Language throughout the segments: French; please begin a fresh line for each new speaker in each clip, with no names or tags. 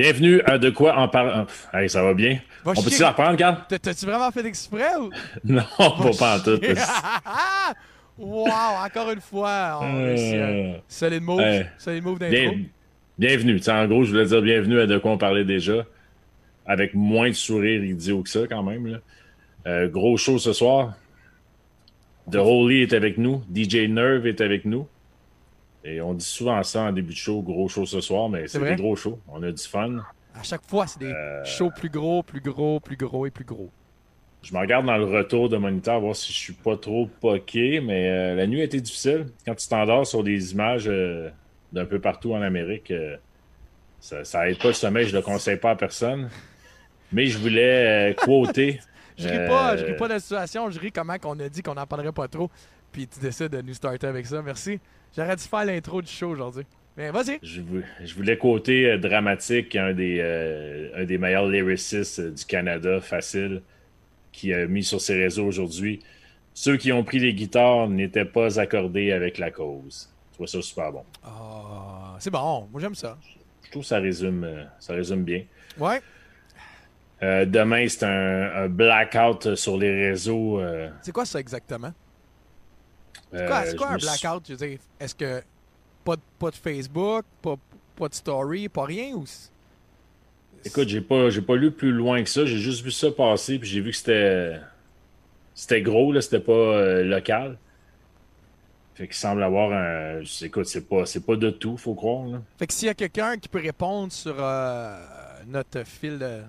Bienvenue à De quoi en parler. Hey, ça va bien?
Va
On peut-tu la reprendre, Carl?
T'as- T'as-tu vraiment fait exprès ou?
Non, pas, pas en tout.
wow, encore une fois, on
Euh,
réussit un solid move,
ouais.
solid move d'intro.
Bien- bienvenue. Tu sais, en gros, je voulais dire bienvenue à De quoi on parlait déjà. Avec moins de sourire idiot que ça, quand même. là. Euh, gros show ce soir. The Holy est avec nous. DJ Nerve est avec nous. Et on dit souvent ça en début de show, gros show ce soir, mais c'est des gros shows. On a du fun.
À chaque fois, c'est des
Euh.
shows plus gros, plus gros, plus gros et plus gros.
Je me regarde dans le retour de moniteur, voir si je suis pas trop poqué, mais euh, la nuit a été difficile. Quand tu t'endors sur des images euh, d'un peu partout en Amérique, ça, ça aide pas le sommeil, je le conseille pas à personne. Mais je voulais quoter.
Je ris pas, je ris pas de la situation, je ris comment qu'on a dit qu'on n'en parlerait pas trop, puis tu décides de nous starter avec ça. Merci. J'aurais dû faire l'intro du show aujourd'hui. Mais vas-y.
Je, vou- je voulais quoter euh, Dramatique, un des, euh, un des meilleurs lyricistes euh, du Canada, facile, qui a mis sur ses réseaux aujourd'hui. Ceux qui ont pris les guitares n'étaient pas accordés avec la cause. Je trouve ça super bon.
Ah, c'est bon, moi j'aime ça.
Je trouve que ça résume, ça résume bien.
Ouais.
Euh, demain, c'est un, un blackout sur les réseaux.
C'est quoi ça exactement? C'est
euh,
quoi, c'est quoi un blackout? Je veux dire, est-ce que pas de, pas de Facebook, pas, pas de story, pas rien ou.
Écoute, j'ai pas, j'ai pas lu plus loin que ça. J'ai juste vu ça passer, puis j'ai vu que c'était, c'était gros, là, c'était pas euh, local. Fait qu'il semble avoir un. Écoute, c'est pas, c'est pas de tout, faut croire. Là.
Fait que s'il y a quelqu'un qui peut répondre sur euh, notre fil de.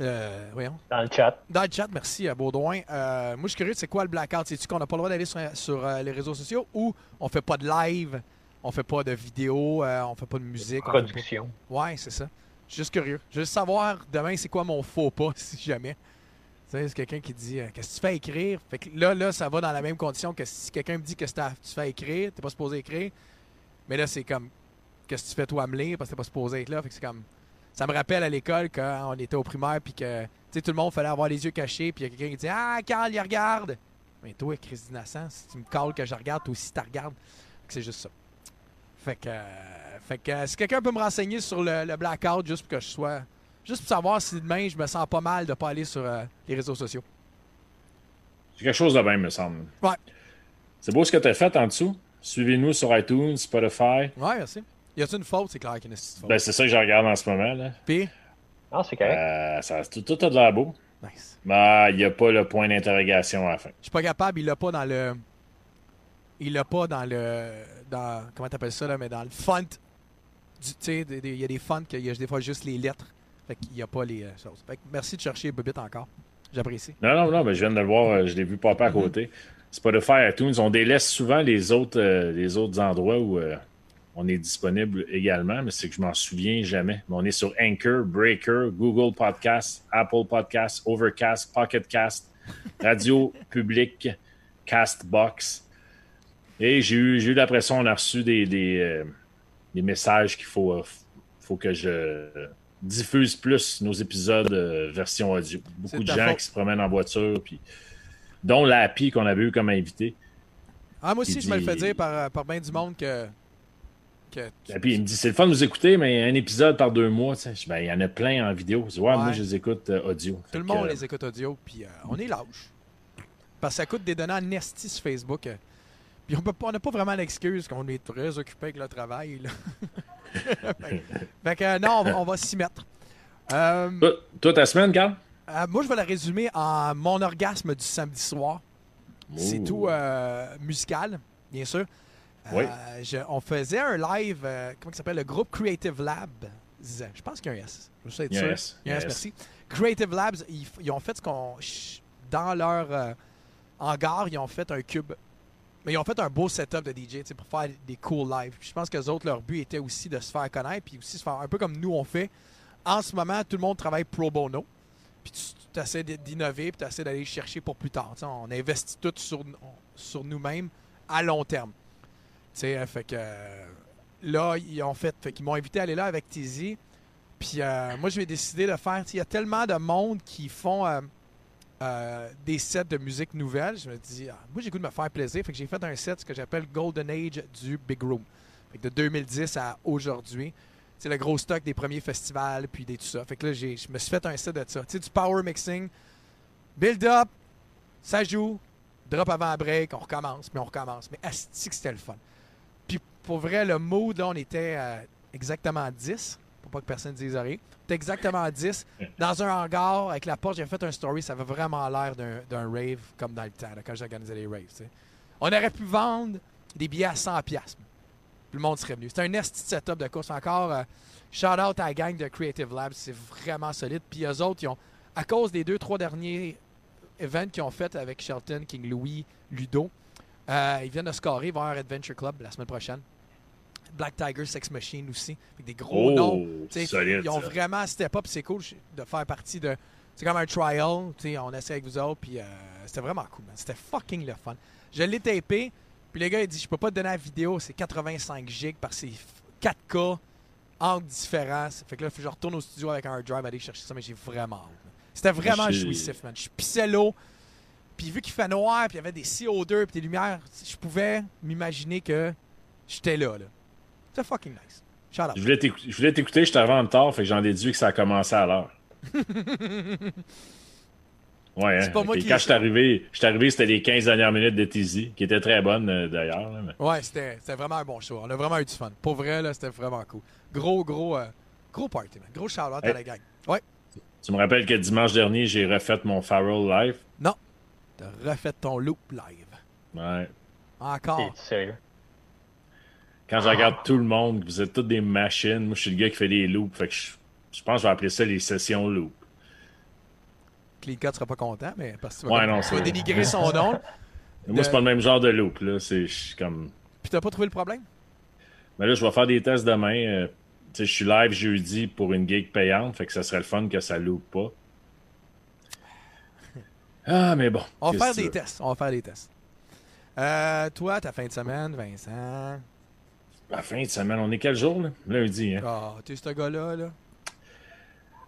Euh, voyons.
dans le chat.
Dans le chat, merci à Baudouin. Euh, moi, je suis curieux, c'est quoi le blackout? C'est-tu qu'on n'a pas le droit d'aller sur, sur, euh, les réseaux sociaux ou on fait pas de live, on fait pas de vidéo, euh, on fait pas de musique? on fait pas-
Production.
Ouais, c'est ça. Je suis juste curieux. Je veux juste savoir demain c'est quoi mon faux pas, si jamais. Tu sais, c'est quelqu'un qui dit euh, Qu'est-ce que tu fais écrire? Fait que là, là, ça va dans la même condition que si quelqu'un me dit que tu fais écrire, t'es pas supposé écrire. Mais là, c'est comme Qu'est-ce que tu fais toi à me lire? Parce que t'es pas supposé être là. Fait que c'est comme. Ça me rappelle à l'école quand on était au primaire puis que tout le monde fallait avoir les yeux cachés puis il y a quelqu'un qui dit Ah, Carl, il regarde. Mais toi, Chris Innocent, si tu me calls que je regarde, toi aussi, tu regardes. C'est juste ça. Fait que, euh, fait que euh, si quelqu'un peut me renseigner sur le, le blackout juste pour que je sois. Juste pour savoir si demain je me sens pas mal de pas aller sur euh, les réseaux sociaux?
C'est quelque chose de même, me semble.
Ouais.
C'est beau ce que tu as fait en dessous. Suivez-nous sur iTunes, Spotify.
Ouais, merci. Y a-t-il une faute? C'est clair qu'il y a une faute.
Ben, c'est ça que je regarde en ce moment. Là.
Puis,
Ah, c'est correct.
Euh, ça, tout, tout a de l'air beau.
nice.
Mais il n'y a pas le point d'interrogation à la fin.
Je suis pas capable, il l'a pas dans le. Il l'a pas dans le. Dans, comment t'appelles ça, là, mais dans le font. du- Tu sais, il y a des fonts qu'il y a des fois juste les lettres. Fait qu'il n'y a pas les euh, choses. Fait que merci de chercher Bobit encore. J'apprécie.
Non, non, non, mais je viens de le voir, euh, je l'ai vu popper à côté. Spotify, iTunes, on délaisse souvent les autres, euh, les autres endroits où euh, on est disponible également, mais c'est que je m'en souviens jamais. Mais on est sur Anchor, Breaker, Google Podcast, Apple Podcast, Overcast, Pocket Cast, Radio Public, Castbox. Et j'ai eu, eu l'impression, on a reçu des, des, euh, des messages qu'il faut, euh, faut que je diffuse plus nos épisodes euh, version audio. Beaucoup de gens
faute.
qui se promènent en voiture, puis, dont l'API qu'on avait eu comme invité.
Ah, moi aussi, je me le fais dire par, par bien du monde que.
Et puis il me dit c'est le fun de vous écouter, mais un épisode par deux mois, tu sais. Je dis, Ben, il y en a plein en vidéo. Je dis, ouais, moi je les écoute euh, audio.
Tout
Fait
le
que,
monde
euh,
les écoute audio, puis euh, on est lâche. Parce que ça coûte des données en esti sur Facebook. euh. Puis on n'a pas vraiment l'excuse qu'on est très occupé avec le travail. là. fait, fait que non, on va, on va s'y mettre.
Toi, toi, ta semaine, Carl?
moi, je vais la résumer en mon orgasme du samedi soir. C'est tout musical, bien sûr. Euh,
Oui.
je- on faisait un live, euh, comment il s'appelle, le groupe Creative Labs. Je pense qu'il y a un S. Je sais être
Il y a un
sûr.
S.
Il y a un S, merci. Creative Labs, ils, ont fait ce qu'on. Dans leur euh, hangar, ils ont fait un cube. Mais ils ont fait un beau setup de DJ pour faire des cool live. Puis je pense que les autres, leur but était aussi de se faire connaître, puis aussi se faire un peu comme nous on fait. En ce moment, tout le monde travaille pro bono. Puis tu, tu essaies d'innover, puis tu essaies d'aller chercher pour plus tard. On investit tout sur, sur nous-mêmes à long terme. Euh, fait que euh, là, ils ont fait, fait qu'ils m'ont invité à aller là avec Tizi. Puis euh, moi, je vais décider de faire. Il y a tellement de monde qui font euh, euh, des sets de musique nouvelle. Je me dis, ah, moi, j'ai goût de me faire plaisir. Fait que j'ai fait un set, ce que j'appelle Golden Age du Big Room. Fait que de 2010 à aujourd'hui, c'est le gros stock des premiers festivals, puis des tout ça. Fait que là, j'ai- je me suis fait un set de ça. Tu sais, du power mixing, build up, ça joue, drop avant break, on recommence, mais on recommence. Mais asti que c'était le fun. Puis pour vrai, le mood, là, on était à exactement à 10, pour pas que personne dise rien. On était exactement à 10, dans un hangar, avec la porte, j'ai fait un story, ça avait vraiment l'air d'un rave, comme dans le temps, là, quand j'organisais les raves. On aurait pu vendre des billets à 100$. piastres. Puis le monde serait venu. C'est un esti de setup de course. Encore, euh, shout out à la gang de Creative Labs. C'est vraiment solide. Puis eux autres, ils ont, à cause des deux, trois derniers events qu'ils ont fait avec Shelton, King Louis, Ludo, euh, ils viennent de scorer vers Adventure Club la semaine prochaine. Black Tiger, Sex Machine aussi. Avec des gros noms.
Oh, solide.
Ils ont
ça.
vraiment step up. C'est cool de faire partie de. C'est comme un trial. On essaie avec vous autres. Puis euh, c'était vraiment cool. man. C'était fucking le fun. Je l'ai tapé. Puis le gars, il dit Je peux pas te donner la vidéo. C'est 85 gigs par ces 4K. Angles différents. Fait que là, je retourne au studio avec un hard drive aller chercher ça. Mais j'ai vraiment. C'était vraiment jouissif, man. Je pissais l'eau. Puis vu qu'il fait noir, puis il y avait des CO2, puis des lumières, je pouvais m'imaginer que j'étais là. là. C'était fucking nice. Shout out.
Je voulais t'écouter, je t'avais en retard, fait que j'en déduis que ça a commencé à l'heure. Ouais,
C'est
hein,
pas moi qui-
quand je suis arrivé, c'était les 15 dernières minutes de Tizi, qui étaient très bonnes euh, d'ailleurs. mais-
Ouais, c'était vraiment un bon show. On a vraiment eu du fun. Pour vrai, là, c'était vraiment cool. Gros, gros, euh, gros party, man. Gros shout-out à la gang. Ouais,
Tu me rappelles que dimanche dernier, j'ai refait mon Farrell live?
T'as refait ton loop live.
Ouais.
Encore.
Sérieux?
Quand je regarde tout le monde, vous êtes toutes des machines. Moi, je suis le gars qui fait des loops. Fait que je, je pense que je vais appeler ça les sessions loop.
Cut sera pas content, mais parce que tu vas,
Ouais,
comme-
non,
tu vas
c'est-
dénigrer son nom.
Moi,
De-
c'est pas le même genre de loop. Là. C'est je suis comme.
Puis t'as pas trouvé le problème?
Mais là, je vais faire des tests demain. euh, tu sais, je suis live jeudi pour une gig payante. Fait que ça serait le fun que ça loupe pas. Ah, mais bon.
On va faire des tests. On va faire des tests. Euh, toi, ta fin de semaine, Vincent?
La fin de semaine, on est quel jour, là? Lundi, hein?
Ah, t'es ce gars-là, là?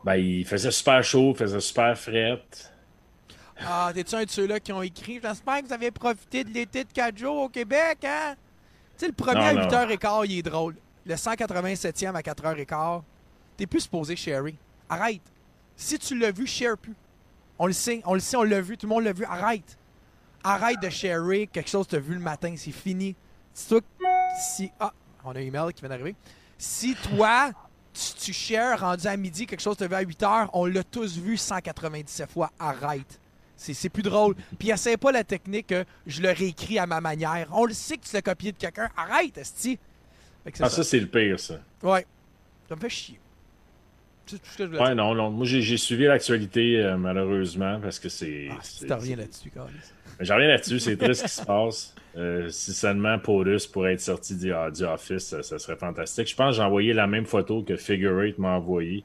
Ben, il faisait super chaud, il faisait super fret.
Ah, t'es-tu un de ceux-là qui ont écrit J'espère que vous avez profité de l'été de 4 jours au Québec, hein? Tu sais, le premier
Non,
à
non.
8h15, il est drôle. Le 187e à 4h15, t'es plus supposé sharer. Arrête. Si tu l'as vu, share plus. On le sait, on le sait, on l'a vu, tout le monde l'a vu. Arrête. Arrête de sharer quelque chose que t'as vu le matin, c'est fini. Si toi, si. Ah, on a un email qui vient d'arriver. Si toi, tu, tu shares rendu à midi quelque chose que t'as vu à 8h, on l'a tous vu 197 fois. Arrête. C'est c'est plus drôle. Puis essaie pas la technique que je le réécris à ma manière. On le sait que tu l'as copié de quelqu'un. Arrête, esti.
Ah,
ça.
ça, c'est le pire, ça.
Ouais. Ça me fait chier. C'est tout ce que je voulais
Ouais,
dire.
non, non. Moi, j'ai suivi l'actualité, euh, malheureusement, parce que c'est.
Ah, si
c'est-
là-dessus, Carlis.
J'en reviens là-dessus, c'est triste ce qui se passe. Euh, si seulement Porus pourrait être sorti du, ah, du Office, ça, ça serait fantastique. Je pense que j'ai envoyé la même photo que Figure Eight m'a envoyé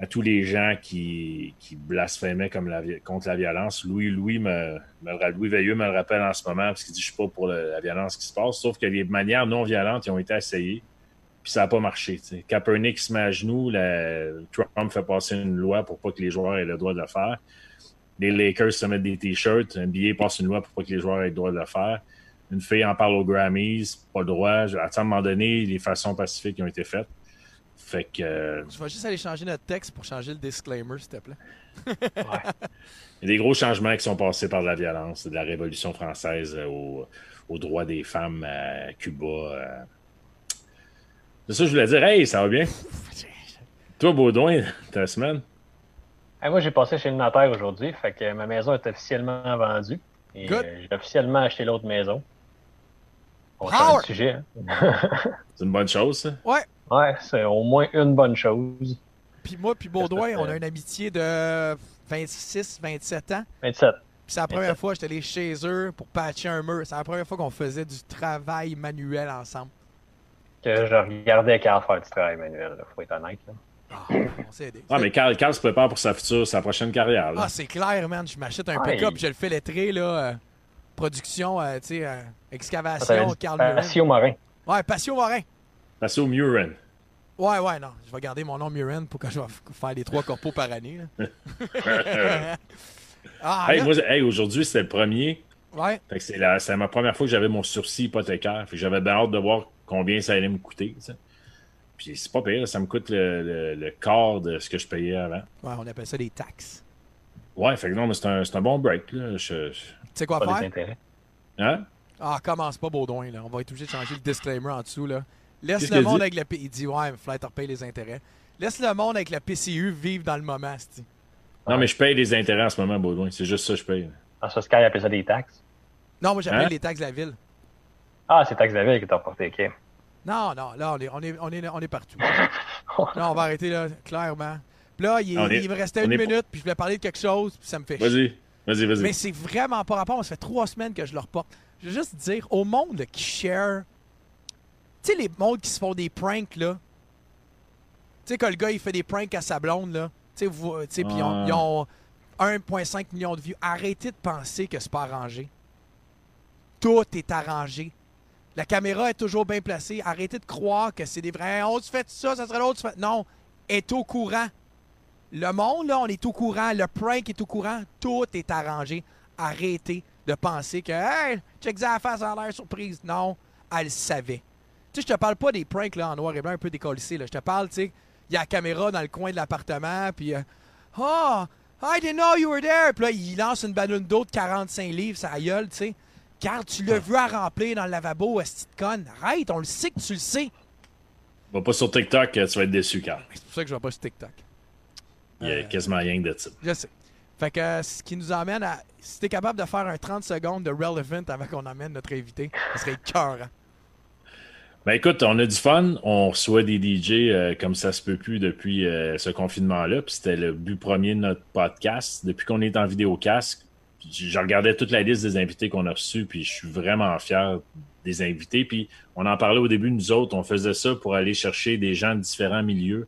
à tous les gens qui, qui blasphémaient comme la, contre la violence. Louis, Louis, me, me Louis Veilleux me le rappelle en ce moment parce qu'il dit Je suis pas pour le- la violence qui se passe. Sauf que les manières non violentes ils ont été essayées, puis ça n'a pas marché. tu sais. Kaepernick se met à genoux, la- Trump fait passer une loi pour pas que les joueurs aient le droit de le faire. Les Lakers se mettent des t-shirts, NBA passe une loi pour pas que les joueurs aient le droit de le faire. Une fille en parle aux Grammys, pas le droit. À un moment donné, les façons pacifiques ont été faites. Fait que euh,
Je vais juste aller changer notre texte pour changer le disclaimer, s'il te plaît.
il y a des gros changements qui sont passés par la violence, de la Révolution française euh, au, aux droits des femmes à Cuba. euh. C'est ça que je voulais dire. Hey, ça va bien? Toi, Baudouin, ta semaine?
Hey, moi, j'ai passé chez le notaire aujourd'hui, fait que ma maison est officiellement vendue. Et
Good.
euh, j'ai officiellement acheté l'autre maison. On
Power!
change de sujet. hein.
C'est une bonne chose, ça?
Ouais.
Ouais, c'est au moins une bonne chose.
Puis moi, puis Baudouin, on a une amitié de 26, 27 ans.
27.
Puis c'est la première fois que j'étais allé chez eux pour patcher un mur. C'est la première fois qu'on faisait du travail manuel ensemble.
Que je regardais qu'à faire du travail manuel, là, faut être honnête. là.
Ah, on s'est aidé.
Ah, mais Carl, Carl se prépare pour sa future, sa prochaine carrière. là.
Ah, c'est clair, man. Je m'achète un
Ouais.
pick-up, je le fais lettrer, là. euh, production, euh, tu sais, euh, excavation, Carl Murin.
Patio Morin.
Ouais, Patio Morin.
Au Murin.
Ouais, ouais, non. Je vais garder mon nom Murin pour quand je vais faire les trois corpos par année. là. ah,
hey,
là,
moi, hey, aujourd'hui, c'était le premier.
ouais.
Fait que c'est la- c'est ma première fois que j'avais mon sursis hypothécaire. Fait que j'avais bien hâte de voir combien ça allait me coûter. tu sais. Puis c'est pas pire, ça me coûte le, le, le, quart de ce que je payais avant.
Ouais, on appelle ça des taxes.
Ouais, fait que non, mais c'est un, un, bon break. Tu
sais quoi
pas
faire?
Hein?
Ah, commence pas, Baudouin. Là. On va être obligé de changer le disclaimer en dessous. Là. Laisse le monde avec le PCU. Il dit Ouais, il faut payer les intérêts. Laisse le monde avec la PCU vivre dans le moment, c'ti.
Non, mais je paye les intérêts en ce moment, Baudouin. C'est juste ça que je paye.
Ah, ça, Sky appelle ça des taxes?
Non, moi, j'appelle
Hein?
les taxes de la ville.
Ah, c'est taxes de la ville que t'as porté, ok.
Non, non, là, on est, on est, on est, on est partout. là, on va arrêter, là, clairement. Puis là, il,
On est-
il me restait une minute, puis je voulais parler de quelque chose, puis ça me fait chier.
Vas-y, vas-y, vas-y.
Mais c'est vraiment pas rapport. Ça fait trois semaines que je le reporte. Je veux juste dire, au monde qui share. Tu sais, les mondes qui se font des pranks, là. Tu sais, quand le gars, il fait des pranks à sa blonde, là. Tu sais, vous- tu sais, puis ils ont, ils ont 1,5 million de vues. Arrêtez de penser que c'est pas arrangé. Tout est arrangé. La caméra est toujours bien placée. Arrêtez de croire que c'est des vrais. On se fait ça, ça serait l'autre. fait- Non, est au courant. Le monde, là, on est au courant. Le prank est au courant. Tout est arrangé. Arrêtez de penser que, hey, check ça à la face, ça a l'air surprise. Non, elle le savait. Tu sais, je te parle pas des pranks là, en noir et blanc un peu décollés. Là. Je te parle, tu sais, il y a la caméra dans le coin de l'appartement, puis, oh, I didn't know you were there. Puis là, il lance une ballon d'eau de 45 livres, ça gueule, tu sais. Car tu l'as vu à remplir dans le lavabo, esti de conne. Arrête, on le sait que tu le sais.
Va pas sur TikTok, tu vas être déçu, Carl.
C'est pour ça que je vais pas sur TikTok.
Il y a
Euh,
quasiment rien de ça.
Je sais. Fait que euh, ce qui nous emmène à. Si t'es capable de faire un 30 secondes de relevant avant qu'on emmène notre invité, ce serait cœur.
Ben écoute, on a du fun. On reçoit des DJ euh, comme ça se peut plus depuis euh, ce confinement-là. Puis c'était le but premier de notre podcast. Depuis qu'on est en vidéo casque, je regardais toute la liste des invités qu'on a reçus, puis je suis vraiment fier des invités. Puis on en parlait au début, nous autres, on faisait ça pour aller chercher des gens de différents milieux.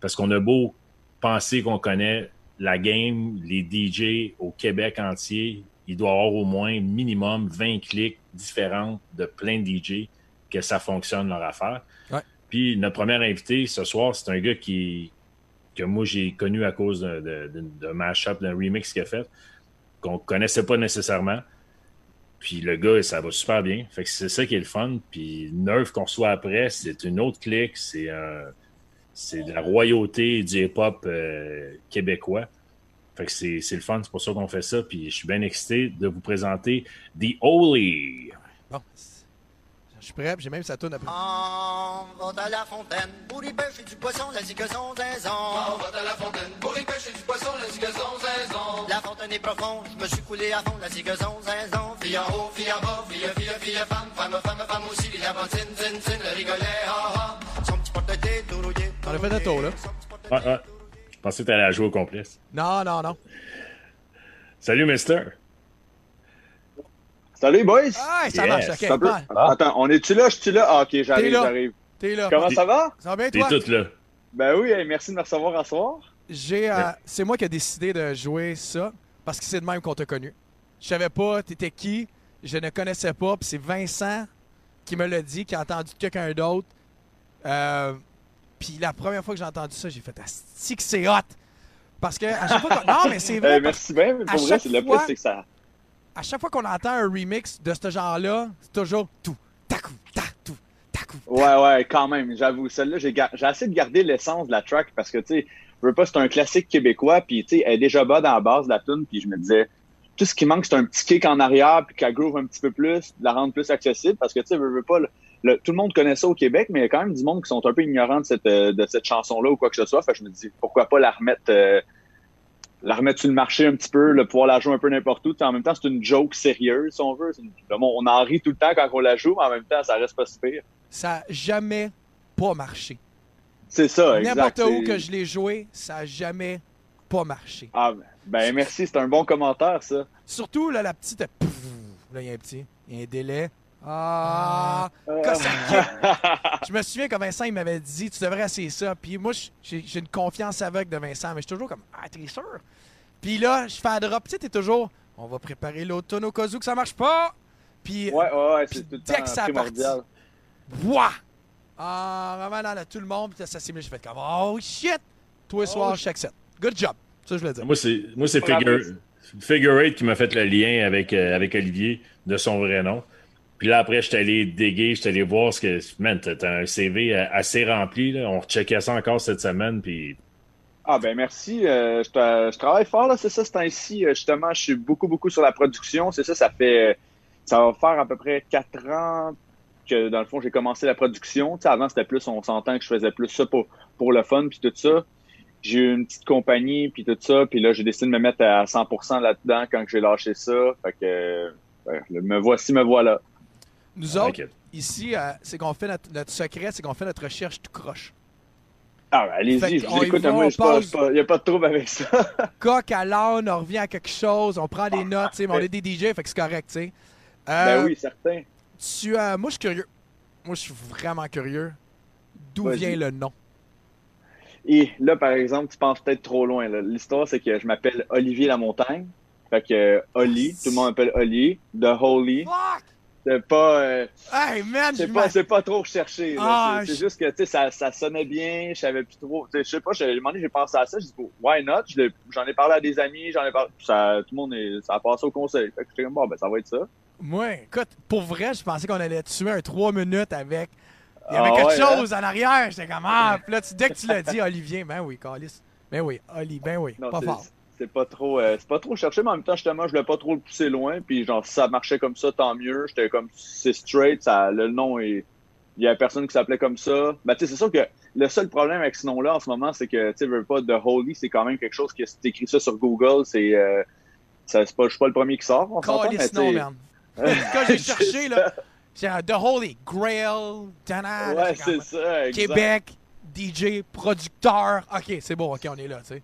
Parce qu'on a beau penser qu'on connaît la game, les DJ au Québec entier, il doit y avoir au moins minimum 20 clics différents de plein de DJ que ça fonctionne leur affaire.
Ouais.
Puis notre premier invité ce soir, c'est un gars qui que moi j'ai connu à cause d'un mashup, d'un remix qu'il a fait, qu'on connaissait pas nécessairement. Puis le gars, ça va super bien. Fait que c'est ça qui est le fun. Puis Nerf qu'on reçoit après, c'est une autre clique. C'est de la royauté du hip-hop euh, québécois. Fait que c'est c'est le fun, c'est pour ça qu'on fait ça. Puis je suis bien excité de vous présenter The Holy.
Bon. Je suis prêt, j'ai même sa tourne après.
On va à la fontaine pour y pêcher du poisson, la zigazon zinzon.
On va à la fontaine pour y pêcher du poisson, la zigazon, zinzon.
La fontaine est profonde, je me suis coulé à fond, la zigazon zinzon.
Fille en haut, fille en bas, fille, fille, fille, femme, femme, femme, femme aussi, la bantine, zin, zin, le rigolet, ha, ha.
Son petit porte-tête tout rouillé. tout
On a fait un tour, là.
Ouais, ouais. Je pensais que t'allais la jouer au complice.
Non, non, non.
Salut, Mister.
Salut, boys!
Ah, ça
Yes.
marche, ok.
Ça peut-
bon.
Attends, on est-tu là? Je suis là? Ah, ok, j'arrive,
T'es là.
j'arrive.
T'es là.
Comment ça va?
Ça va bien,
T'es
toi?
toute là.
Ben oui, hey, merci de me recevoir à soir.
J'ai, euh, c'est moi qui ai décidé de jouer ça parce que c'est de même qu'on t'a connu. Je savais pas t'étais qui, je ne connaissais pas, puis c'est Vincent qui me l'a dit, qui a entendu de quelqu'un d'autre. Euh, puis la première fois que j'ai entendu ça, j'ai fait Asti que c'est hot! Parce que à chaque fois qu'on... Non, mais c'est vrai,
merci bien, mais
à
pour vrai,
chaque
c'est le
fois-
plus, c'est que ça.
À chaque fois qu'on entend un remix de ce genre-là, c'est toujours tout, takou, ta, tout, takou, ta.
Ouais, ouais, quand même, j'avoue. Celle-là, j'ai gar- j'ai essayé de garder l'essence de la track parce que, tu sais, je veux pas, c'est un classique québécois, puis, tu sais, elle est déjà bas dans la base de la tune, puis je me disais, tout ce qui manque, c'est un petit kick en arrière, puis qu'elle groove un petit peu plus, la rendre plus accessible, parce que, tu sais, veux, veux pas, tout le monde connaît ça au Québec, mais il y a quand même du monde qui sont un peu ignorants de cette, euh, de cette chanson-là ou quoi que ce soit. Fait que je me dis, pourquoi pas la remettre, euh, la remettre sur le marché un petit peu, le pouvoir la jouer un peu n'importe où. En même temps, c'est une joke sérieuse, si on veut. Une- Bon, on en rit tout le temps quand on la joue, mais en même temps, ça reste pas si pire.
Ça a jamais pas marché.
C'est ça.
N'importe où que je l'ai joué, ça a jamais pas marché.
Ah, ben merci, c'est un bon commentaire, ça.
Surtout, là, la petite. pouf, Là, il y a un petit. Il y a un délai. Ah!
Euh,
ça. Je me souviens que Vincent, il m'avait dit, tu devrais essayer ça. Puis moi, j'ai j'ai une confiance aveugle de Vincent, mais je suis toujours comme, ah, t'es sûr? Puis là, je fais un drop. Tu sais, t'es toujours, on va préparer l'automne au cas où que ça marche pas. Puis,
ouais, ouais, ouais, c'est tout le
que
temps
ça
primordial.
Wouah! Ah, vraiment, là, là, tout le monde, puis ça s'est mis, j'ai fait comme, oh shit! Tous les soirs, chaque set. Good job. Ça, je voulais dire.
Moi, c'est moi c'est. Figure, Figure Eight qui m'a fait le lien avec, euh, avec Olivier de son vrai nom. Puis là, après, je suis allé déguer, je suis allé voir ce que. Man, t'as un CV assez rempli. Là. On recheckait ça encore cette semaine. Puis
Ah ben merci. Euh, je, tra- je travaille fort là, c'est ça, ce temps-ci. Euh, Justement, je suis beaucoup, beaucoup sur la production. C'est ça, ça fait euh, ça va faire à peu près quatre ans que dans le fond j'ai commencé la production. Tu sais, avant, c'était plus, on s'entend que je faisais plus ça pour, pour le fun puis tout ça. J'ai eu une petite compagnie puis tout ça, puis là j'ai décidé de me mettre à 100% là-dedans quand j'ai lâché ça. Fait que euh, me voici, me voilà.
Nous autres, ici, euh, c'est qu'on fait notre, notre secret, c'est qu'on fait notre recherche tout croche.
Ah ben, allez-y, je vous écoute. Moi, je pas- je pas- y a pas de trouble avec ça.
Coq à l'âne, on revient à quelque chose, on prend des notes, tu sais, mais on est des DJ, fait que c'est correct, tu sais. Euh,
ben oui, certain.
Tu, euh, moi, je suis curieux. Moi, je suis vraiment curieux. D'où vient le nom?
Et là, par exemple, tu penses peut-être trop loin. L'histoire, c'est que je m'appelle Olivier Lamontagne. Fait que euh, Oli, tout le monde m'appelle Oli. The Holy.
Fuck!
C'est pas, euh,
Hey, man, je
c'est pas, c'est pas trop recherché.
Ah,
c'est
je-
juste que tu sais, ça, ça sonnait bien. Je savais plus trop. Je sais pas. j'ai- À un moment donné, j'ai pensé à ça. J'ai dit, why not? Je J'en ai parlé à des amis. J'en ai parlé. Ça, tout le monde est, ça a passé au conseil. Fait que j'étais comme bon, ben ça va être ça.
Moi, écoute, pour vrai, je pensais qu'on allait tuer un 3 minutes avec. Il y avait
Ah
quelque
ouais, hein?
chose en arrière. J'étais comme, ah, puis là, tu- dès que tu l'as dit, Olivier, ben oui, Calis. Ben oui, Oli, ben oui,
Non,
pas fort.
C'est pas trop, euh, c'est pas trop cherché, mais en même temps, justement, je voulais pas trop le pousser loin. Puis genre, si ça marchait comme ça, tant mieux. J'étais comme, c'est straight, ça, le nom est, il y a personne qui s'appelait comme ça. Ben, tu sais, c'est sûr que le seul problème avec ce nom-là en ce moment, c'est que, tu sais, veux pas, The Holy, c'est quand même quelque chose que si t'écris ça sur Google, c'est, euh, ça, c'est pas, je suis pas le premier qui sort, on s'entend, mais
man. Quand j'ai cherché, là, c'est The Holy Grail, Dana,
Ouais, c'est ça, exact.
Québec, DJ, producteur. Ok, c'est bon, ok, on est là, tu sais.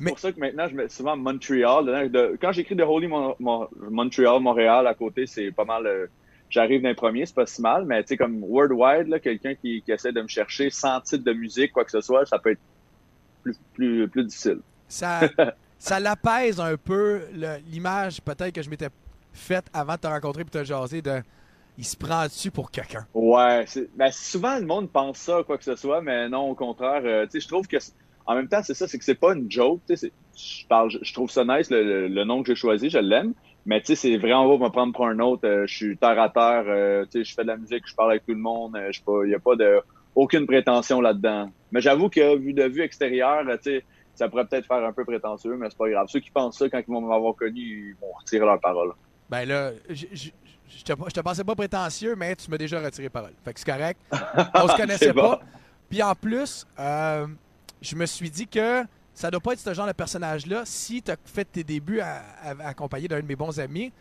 C'est
Mais-
pour ça que maintenant, je mets souvent Montréal. De- quand j'écris The Holy Mon- Mon- Montréal, Montréal, à côté, c'est pas mal. euh, J'arrive d'un premier, c'est pas si mal, mais tu sais, comme worldwide, là, quelqu'un qui, qui essaie de me chercher sans titre de musique, quoi que ce soit, ça peut être plus, plus, plus difficile.
Ça, ça l'apaise un peu l'image peut-être que je m'étais faite avant de te rencontrer et de te jaser de il se prend dessus pour quelqu'un?
Ouais, c'est- ben, souvent le monde pense ça, quoi que ce soit, mais non, au contraire, euh, tu sais, je trouve que, c'est- en même temps, c'est ça, c'est que c'est pas une joke, je parle, je, je trouve ça nice, le, le- le nom que j'ai choisi, je l'aime, mais tu sais, c'est vraiment pas me prendre pour un autre, euh, je suis terre à terre, euh, tu sais, je fais de la musique, je parle avec tout le monde, euh, je sais pas, il y a pas de, aucune prétention là-dedans. Mais j'avoue que, vu de vue extérieure, tu sais, ça pourrait peut-être faire un peu prétentieux, mais c'est pas grave. Ceux qui pensent ça, quand ils vont m'avoir connu, ils vont retirer leur parole.
Ben là, je, je, je te, je te pensais pas prétentieux, mais tu m'as déjà retiré parole. Fait que c'est correct. On se connaissait
bon.
pas. Puis en plus, euh, je me suis dit que ça doit pas être ce genre de personnage-là si tu as fait tes débuts à, à- accompagné d'un de mes bons amis.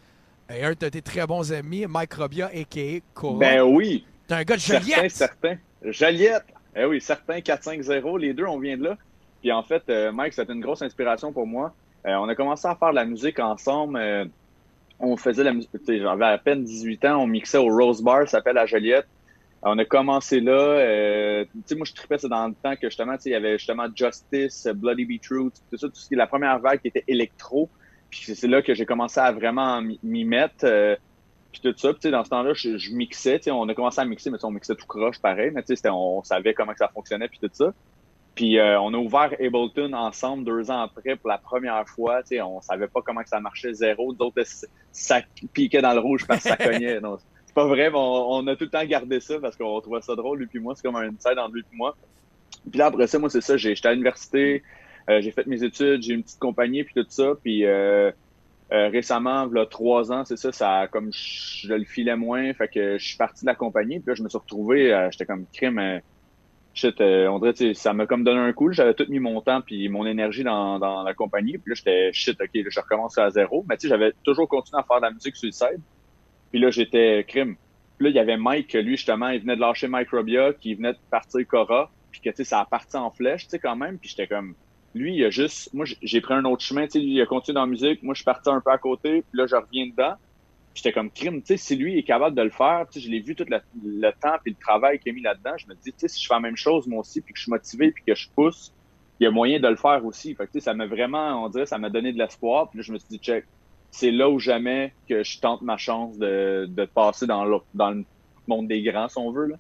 Et un de tes très bons amis, Mike Robia, a.k.a. Cora.
Ben oui!
T'es un gars de Joliette!
certains. Joliette! Eh oui, certains 4-5-0, les deux, on vient de là. Puis en fait, euh, Mike, c'était une grosse inspiration pour moi. Euh, on a commencé à faire de la musique ensemble. euh, on faisait la musique, j'avais à peine 18 ans, on mixait au Rose Bar, ça s'appelle la Joliette. On a commencé là. euh, tu sais, moi, je tripais ça dans le temps que justement, tu sais, il y avait justement Justice, Bloody Be True, tout ça, tout ce qui est la première vague qui était électro. Puis c'est là que j'ai commencé à vraiment m'y- mettre. euh, puis tout ça, puis tu sais, dans ce temps-là, je, je mixais, tu sais, on a commencé à mixer, mais tu sais, on mixait tout croche pareil, mais tu sais, on, savait comment que ça fonctionnait, puis tout ça. Puis euh, on a ouvert Ableton ensemble deux ans après pour la première fois, tu sais, on savait pas comment que ça marchait, zéro. D'autres, ça piquait dans le rouge parce que ça cognait. Non, c'est pas vrai, mais on, a tout le temps gardé ça parce qu'on trouvait ça drôle, lui puis moi, c'est comme un inside entre lui puis moi. Puis là, après ça, moi, c'est ça, j'étais à l'université, euh, j'ai fait mes études, j'ai une petite compagnie, puis tout ça, puis... Euh, euh, récemment, a trois ans, c'est ça, ça comme je, le filais moins, fait que je suis parti de la compagnie, puis là, je me suis retrouvé, euh, j'étais comme crime, euh, shit, euh, on dirait, ça m'a comme donné un coup, j'avais tout mis mon temps puis mon énergie dans, dans la compagnie, puis là, j'étais shit, ok, là, je recommence à zéro, mais tu sais, j'avais toujours continué à faire de la musique side, puis là, j'étais crime. Puis là, il y avait Mike, lui, justement, il venait de lâcher Mike Robia, qui venait de partir Cora, puis que, tu sais, ça a parti en flèche, tu sais, quand même, puis j'étais comme, lui, il a juste, moi, j'ai pris un autre chemin, tu sais, lui, il a continué dans la musique, moi, je suis parti un peu à côté, puis là, je reviens dedans. J'étais comme crime, tu sais, si lui est capable de le faire, tu sais, je l'ai vu tout le, le temps puis le travail qu'il a mis là-dedans, je me dis, tu sais, si je fais la même chose moi aussi, puis que je suis motivé, puis que je pousse, il y a moyen de le faire aussi. Fait que, tu sais, ça m'a vraiment, on dirait, ça m'a donné de l'espoir. Puis là, je me suis dit, check, c'est là ou jamais que je tente ma chance de, de passer dans le, dans le monde des grands, si on veut, là.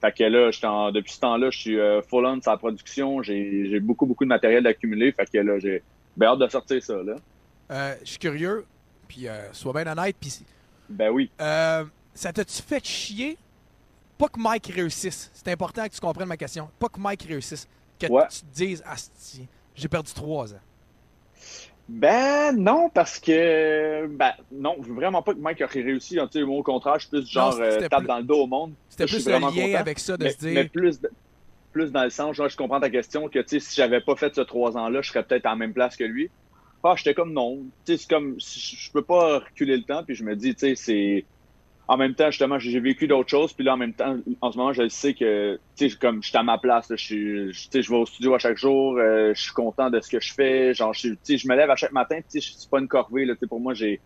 Fait que là, en- depuis ce temps-là, je suis euh, full on sur la production. J'ai beaucoup, beaucoup de matériel accumulé. Fait que là, j'ai hâte de sortir ça, là.
Euh, je suis curieux, puis euh, sois bien honnête, puis
Ben oui.
ça t'a-tu fait chier? Pas que Mike réussisse. C'est important que tu comprennes ma question. Pas que Mike réussisse. Que
Ouais.
tu te dises, Asti, j'ai perdu trois ans.
Ben non, parce que ben non, vraiment pas que Mike aurait réussi. Tu sais, moi, au contraire, je suis plus genre
Non,
euh, tape
plus-
dans le dos au monde.
C'était plus le lien
vraiment content.
avec ça de
mais,
se dire.
mais plus, plus dans le sens, genre, je comprends ta question, que tu sais, si j'avais pas fait ce trois ans-là, je serais peut-être à la même place que lui. Ah, j'étais comme non. Tu sais, c'est comme, je je peux pas reculer le temps, puis je me dis, tu sais, c'est. En même temps, justement, j'ai vécu d'autres choses, puis là, en même temps, en ce moment, je sais que, tu sais, comme je suis à ma place, je suis, tu sais, je vais au studio à chaque jour, euh, je suis content de ce que je fais, genre, je, tu je me lève à chaque matin, tu sais, c'est pas une corvée, là, tu sais, pour moi, j'ai,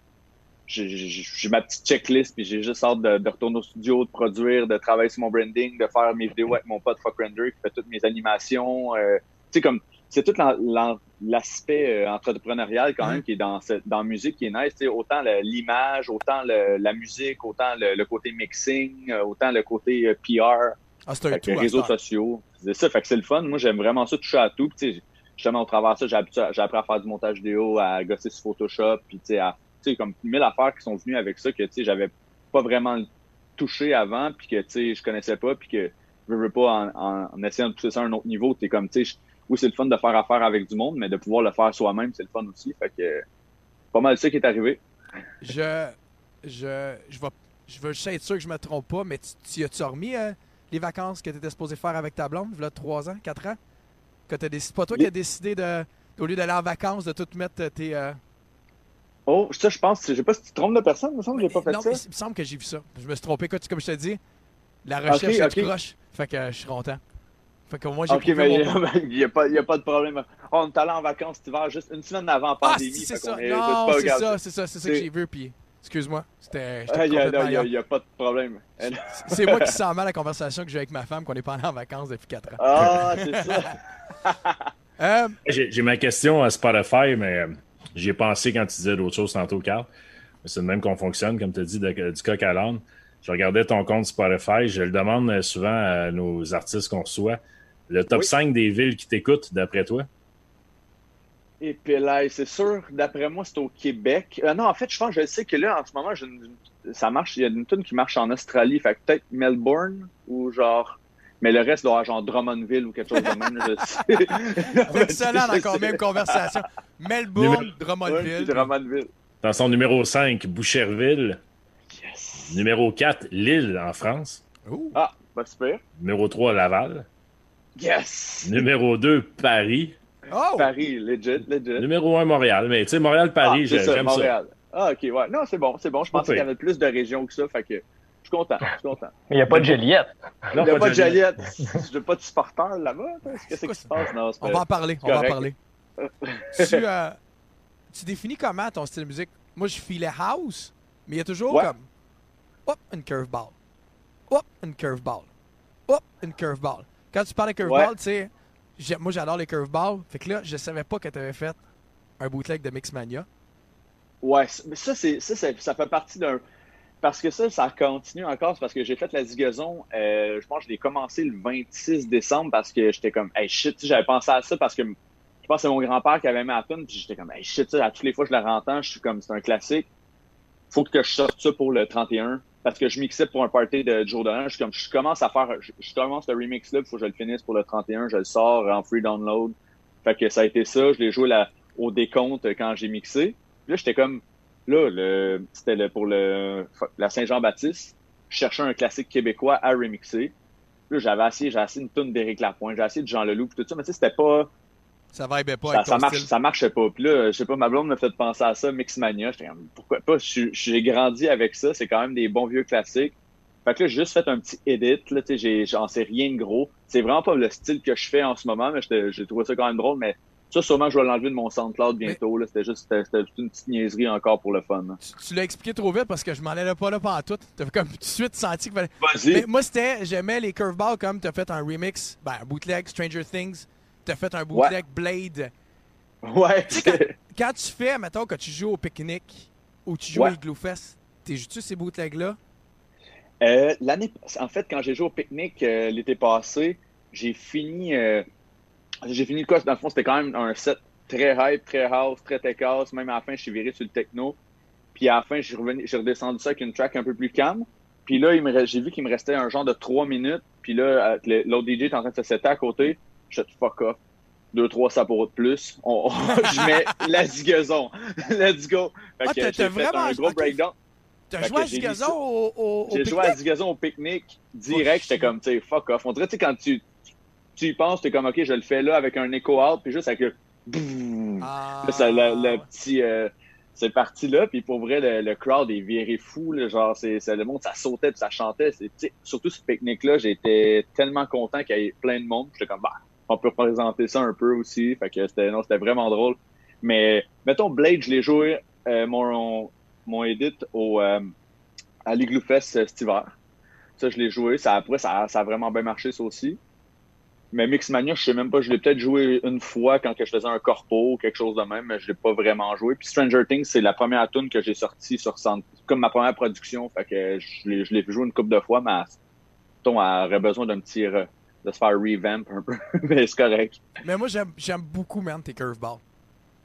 j'ai- ma petite checklist, puis j'ai juste hâte de, de retourner au studio, de produire, de travailler sur mon branding, de faire mes vidéos avec mon pote Fuck Render qui fait toutes mes animations. euh, tu sais, comme, c'est tout l'en- l'en- l'aspect euh, entrepreneurial quand même
Mhm.
qui est dans, cette, dans la musique qui est nice. tu sais, autant l'image, autant le- la musique, autant le, le côté mixing, euh, autant le côté euh, PR.
Ah, un tout.
réseaux sociaux. C'est ça, fait que c'est le fun. Moi, j'aime vraiment ça, toucher à tout. Tu sais, justement, au travers de ça, j'ai appris, à faire du montage vidéo, à gosser sur Photoshop, puis tu sais, à, tu sais, comme mille affaires qui sont venues avec ça que, tu sais, j'avais pas vraiment touché avant, puis que, tu sais, je connaissais pas, puis que je veux pas, en, en, en essayant de pousser ça à un autre niveau, t'es comme, tu sais, oui, c'est le fun de faire affaire avec du monde, mais de pouvoir le faire soi-même, c'est le fun aussi. Fait que, pas mal ça qui est arrivé.
Je, je, je vais, je veux juste être sûr que je me trompe pas, mais tu, tu as-tu remis euh, les vacances que tu étais supposé faire avec ta blonde, là, 3 ans, 4 ans? Que t'as décidé, c'est pas toi qui as décidé de, au lieu d'aller en vacances, de tout mettre tes. euh,
Oh, ça, je pense, je sais pas si tu te trompes de personne, il me semble que j'ai pas fait
non,
ça.
mais il me semble que j'ai vu ça. Je me suis trompé. Écoute, comme je te dis, la recherche est croche. Fait que euh, je suis content. Fait que moi, j'ai
Ok, mais
mon
il n'y a, pas- y a pas de problème. On est allé en vacances cet hiver juste une semaine avant la
Ah,
pandémie.
si, c'est ça.
est-
Non, c'est ça, c'est ça, c'est ça que j'ai vu. Puis, excuse-moi, c'était.
Ah, Il n'y a, pas de problème.
C'est moi qui sens mal la conversation que j'ai avec ma femme qu'on est pas allé en vacances depuis 4 ans.
Ah, c'est ça.
Euh,
J'ai ma question à Spotify, mais euh, j'y ai pensé quand tu disais d'autres choses tantôt, Carl. Mais C'est de même qu'on fonctionne, comme tu as dit, de- du coq à l'âne. Je regardais ton compte Spotify, je le demande euh, souvent à nos artistes qu'on reçoit. Le top
Oui.
5 des villes qui t'écoutent, d'après toi?
Et puis là, c'est sûr, d'après moi, c'est au Québec. Euh, non, en fait, je pense, je sais que là, en ce moment, j'ai une- ça marche. Il y a une tune qui marche en Australie. Fait que peut-être Melbourne ou genre. Mais le reste doit avoir genre Drummondville ou quelque chose de même. je sais.
Excellent
je
dans
sais.
même conversation. Melbourne, Drummondville.
Drummondville.
Dans son numéro 5, Boucherville.
Yes.
Numéro 4, Lille, en France.
Ouh.
Ah, bah super.
Numéro 3, Laval.
Yes.
Numéro 2, Paris.
Oh!
Paris, legit, legit.
Numéro 1, Montréal. Mais tu sais, Montréal-Paris,
Ah, ça,
j'aime ça.
Montréal. Ah, ok, ouais. Non, c'est bon, c'est bon. Je
Pas
pensais qu'il y avait plus de régions que ça, fait que je suis content, je suis content.
Mais il n'y a pas de Juliette.
Non,
Il n'y a pas de
Joliette.
Joliette. Je n'ai pas de supporters là-bas. Qu'est-ce qui se passe? Non,
On
pas-
va en parler, on va en parler. tu, euh, tu définis comment ton style de musique? Moi, je filais house, mais il y a toujours
Ouais.
comme hop, une curveball. Hop, une curveball. Hop, une curveball. Quand tu parles de curveball,
Ouais.
tu sais, j'ai- moi j'adore les curveballs. Fait que là, je savais pas que tu avais fait un bootleg de Mixmania.
Ouais, c- mais ça, c'est, ça, ça, ça fait partie d'un. Parce que ça, ça continue encore. C'est parce que j'ai fait la digaison. euh, je pense que je l'ai commencé le 26 décembre parce que j'étais comme, hey shit, tu sais, j'avais pensé à ça parce que je pense que c'est mon grand-père qui avait mis la tune. Puis j'étais comme, hey shit, tu sais, à toutes les fois que je la rentends, je suis comme, c'est un classique. Faut que je sorte ça pour le 31. Parce que je mixais pour un party de jour de l'an. Je comme, je commence à faire, je, commence le remix là, il faut que je le finisse pour le 31. Je le sors en free download. Fait que ça a été ça. Je l'ai joué la, au décompte quand j'ai mixé. Là, j'étais comme, là, le, c'était le, pour le, la Saint-Jean-Baptiste. Je cherchais un classique québécois à remixer. Là, j'avais essayé, j'ai essayé une tonne d'Éric Lapointe, j'ai essayé de Jean Leloup, puis tout ça, mais tu sais, c'était pas,
Ça vibait pas
ça,
avec
ça
ton
marche,
style.
ça marchait pas. Puis là, je sais pas, ma blonde m'a fait penser à ça, Mixmania. J'étais comme, pourquoi pas? J'ai grandi avec ça. C'est quand même des bons vieux classiques. Fait que là, j'ai juste fait un petit edit. Là, tu sais, j'ai- j'en sais rien de gros. C'est vraiment pas le style que je fais en ce moment, mais j'ai trouvé ça quand même drôle. Mais ça, sûrement, je vais l'enlever de mon SoundCloud bientôt. C'était juste, une petite niaiserie encore pour le fun.
Tu, tu l'as expliqué trop vite parce que je m'en allais pas là pendant tout. T'as comme tout de suite senti fallait.
Vas-y.
Moi, c'était, j'aimais les curveballs comme t'as fait un remix, ben, un bootleg Stranger Things, t'as fait un bootleg Blade.
Ouais.
Tu sais, quand, quand tu fais, mettons, que tu joues au pique-nique ou tu joues
Ouais.
à Igloo Fest, t'es joues-tu ces bootlegs-là?
Euh, l'année, en fait, quand j'ai joué au pique-nique euh, l'été passé, j'ai fini, euh, j'ai fini le course. Dans le fond, c'était quand même un set très hype, très house, très tech house. Même à la fin, je suis viré sur le techno. Puis à la fin, je suis revenu, j'ai redescendu ça avec une track un peu plus calme. Puis là, il me reste- j'ai vu qu'il me restait un genre de trois minutes. Puis là, l'autre DJ est en train de se setter à côté. Je te fuck off. Deux, trois sapots de plus. On, on- je mets la zigazon. Let's go. Fait
Ah,
que j'ai
vraiment-
un gros
ok.
breakdown.
T'as joué à Zigazon au, au,
J'ai joué à zigazon au pique-nique direct. J'étais comme, tu sais, fuck off. On dirait, tu sais, quand tu, tu y penses, t'es comme, OK, je le fais là avec un echo out, puis juste avec le...
Ah.
Là, ça, le, le petit... euh, c'est parti là, puis pour vrai, le, le crowd est viré fou. Là, genre, c'est, le monde, ça sautait, puis ça chantait. Surtout ce pique-nique-là, j'étais tellement content qu'il y ait plein de monde. J'étais comme, bah, on peut présenter ça un peu aussi. Fait que c'était, non, c'était vraiment drôle. Mais, mettons, Blade, je l'ai joué, euh, mon, mon edit au, euh, à l'Igloo Fest euh, cet hiver. Ça, je l'ai joué. Ça, après, ça, ça a vraiment bien marché, ça aussi. Mais Mixmania, je sais même pas, je l'ai peut-être joué une fois quand que je faisais un corpo ou quelque chose de même, mais je l'ai pas vraiment joué. Puis Stranger Things, c'est la première tune que j'ai sortie sur comme ma première production, fait que je l'ai, je l'ai joué une couple de fois, mais ton aurait besoin d'un petit de se faire revamp un peu, mais c'est correct.
Mais moi, j'aime, j'aime beaucoup, man, tes curveballs.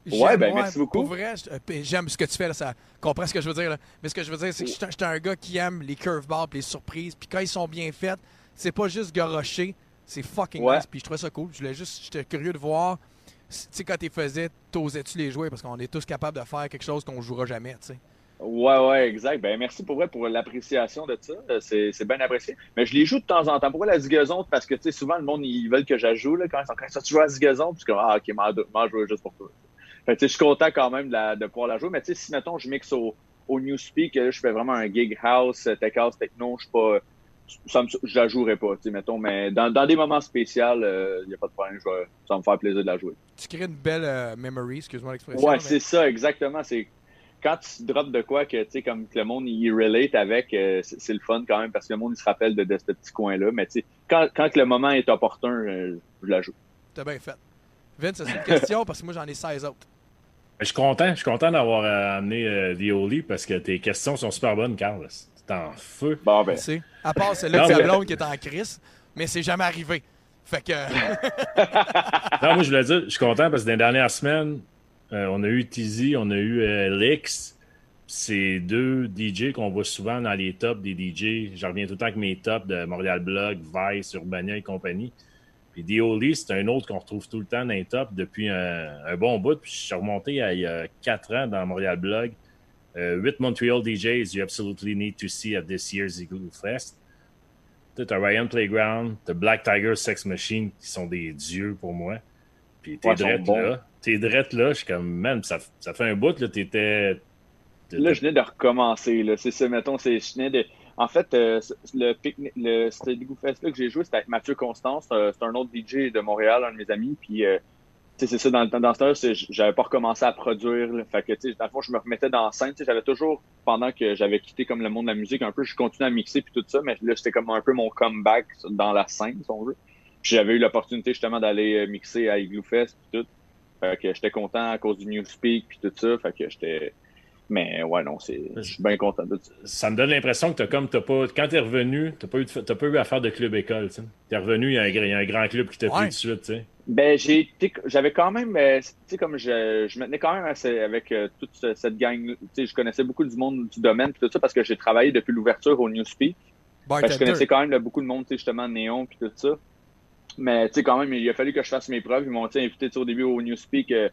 Ouais, ben, merci beaucoup.
Pour vrai, je- euh, j'aime ce que tu fais, là, ça comprends ce que je veux dire. Là. Mais ce que je veux dire, c'est que j'étais j'étais un gars qui aime les curveballs les surprises. Puis quand ils sont bien faits, c'est pas juste garocher, c'est fucking
Ouais.
nice. Puis je trouvais ça cool. Je voulais juste, j'étais curieux de voir, tu sais, quand tu faisais, t'osais-tu les jouer? Parce qu'on est tous capables de faire quelque chose qu'on jouera jamais, tu sais.
Ouais, ouais, exact. Ben, merci pour vrai pour l'appréciation de ça. Euh, C'est, c'est bien apprécié. Mais je les joue de temps en temps. Pourquoi la zigazon? Parce que, tu sais, souvent, le monde, ils veulent que j'ajoute, là, quand ils sont quand ça, tu joues à zigazon? Puis je comme, ah, ok, m'en m'en jouer juste pour toi. Fait que, tu sais, je suis content quand même de, la- de pouvoir la jouer. Mais, tu sais, si, mettons, je mixe au, au Newspeak, là, je fais vraiment un gig house, tech house, techno, je suis pas, ça me, je la jouerai pas, tu sais, mettons. Mais dans, dans des moments spéciaux, il n'y a pas de problème. Je vais, ça va me faire plaisir de la jouer.
Tu crées une belle euh, memory, excuse-moi l'expression.
Ouais,
mais-
c'est ça, exactement. C'est quand tu drops de quoi que, tu sais, comme que le monde y relate avec, euh, c'est le fun quand même parce que le monde il se rappelle de, de ce petit coin-là. Mais tu sais, quand, le moment est opportun, euh, je la joue.
T'as bien fait. Vince, c'est une question? Parce que moi, j'en ai 16 autres.
Je suis content, je suis content d'avoir euh, amené euh, The Oli parce que tes questions sont super bonnes, Carl. C'est en feu.
Bon, ben,
sais, à part celle-là de
mais-
blonde qui est en crise, mais c'est jamais arrivé. Fait que.
Non, moi, je voulais dire, je suis content parce que dans les dernières semaines, euh, on a eu Tizi, on a eu euh, Lix. C'est deux DJ qu'on voit souvent dans les tops des DJ. Je reviens tout le temps avec mes tops de Montréal Blog, Vice, Urbania et compagnie. Puis The Oli, c'est un autre qu'on retrouve tout le temps dans les tops depuis un, bon bout. Puis je suis remonté il y a quatre ans dans Montréal Blog. Euh, 8 Montreal DJs you absolutely need to see at this year's Igloo Fest. T'as Ryan Playground, t'as Black Tiger Sex Machine qui sont des dieux pour moi. Puis t'es
Ouais,
drette là. T'es drette là, je suis comme, man, ça, ça fait un bout, là, t'étais.
là, je venais de recommencer. Là. C'est ça, mettons, c'est, je venais de. En fait, euh, le le c'était Goo Fest là que j'ai joué, c'était avec Mathieu Constance. C'est un- autre DJ de Montréal, un de mes amis. Puis, euh, tu sais, c'est ça, dans, le temps- dans ce temps-là, j'avais pas recommencé à produire. là. Fait que, tu sais, dans le fond, je me remettais dans la scène. Tu sais, j'avais toujours, pendant que j'avais quitté comme le monde de la musique un peu, je continuais à mixer puis tout ça, mais là, c'était comme un peu mon comeback dans la scène, si on veut. Puis j'avais eu l'opportunité justement d'aller euh, mixer à Igloo Fest puis tout. Fait que j'étais content à cause du Newspeak puis tout ça. Fait que j'étais. Mais ouais, non, c'est. Je suis bien content de ça.
Ça me donne l'impression que t'as comme, t'as pas. Quand t'es revenu, t'as pas, eu de- t'as pas eu à faire de club école, tu sais. T'es revenu, il y, un y a un grand club qui t'a
Ouais.
pris tout de suite, tu sais.
Ben, j'ai été, j'avais quand même, euh, tu sais, comme je, je me tenais quand même assez avec euh, toute ce- cette gang, tu sais, je connaissais beaucoup du monde du domaine puis tout ça parce que j'ai travaillé depuis l'ouverture au Newspeak. Fait je connaissais quand même là, beaucoup de monde, tu sais, justement, Néon puis tout ça. Mais, tu sais, quand même, il a fallu que je fasse mes preuves. Ils m'ont, invité, au début au Newspeak, euh,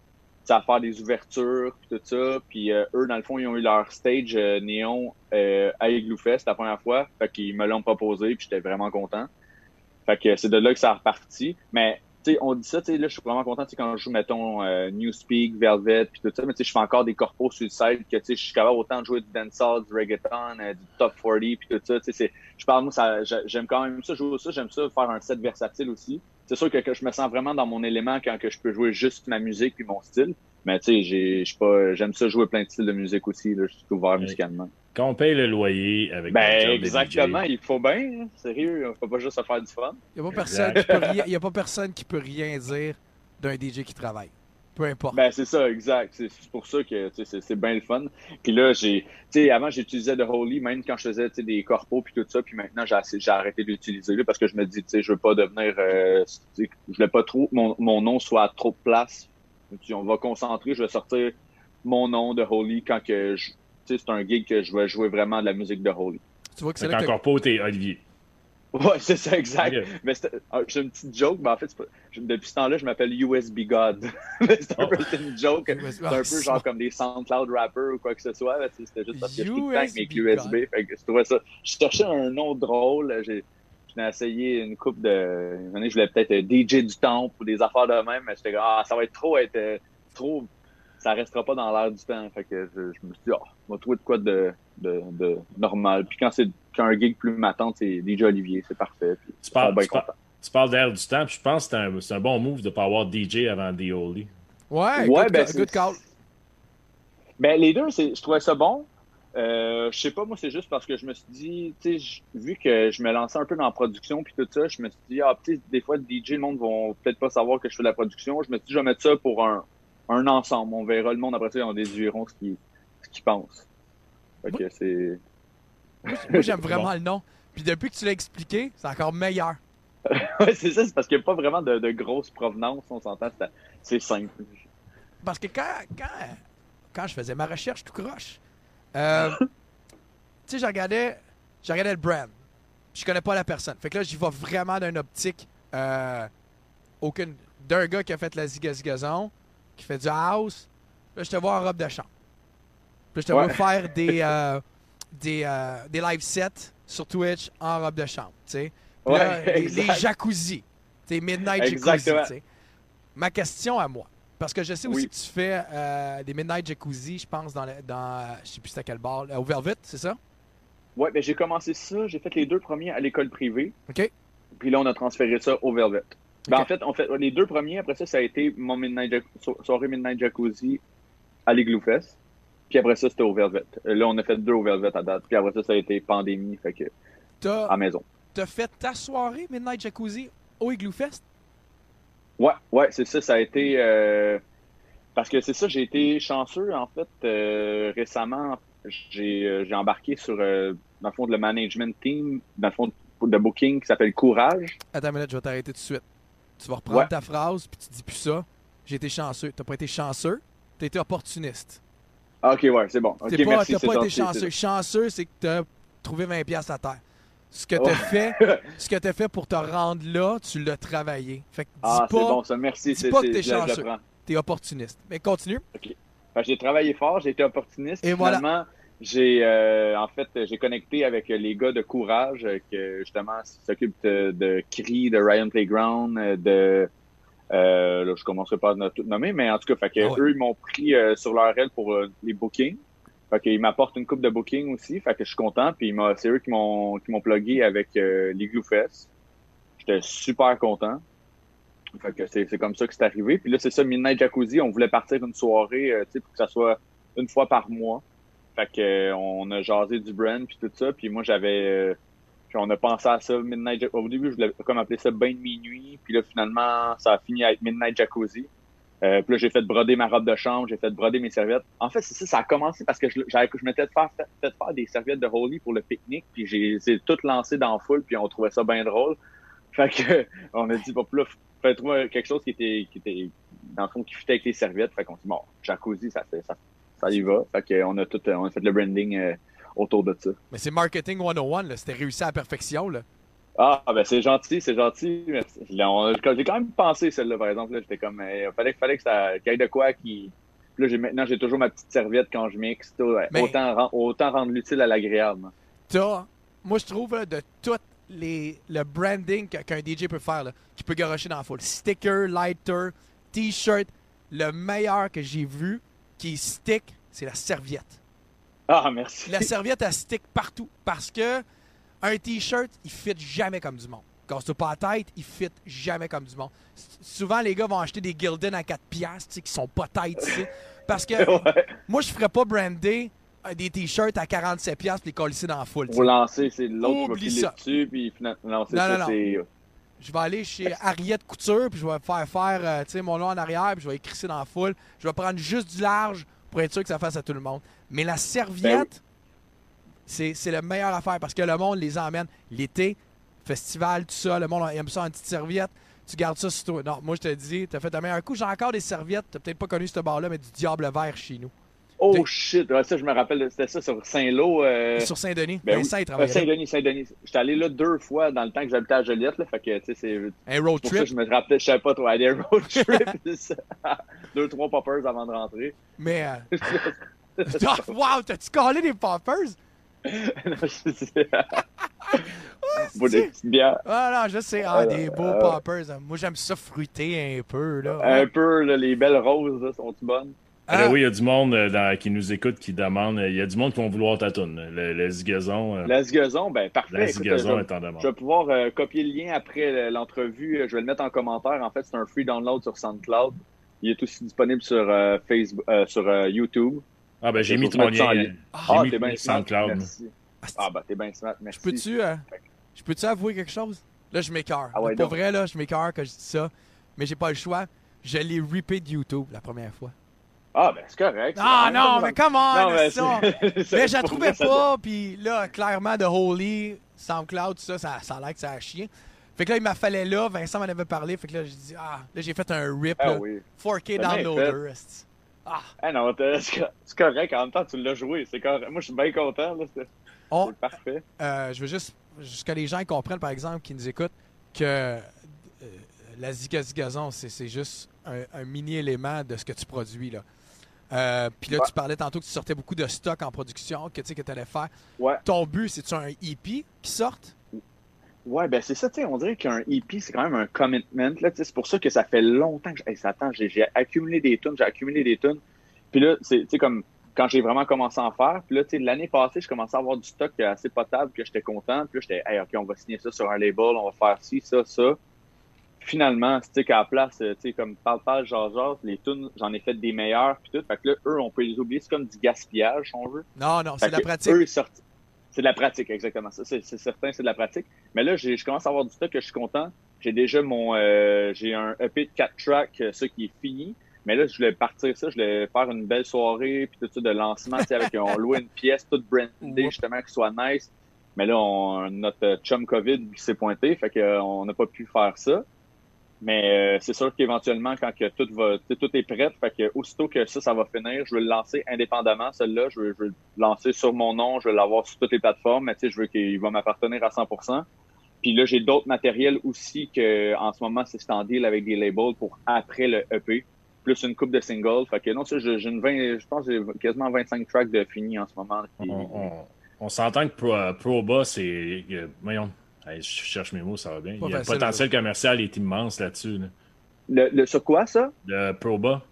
à faire des ouvertures tout ça. Puis euh, eux, dans le fond, ils ont eu leur stage euh, Néon euh, à Igloo Fest la première fois. Fait qu'ils me l'ont proposé puis j'étais vraiment content. Fait que c'est de là que ça a reparti. Mais, on dit ça, tu sais, là, je suis vraiment content, tu quand je joue, mettons, euh, Newspeak, Velvet, puis tout ça, mais tu sais, je fais encore des corpos sur le site, que, tu sais, je suis capable autant de jouer du dancehall, du reggaeton, euh, du top 40, puis tout ça, tu sais, je parle, moi, j'aime quand même ça, jouer ça, j'aime ça, faire un set versatile aussi. C'est sûr que, que je me sens vraiment dans mon élément quand que je peux jouer juste ma musique puis mon style, mais tu sais, j'ai, je suis pas, j'aime ça jouer plein de styles de musique aussi, là, je suis ouvert
Ouais.
musicalement.
Quand on paye le loyer avec
Ben, exactement,
DJ.
il faut bien, hein, sérieux, on peut pas juste se faire du fun.
Il n'y a, a pas personne qui peut rien dire d'un DJ qui travaille. Peu importe.
Ben, c'est ça, exact. C'est c'est pour ça que c'est c'est bien le fun. Puis là, j'ai, tu sais, avant, j'utilisais The Holy, même quand je faisais tu sais, des corpos puis tout ça. Puis maintenant, j'ai assez- j'ai arrêté d'utiliser là parce que je me dis, tu sais, je veux pas devenir, euh, je voulais pas trop, mon, mon nom soit à trop de place. Puis on va concentrer, je vais sortir mon nom de Holy quand que je, tu sais, c'est un gig que je vais jouer vraiment de la musique de Holy.
Tu vois que c'est là que
encore pas où t'es Olivier.
Ouais, c'est ça, exact. Mais c'était- ah, j'ai une petite joke, mais en fait, c'est pas- je- depuis ce temps-là, je m'appelle USB God. Mais c'est un
Oh.
peu c'est une joke. C'est un peu genre comme des SoundCloud rappers ou quoi que ce soit. C'était juste parce que je suis tout le temps avec mes
USB.
Fait que je trouvais ça. Je cherchais un nom drôle. J'ai j'ai essayé une coupe de. Une année, je voulais peut-être euh, DJ du temple ou des affaires de même, mais j'étais ah, ça va être trop, être euh, trop. Ça restera pas dans l'air du temps. Fait que je, je me suis dit, ah, on va trouver de quoi de, de, de normal. Puis quand c'est quand un gig plus m'attend, c'est DJ Olivier, c'est parfait. Puis
Tu parles, tu parles d'air du temps, puis je pense que c'est un, bon move de pas avoir DJ avant The Holy.
Ouais,
Ouais,
good,
ben,
good call.
Ben, les deux, c'est, je trouvais ça bon. Euh, je sais pas, moi, c'est juste parce que je me suis dit, tu sais, vu que je me lançais un peu dans la production puis tout ça, je me suis dit, ah, tu des fois, DJ, le monde vont peut-être pas savoir que je fais de la production. Je me suis dit, je vais mettre ça pour un, un ensemble. On verra le monde après ça, ils en déduiront ce qu'ils, ce qu'ils pensent. Fait que c'est.
Moi, j'aime vraiment le nom. Puis depuis que tu l'as expliqué, c'est encore meilleur.
ouais, c'est ça, c'est parce qu'il n'y a pas vraiment de, de grosse provenance, on s'entend, c'est, c'est simple.
Parce que quand, quand, quand je faisais ma recherche tout croche, euh, tu sais, je regardais, je regardais le brand. Je connais pas la personne. Fait que là, j'y vais vraiment d'une optique euh, aucune d'un gars qui a fait la zigazigazon, qui fait du house. Là, je te vois en robe de chambre. Puis là, je te
Ouais.
vois faire des, euh, des, euh, des live sets sur Twitch en robe de chambre, là,
Ouais,
les, jacuzzi. Tu sais, Midnight Jacuzzi. Ma question à moi, parce que je sais aussi
Oui.
que tu fais euh, des Midnight Jacuzzi, je pense, dans, le- dans euh, je sais plus c'était quel bar, là, au Velvet, c'est ça?
Ouais, ben j'ai commencé ça, j'ai fait les deux premiers à l'école privée.
OK.
Puis là, on a transféré ça au Velvet. Ben. En fait, on fait les deux premiers, après ça, ça a été mon Midnight soirée Midnight Jacuzzi à l'Igloo Fest. Puis après ça, c'était au Velvet. Là, on a fait deux au Velvet à date. Puis après ça, ça a été pandémie, fait que
T'as
à maison.
t'as fait ta soirée Midnight Jacuzzi au Igloo Fest?
Ouais, ouais, c'est ça, ça a été... euh, Parce que c'est ça, j'ai été chanceux, en fait, euh, récemment. J'ai euh, j'ai embarqué sur, euh, dans le fond, le management team, dans le fond, de booking qui s'appelle Courage.
Attends une minute, je vais t'arrêter tout de suite. Tu vas reprendre
Ouais.
ta phrase, puis tu dis plus ça. J'ai été chanceux. T'as pas été chanceux, t'as été opportuniste.
Ah, ok, ouais, c'est bon. Ok,
T'es pas, t'as pas été chanceux. Chanceux, c'est que t'as trouvé 20$ piastres à terre. Ce que t'as
Ouais.
fait, ce que t'as fait pour te rendre là, tu l'as travaillé. Fait que dis
Ah, c'est
pas,
bon, ça, merci.
dis
c'est-
pas que t'es chanceux. t'es opportuniste. Mais continue.
Fait que j'ai travaillé fort, j'ai été opportuniste.
Et voilà.
Finalement, j'ai euh, en fait j'ai connecté avec les gars de Courage euh, que justement s'occupent de, de CRI, de Ryan Playground, euh, de euh, là, je commencerai pas à tout nommer, mais en tout cas, fait que
Ah ouais.
eux ils m'ont pris euh, sur leur aile pour euh, les bookings. Fait qu'ils m'apportent une coupe de booking aussi, fait que je suis content. Puis c'est eux qui m'ont qui m'ont plugué avec euh, les Glue Fest. J'étais super content. Fait que c'est c'est comme ça que c'est arrivé. Puis là, c'est ça, Midnight Jacuzzi. On voulait partir une soirée, euh, tu sais, pour que ça soit une fois par mois. Fait que on a jasé du brand puis tout ça. Puis moi, j'avais... puis on a pensé à ça, Midnight. Au début, je voulais comme appeler ça bain de minuit. Puis là, finalement, ça a fini avec Midnight Jacuzzi. Euh, puis là, j'ai fait broder ma robe de chambre, j'ai fait broder mes serviettes. En fait, c'est ça, ça a commencé parce que je, je m'étais fait, fait, fait faire des serviettes de Holy pour le pique-nique. Puis j'ai tout lancé dans la foule, puis on trouvait ça bien drôle. Fait que on a dit, bon, là, fait trouver quelque chose qui était, qui était, dans le fond, qui fitait avec les serviettes. Fait qu'on dit, bon, jacuzzi, ça, ça, ça y va. Fait qu'on a tout, on a fait le branding euh, autour de ça.
Mais c'est Marketing 101, là. C'était réussi à la perfection, là.
Ah, ben c'est gentil, c'est gentil. J'ai quand même pensé celle-là, par exemple. J'étais comme, il fallait, fallait que ça, qu'il y ait de quoi qui. Là, j'ai maintenant, j'ai toujours ma petite serviette quand je mixe. tout, ouais.
Mais-
Autant, ren- autant rendre l'utile à l'agréable.
T'as, moi, je trouve, là, de tout les, le branding qu'un DJ peut faire, là, qui peut garocher dans la foule. Sticker, lighter, t-shirt. Le meilleur que j'ai vu qui stick, c'est la serviette.
Ah, merci.
La serviette, elle stick partout. Parce que un t-shirt, il fit jamais comme du monde. Casse-toi pas la tête, il fit jamais comme du monde. Souvent, les gars vont acheter des Gildan à 4 piastres, tu sais, qui sont pas tight, tu sais. Parce que
ouais.
moi, je ferais pas brander euh, des t-shirts à 47 piastres puis les colisser dans la foule.
Pour lancer, c'est l'autre qui va dessus. Puis non, c'est
Non,
ça,
non,
c'est.
Je vais aller chez Ariette Couture, puis je vais faire faire euh, tu sais, mon nom en arrière, puis je vais écrire dans la foule. Je vais prendre juste du large pour être sûr que ça fasse à tout le monde. Mais la serviette, c'est c'est la meilleure affaire parce que le monde les emmène l'été, festival, tout ça. Le monde aime ça en petite serviette. Tu gardes ça sur toi. Non, moi je te dis, t'as fait un meilleur coup. J'ai encore des serviettes. T'as peut-être pas connu ce bar-là, mais du diable vert chez nous.
Oh shit, ouais, ça je me rappelle, c'était ça sur Saint-Lô. euh,
Sur Saint-Denis.
ben oui.
travaillait
Euh. Saint-Denis, Saint-Denis. J'étais allé là deux fois dans le temps que j'habitais à Joliette, là, fait que tu sais, c'est
Un road
pour ça que
trip?
je me rappelais, je savais pas trop, aller road trip, deux, trois poppers avant de rentrer.
Mais. euh, Ah, wow, t'as-tu collé des poppers?
Non, je sais.
Ah,
Pour des
c'est-
petites bières.
Ah non, je sais. Ah, des beaux
euh,
poppers. Moi, j'aime ça fruiter un peu, là.
Un peu, là, les belles roses, là, sont bonnes?
Ah,
Là, oui, il y a du monde euh, dans- qui nous écoute qui demande. euh, Il y a du monde qui vont vouloir ta toune. Le, le zigazon. euh,
La zigazon, ben parfait.
la
Écoute,
zigazon
je,
est en demande.
je vais pouvoir euh, copier le lien après l'entrevue. Je vais le mettre en commentaire. En fait, c'est un free download sur SoundCloud. Il est aussi disponible sur euh, Facebook, euh, sur euh, YouTube.
Ah, ben j'ai
Je
mis ton lien.
lien. Ah, t'es bien.
SoundCloud.
Merci.
ah, c'est-
ben t'es bien smart. Merci.
Je peux-tu euh, je peux-tu avouer quelque chose? Là, je m'écœure.
Ah ouais,
Pour vrai, là, je m'écœure que je dis ça. Mais j'ai pas le choix. Je l'ai rippé de YouTube la première fois.
Ah, ben c'est correct.
Ah non, mais comment
Non, mais
ça? Mais je la trouvais pas, puis là, clairement, de Holy, SoundCloud, tout ça, ça, ça a l'air que ça a chier. Fait que là, il m'a fallu là, Vincent m'en avait parlé, fait que là, j'ai dit, ah, là, j'ai fait un rip,
Ah
là,
oui.
4K
T'as bien
downloader. Ah,
Ah non, c'est co- c'est correct. En même temps, tu l'as joué. C'est correct. Moi, je suis bien content. là. C'est
on,
c'est parfait.
euh, je veux juste, juste que les gens comprennent, par exemple, qui nous écoutent, que euh, la Zika Zigazon, c'est c'est juste un, un mini-élément de ce que tu produis, là. Euh, Puis là,
Ouais.
tu parlais tantôt que tu sortais beaucoup de stock en production, que tu sais que tu allais faire.
Ouais.
Ton but, c'est-tu un EP qui sorte?
Ouais, ben c'est ça, tu sais, on dirait qu'un EP, c'est quand même un commitment, là, c'est pour ça que ça fait longtemps que, hey, ça, j'ai accumulé des tunes, j'ai accumulé des tunes, puis là, c'est, tu sais, comme, quand j'ai vraiment commencé à en faire, puis là, tu sais, l'année passée, je commençais à avoir du stock assez potable, que j'étais content, puis là, j'étais, hey, OK, on va signer ça sur un label, on va faire ci, ça, ça. Finalement, tu sais, qu'à la place, euh, tu sais, comme parle, parle, genre, genre, les tunes, j'en ai fait des meilleures, puis tout, fait que là, eux, on peut les oublier, c'est comme du gaspillage, si on veut.
Non, non, c'est de la
que
pratique.
eux, ils sortent- C'est de la pratique, exactement. Ça, c'est c'est certain, c'est de la pratique. Mais là, j'ai- je commence à avoir du stock que je suis content. J'ai déjà mon, euh, j'ai un EP de 4 tracks, euh, ça qui est fini. Mais là, je voulais partir ça, je voulais faire une belle soirée, puis tout ça de lancement, tu sais, avec on louait une pièce toute brandée, justement, qui soit nice. Mais là, on, notre chum COVID qui s'est pointé, fait qu'on n'a pas pu faire ça. Mais euh, c'est sûr qu'éventuellement, quand que tout va, tout est prêt, fait que aussitôt que ça, ça va finir, je veux le lancer indépendamment, celle-là. Je veux, je veux le lancer sur mon nom, je veux l'avoir sur toutes les plateformes, mais tu sais, je veux qu'il va m'appartenir à 100%. Puis là, j'ai d'autres matériels aussi que en ce moment, c'est en deal avec des labels pour après le EP, plus une coupe de singles. Fait que non, ça, j'ai une 20, je pense j'ai quasiment 25 tracks de fini en ce moment.
On, on, on s'entend que Pro, Proba, c'est. euh, voyons, hey, je cherche mes mots, ça va bien.
Pas
Il y a
facile,
le potentiel commercial est immense là-dessus. là.
Le, le, sur quoi, ça?
Le Proba,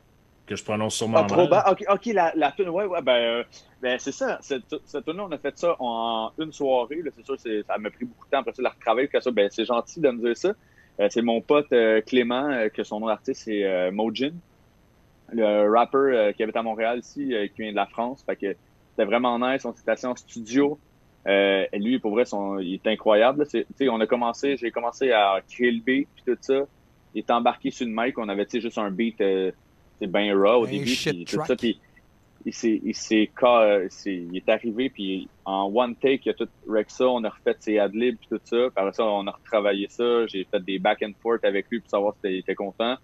que je prononce sûrement
Ah,
mal.
Proba, ok, ok, la, la tune, ouais, ouais, ben, euh, ben c'est ça. Cette, cette tune-là, on a fait ça en une soirée. là, C'est sûr, c'est- ça m'a pris beaucoup de temps après ça de la retravailler. ça, ben, c'est gentil de me dire ça. Euh, c'est mon pote euh, Clément, euh, que son nom d'artiste c'est euh, Mojin, le rapper euh, qui habite à Montréal ici, euh, qui vient de la France. Fait que c'était vraiment nice. On s'est assis en studio. Euh, et lui, pour vrai, son, il est incroyable. sais, on a commencé, j'ai commencé à créer le beat puis tout ça. Il est embarqué sur une mic. On avait tu sais, juste un beat, euh, c'est bien raw au
Un
début. puis tout ça, il s'est, il s'est, il est arrivé puis en one take, il a tout rec ça. On a refait ses adlibs puis tout ça. Après ça, on a retravaillé ça. J'ai fait des back and forth avec lui pour savoir s'il était content.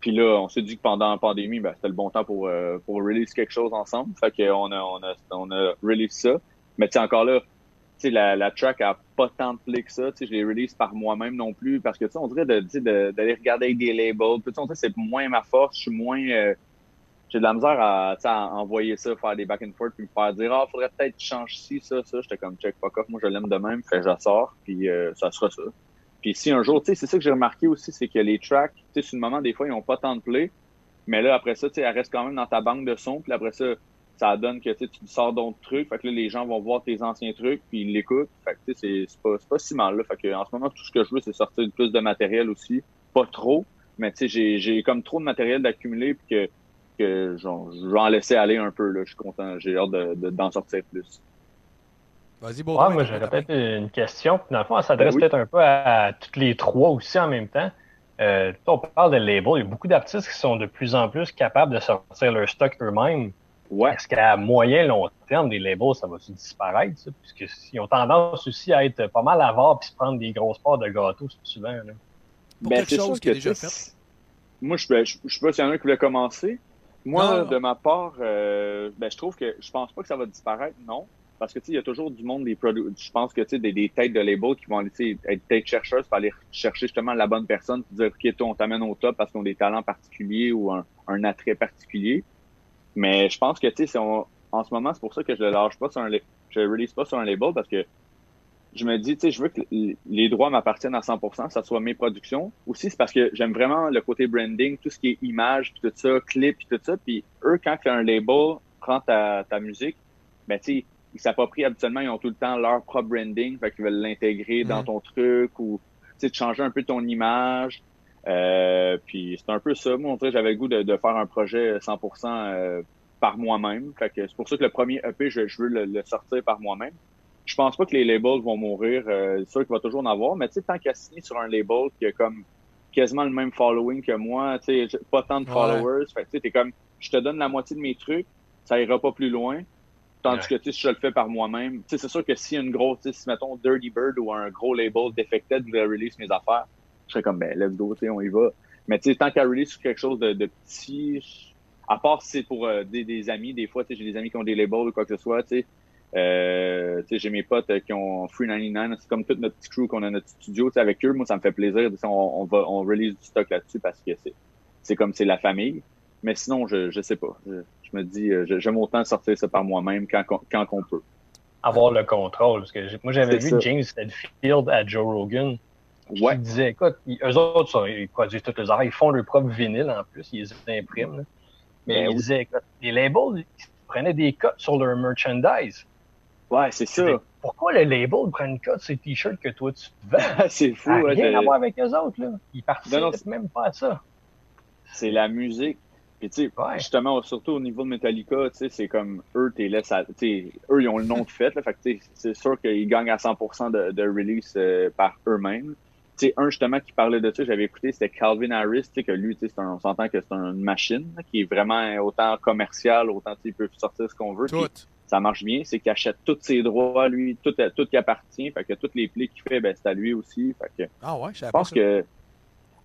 Puis là, on s'est dit que pendant la pandémie, ben, c'était le bon temps pour, euh, pour release quelque chose ensemble. Fait qu'on a, on a, on a release ça. Mais tu encore là, tu la, la track a pas tant de play que ça. Tu je l'ai release par moi-même non plus. Parce que, tu on dirait de, sais, de- d'aller regarder avec des labels. Sais, on dirait c'est moins ma force. Je suis moins, euh, j'ai de la misère à, à envoyer ça, faire des back and forth, puis me faire dire, ah, faudrait peut-être changer ci, ça, ça. J'étais comme, check, fuck off. Moi, je l'aime de même. Fait je sors. Puis, euh, ça sera ça. Puis si un jour, tu sais, c'est ça que j'ai remarqué aussi, c'est que les tracks, tu sais, sur le moment, des fois, ils ont pas tant de play. Mais là, après ça, tu sais, elle reste quand même dans ta banque de sons. Puis après ça, ça donne que tu sors d'autres trucs. Fait que là, les gens vont voir tes anciens trucs, puis ils l'écoutent. Fait que tu sais, c'est- c'est pas, c'est pas si mal. Là. Fait que en ce moment, tout ce que je veux, c'est sortir plus de matériel aussi. Pas trop, mais tu sais, j'ai, j'ai comme trop de matériel d'accumuler, puis que, que genre, je vais en laisser aller un peu. Là. Je suis content. J'ai hâte de, de- d'en sortir plus.
Vas-y,
Ouais,
Baudouin.
moi, j'aurais peut-être une question. Dans le fond, elle s'adresse
Ben oui.
peut-être un peu à, à toutes les trois aussi en même temps. Euh, on parle de labels. Il y a beaucoup d'artistes qui sont de plus en plus capables de sortir leur stock eux-mêmes.
Ouais.
Est-ce qu'à moyen long terme, des labels, ça va-tu disparaître, ça? Puisque ils ont tendance aussi à être pas mal avares puis se prendre des grosses parts de gâteau souvent. Là.
Pour
Ben,
quelque
c'est
chose qui est déjà fait.
Moi, je, je, je sais pas s'il y en a un qui voulait commencer, Moi,
Non.
de ma part, euh, ben, je trouve que je pense pas que ça va disparaître, non. Parce que tu sais, il y a toujours du monde des produits. Je pense que tu sais, des, des têtes de label qui vont aller tu sais, être tête chercheuses pour aller chercher justement la bonne personne pour dire OK, toi, on t'amène au top parce qu'ils ont des talents particuliers ou un, un attrait particulier. Mais je pense que tu sais, si on- en ce moment, c'est pour ça que je le lâche pas sur un je le release pas sur un label parce que je me dis, tu sais, je veux que les droits m'appartiennent à 100%, ça soit mes productions. Aussi, c'est parce que j'aime vraiment le côté branding, tout ce qui est image, puis tout ça, clip, puis tout ça. Puis eux, quand un label prend ta, ta musique, ben, tu sais, ils s'approprient habituellement, ils ont tout le temps leur propre branding, fait qu'ils veulent l'intégrer dans ton truc ou, tu sais, changer un peu ton image. Euh, puis c'est un peu ça. Moi, on dirait j'avais le goût de, de faire un projet 100% euh, par moi-même. Fait que c'est pour ça que le premier EP, je, je veux le, le sortir par moi-même. Je pense pas que les labels vont mourir. Euh, c'est sûr qu'il va toujours en avoir, mais tu sais, tant qu'à signer sur un label qui a comme quasiment le même following que moi, tu sais, pas tant de
Ouais.
followers. Fait que tu sais, t'es comme, je te donne la moitié de mes trucs, ça ira pas plus loin. Tandis
Ouais.
que, tu sais, si je le fais par moi-même, tu sais, c'est sûr que si une grosse, tu sais, si mettons Dirty Bird ou un gros label Defected voulait release mes affaires, serais comme, ben, let's go, on y va. Mais tu sais, tant qu'à release sur quelque chose de, de petit, à part si c'est pour euh, des, des amis, des fois, tu sais, j'ai des amis qui ont des labels ou quoi que ce soit, tu sais. Euh, tu sais, j'ai mes potes euh, qui ont Free 99, c'est comme toute notre petit crew qu'on a notre studio, tu sais, avec eux, moi, ça me fait plaisir, on, on va, on release du stock là-dessus parce que c'est, c'est comme c'est la famille. Mais sinon, je, je sais pas. Je, je me dis, euh, je- j'aime autant sortir ça par moi-même quand, quand qu'on peut.
Avoir le contrôle. Parce que moi, j'avais vu
ça.
James Hetfield à Joe Rogan.
Ouais.
Il disait, écoute, ils- eux autres, ils produisent toutes les arts, ils font leur propre vinyle en plus, ils les impriment. là. Mais
Ben
il
oui.
disait, écoute, les labels, ils prenaient des cotes sur leur merchandise.
Ouais, c'est ça.
Pourquoi le label prend une cote sur les t-shirts que toi tu te vends?
c'est fou.
Ça n'a rien à voir avec eux autres, là. Ils participent
Non, non,
même pas à ça.
c'est la musique. Puis tu sais,
Ouais.
justement, surtout au niveau de Metallica, tu sais, c'est comme eux, t'es laisse à, eux, ils ont le nom de fête, là, fait que tu sais, c'est sûr qu'ils gagnent à 100% de, de release euh, par eux-mêmes. Tu sais, un justement qui parlait de ça, j'avais écouté, c'était Calvin Harris, tu sais, que lui, tu sais, un- on s'entend que c'est une machine là, qui est vraiment autant commerciale, autant il peut sortir ce qu'on veut.
Tout.
ça marche bien, c'est qu'il achète tous ses droits, lui, tout, tout qui appartient, fait que toutes les plays qu'il fait, ben, c'est à lui aussi, fait que
Ah ouais, je
pense que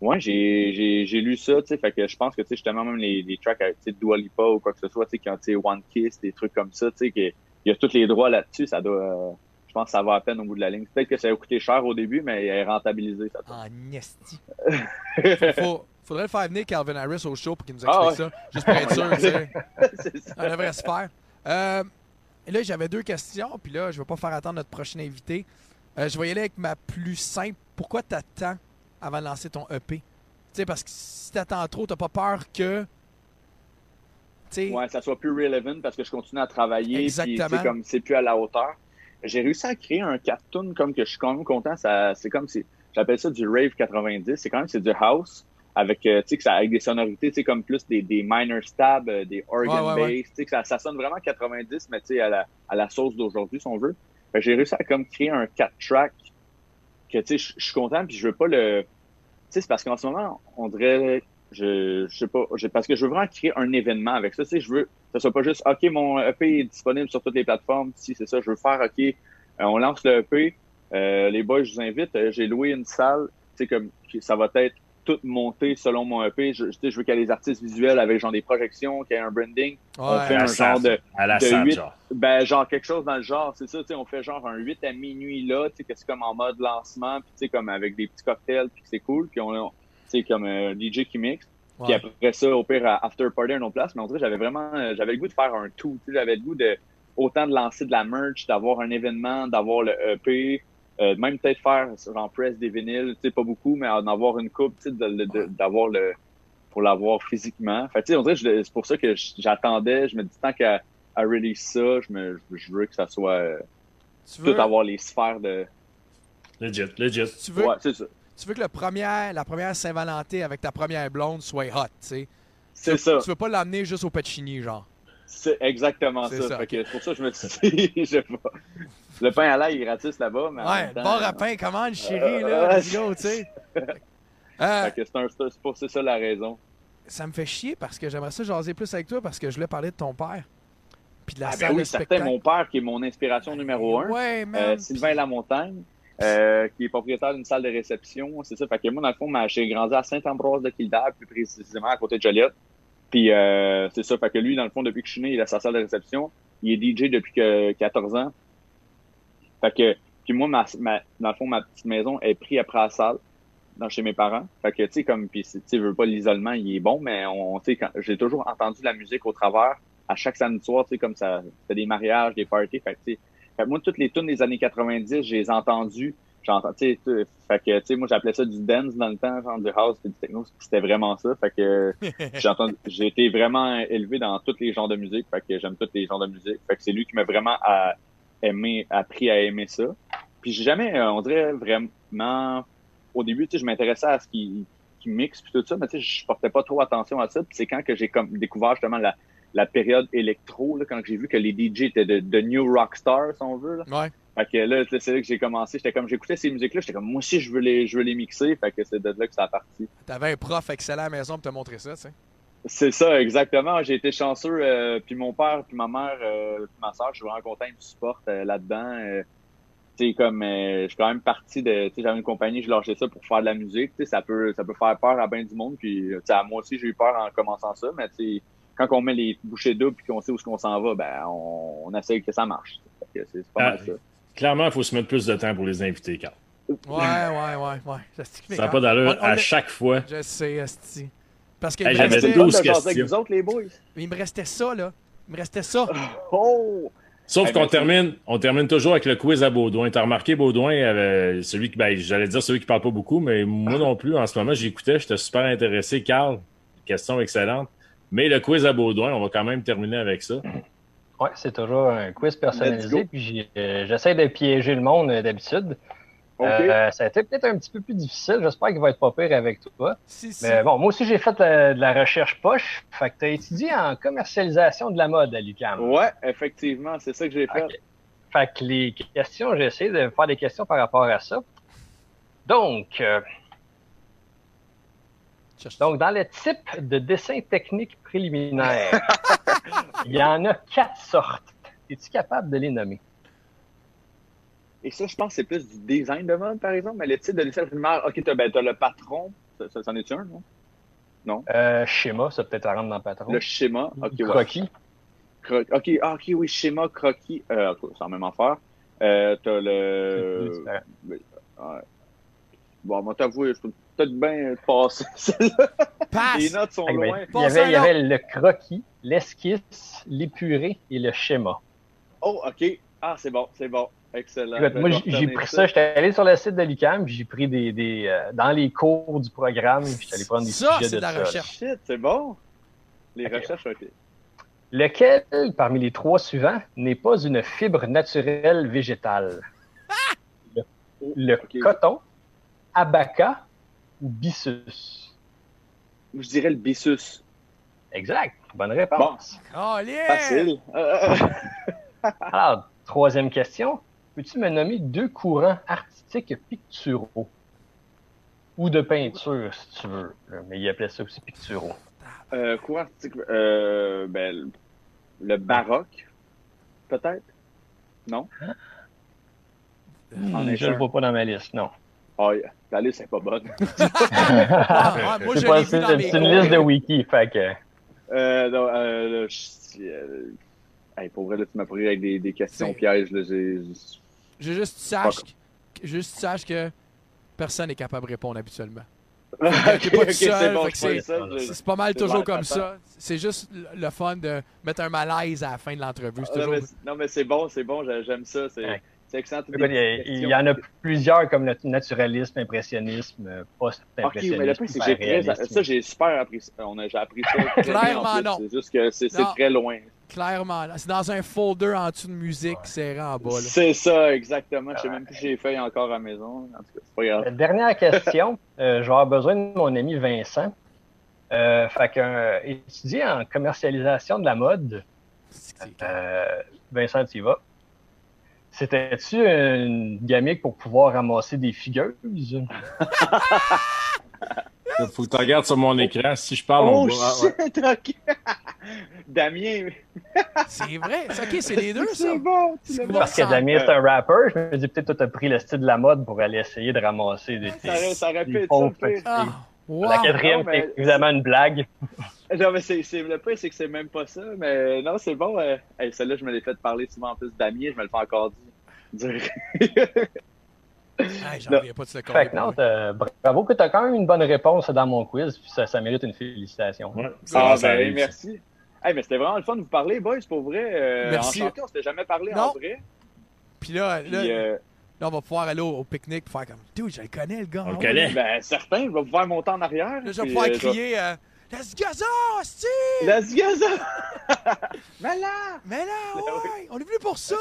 ouais j'ai j'ai j'ai lu ça tu sais fait que je pense que tu sais justement même les, les tracks avec tu sais, Dua Lipa ou quoi que ce soit tu sais qui ont tu sais One Kiss des trucs comme ça tu sais que il y a tous les droits là-dessus ça doit euh, je pense que ça va à peine au bout de la ligne peut-être que ça a coûté cher au début mais il est rentabilisé ça
Ah, nesti. faut, faut- faudrait le faire venir Calvin Harris au show pour qu'il nous explique
Ah ouais.
ça. Juste pour être sûr, tu sais.
c'est ça
Ça devrait se faire. Euh, et là, j'avais deux questions, puis là, je vais pas faire attendre notre prochain invité. Euh, je vais y aller avec ma plus simple. Pourquoi t'attends avant de lancer ton EP? Tu sais, parce que si t'attends trop, t'as pas peur que. Tu
ouais ça soit plus relevant parce que je continue à travailler puis tu
Exactement.
comme c'est plus à la hauteur j'ai réussi à créer un cartoon comme que je suis quand même content ça c'est comme si j'appelle ça du rave 90 c'est quand même c'est du house avec euh, tu sais que ça avec des sonorités tu sais comme plus des, des minor stabs euh, des organ
Ouais, ouais, ouais.
bass tu sais que ça, ça sonne vraiment 90 mais tu sais à la à la sauce d'aujourd'hui si on veut j'ai réussi à comme créer un 4 track que tu sais je je suis content puis je veux pas le tu sais c'est parce qu'en ce moment on dirait je, je sais pas je- parce que je veux vraiment créer un événement avec ça tu sais je veux que ce soit pas juste ok mon EP est disponible sur toutes les plateformes si c'est ça je veux faire ok euh, on lance le EP euh, les boys je vous invite euh, j'ai loué une salle tu sais comme ça va être tout monté selon mon EP je, tu sais, je veux qu'il y ait les artistes visuels avec genre des projections qu'il y ait un branding on
ouais.
fait
À
un genre
salle.
de
À la
de
salle, genre.
ben, genre quelque chose dans le genre, c'est ça, tu sais, on fait genre un 8 à minuit là, tu sais, que c'est comme en mode lancement, puis tu sais, comme avec des petits cocktails, puis que c'est cool, puis on, on- sais, comme un DJ qui mixe, puis après ça, au pire, à after party à une autre place, mais on dirait que j'avais vraiment, euh, j'avais le goût de faire un tout, tu sais, j'avais le goût de, autant de lancer de la merch, d'avoir un événement, d'avoir le EP, euh, même peut-être faire, genre, press des vinyles, tu sais, pas beaucoup, mais en avoir une coupe, tu sais, de- de- de- d'avoir le, pour l'avoir physiquement. Fait tu sais, on dirait c'est pour ça que j'attendais, je me dis, tant qu'à à release ça, je, me, je veux que ça soit euh,
Tu veux,
tout avoir les sphères de.
Legit, legit.
tu veux,
Ouais, c'est ça.
Tu veux que le premier, la première Saint-Valentin avec ta première blonde soit hot, tu sais?
C'est ça.
Tu veux pas l'amener juste au Pacini, genre.
C'est exactement ça.
ça,
Fait que c'est pour ça que je me suis dit, je sais pas. Le pain à l'ail est gratis là-bas, mais
Ouais,
temps,
bar à pain, commande, chérie, là,
Euh,
let's go, tu sais? Euh,
c'est un- c'est pour c'est ça la raison.
ça me fait chier parce que j'aimerais ça jaser plus avec toi parce que je voulais parler de ton père. Puis de la
Ah,
salle
ben
de
oui, certain,
spectacle.
mon père qui est mon inspiration numéro un.
Ouais,
Euh,
man.
Sylvain Lamontagne, euh, qui est propriétaire d'une salle de réception. C'est ça. Fait que moi, dans le fond, j'ai grandi à Saint-Ambroise de Kildare, plus précisément à côté de Joliette. Puis euh, c'est ça, fait que lui, dans le fond, depuis que je suis né, il a sa salle de réception. Il est DJ depuis que 14 ans. Fait que, puis moi, ma, ma- dans le fond, ma petite maison est prise après la salle, dans, chez mes parents. Fait que, tu sais, comme, puis, tu veux pas l'isolement, il est bon, mais on, tu sais, j'ai toujours entendu la musique au travers, à chaque samedi soir, tu sais, comme ça, c'était des mariages, des parties. Fait que, tu sais, fait que moi, toutes les tunes des années 90, j'ai les entendues. J'entends, tu sais, fait que, tu sais, moi, j'appelais ça du dance dans le temps, genre du house, puis du techno, c'était vraiment ça. Fait que, j'ai entendu- j'ai été vraiment élevé dans tous les genres de musique, fait que j'aime tous les genres de musique. Fait que c'est lui qui m'a vraiment à- aimé, appris à aimer ça. Puis j'ai jamais, euh, on dirait vraiment, au début, tu sais, je m'intéressais à ce qui, qui mixe puis tout ça, mais tu sais, je portais pas trop attention à ça. Puis c'est quand que j'ai comme découvert justement la, la période électro, là, quand j'ai vu que les DJ étaient de, de new rockstar, si on veut. Là.
Ouais.
Fait que là, c'est là que j'ai commencé. J'étais comme, j'écoutais ces musiques-là, j'étais comme, moi aussi, je veux les, je veux les mixer. Fait que c'est de là que ça a parti.
T'avais un prof excellent à la maison pour te montrer ça, tu sais.
C'est ça, exactement. J'ai été chanceux. euh, puis mon père, puis ma mère, euh, puis ma soeur, je suis vraiment content qu'ils me supportent euh, là-dedans. Euh, tu sais, comme euh, je suis quand même parti de. Tu sais, j'avais une compagnie, je lâchais ça pour faire de la musique. Tu sais, ça peut, ça peut faire peur à bien du monde. Puis, tu sais, à moi aussi, j'ai eu peur en commençant ça. Mais tu sais, quand on met les bouchées doubles puis qu'on sait où est-ce qu'on s'en va, ben, on, on essaye que ça marche. C'est pas
Ah,
mal ça.
Clairement, il faut se mettre plus de temps pour les invités, Carl.
Ouais, ouais, ouais, ouais. Ça,
n'a
quand-
pas d'allure à chaque fois.
Je sais, Asti. Parce que
Hey, j'avais
restait,
C'est le fun
12
de jaser avec
questions.
vous autres, les boys?
il me restait ça, là. Il me restait ça.
Oh!
Sauf
Hey,
qu'on termine, on termine toujours avec le quiz à Baudouin. T'as remarqué, Baudouin, euh, celui qui, ben, j'allais dire celui qui parle pas beaucoup, mais moi non plus, en ce moment, j'écoutais, j'étais super intéressé. Carl, question excellente. Mais le quiz à Baudouin, on va quand même terminer avec ça.
Ouais, c'est toujours un quiz personnalisé. Puis euh, j'essaie de piéger le monde euh, d'habitude. Euh, ça a été peut-être un petit peu plus difficile. J'espère qu'il va être pas pire avec toi.
Si, si.
Mais bon, moi aussi, j'ai fait euh, de la recherche poche. Fait que tu as étudié en commercialisation de la mode à l'UQAM.
Ouais, effectivement, c'est ça que j'ai fait.
Ok. Fait que les questions, j'ai essayé de faire des questions par rapport à ça. Donc, euh, donc dans le type de dessin technique préliminaire, il y en a quatre sortes. Es-tu capable de les nommer?
Et ça, je pense que c'est plus du design de mode, par exemple. Mais le titre de l'essai primaire, OK, t'as ben, t'as le patron. Ça, ça, c'en est un, non?
Euh, schéma, ça peut-être rentre dans le patron.
Le schéma. OK, ouais.
Croquis.
Cro- OK, ah, OK, oui, schéma, croquis. Euh, c'est la même affaire. Euh, t'as le... Ouais. Bon, moi, t'avouer, je peux peut-être bien passer celle-là.
Passe!
Les notes sont
que, ben,
loin.
il, y
Passe
avait, il y avait le croquis, l'esquisse, l'épuré et le schéma.
Oh, OK. Ah, c'est bon, c'est bon. Excellent.
Écoute, moi, j'ai- pris ça. J'étais allé sur le site de puis j'ai pris des, des euh, dans les cours du programme, puis j'étais allé prendre des
Ça,
sujets
c'est de la
ça.
recherche.
Shit, c'est bon. Les
Ok.
recherches, OK.
Lequel, parmi les trois suivants, n'est pas une fibre naturelle végétale? Le, le coton, abaca ou byssus?
Je dirais le bissus.
Exact. Bonne réponse.
Oh, yeah!
Facile. Euh,
Alors, troisième question. Peux-tu me nommer deux courants artistiques picturaux? Ou de peinture, si tu veux. Mais il appelait ça aussi picturaux.
Euh, quoi article? Euh, ben, le- baroque, peut-être? Non? En
je ne le vois pas dans ma liste, non.
Ah, yeah. la liste n'est pas bonne.
Ah, ah, moi,
C'est
je
pas-
l'ai vu
c'est-
dans mes
c'est une liste de wiki, fait que...
euh, non, euh, là, je- euh, hey, pour vrai, là, tu m'as pris avec des, des questions pièges. Là, j'ai,
Je veux juste que tu saches que, juste saches que personne n'est capable de répondre habituellement.
c'est bon, je
pas mal
c'est
toujours
mal,
comme
attends.
ça. C'est juste le- fun de mettre un malaise à la fin de l'entrevue. C'est
Ah, non,
toujours...
mais, non, mais c'est bon, c'est bon, j'ai- j'aime ça. C'est,
Ouais.
C'est excellent. des
Il y, en a plusieurs comme le naturalisme, impressionnisme, euh,
Ok,
post-impressionnisme.
mais le point, c'est que j'ai ça, j'ai super appris ça. On a, j'ai appris ça.
Clairement, non.
C'est juste que c'est, très loin.
Clairement. là. C'est dans un folder en dessous de musique serré en bas.
C'est ça, exactement. Je sais même plus si j'ai fait encore à la maison. En tout cas, c'est pas grave.
Euh, Dernière question. Euh, je vais avoir besoin de mon ami Vincent. Euh, fait qu'un étudiant en commercialisation de la mode, euh, Vincent, tu y vas. C'était-tu une gamique pour pouvoir ramasser des figures?
Il faut que tu regardes sur mon écran. Si je parle,
Oh
on voit.
shit, ok. Damien,
C'est vrai. C'est- Ok, c'est les deux, ça.
c'est bon.
C'est?
Parce que Damien, c'est un rapper. Je me dis peut-être que tu as pris le style de la mode pour aller essayer de ramasser des,
Ça aurait- ça
Wow.
La quatrième,
mais-
c'est évidemment une blague.
Non, mais c'est, c'est, le pire, c'est que c'est même pas ça. Mais non, c'est bon. euh, hey, celle-là, je me l'ai fait parler souvent en plus d'Amiens. Je me le fais encore dire.
Hey, J'en
Non.
reviens pas de ce
Fait
corps.
que non, t'as- bravo que tu as quand même une bonne réponse dans mon quiz, puis ça, ça mérite une félicitation.
Ouais,
ah,
ça
ben,
arrive,
merci. Hey, mais c'était vraiment le fun de vous parler, boys, pour vrai. Euh,
Merci.
Enchanté, on s'était jamais parlé
Non.
en vrai.
Puis là,
Puis,
là,
euh,
là, on va pouvoir aller au, au pique-nique pour faire comme Dude, je le connais, le gars.
On le
Ah
connaît.
ben, certain, je vais vous faire monter en arrière.
Là, je vais pouvoir
euh,
crier euh, Let's go, ça, hostie!
Let's go, ça! Malade!
Mais là, ouais, on est venu pour ça!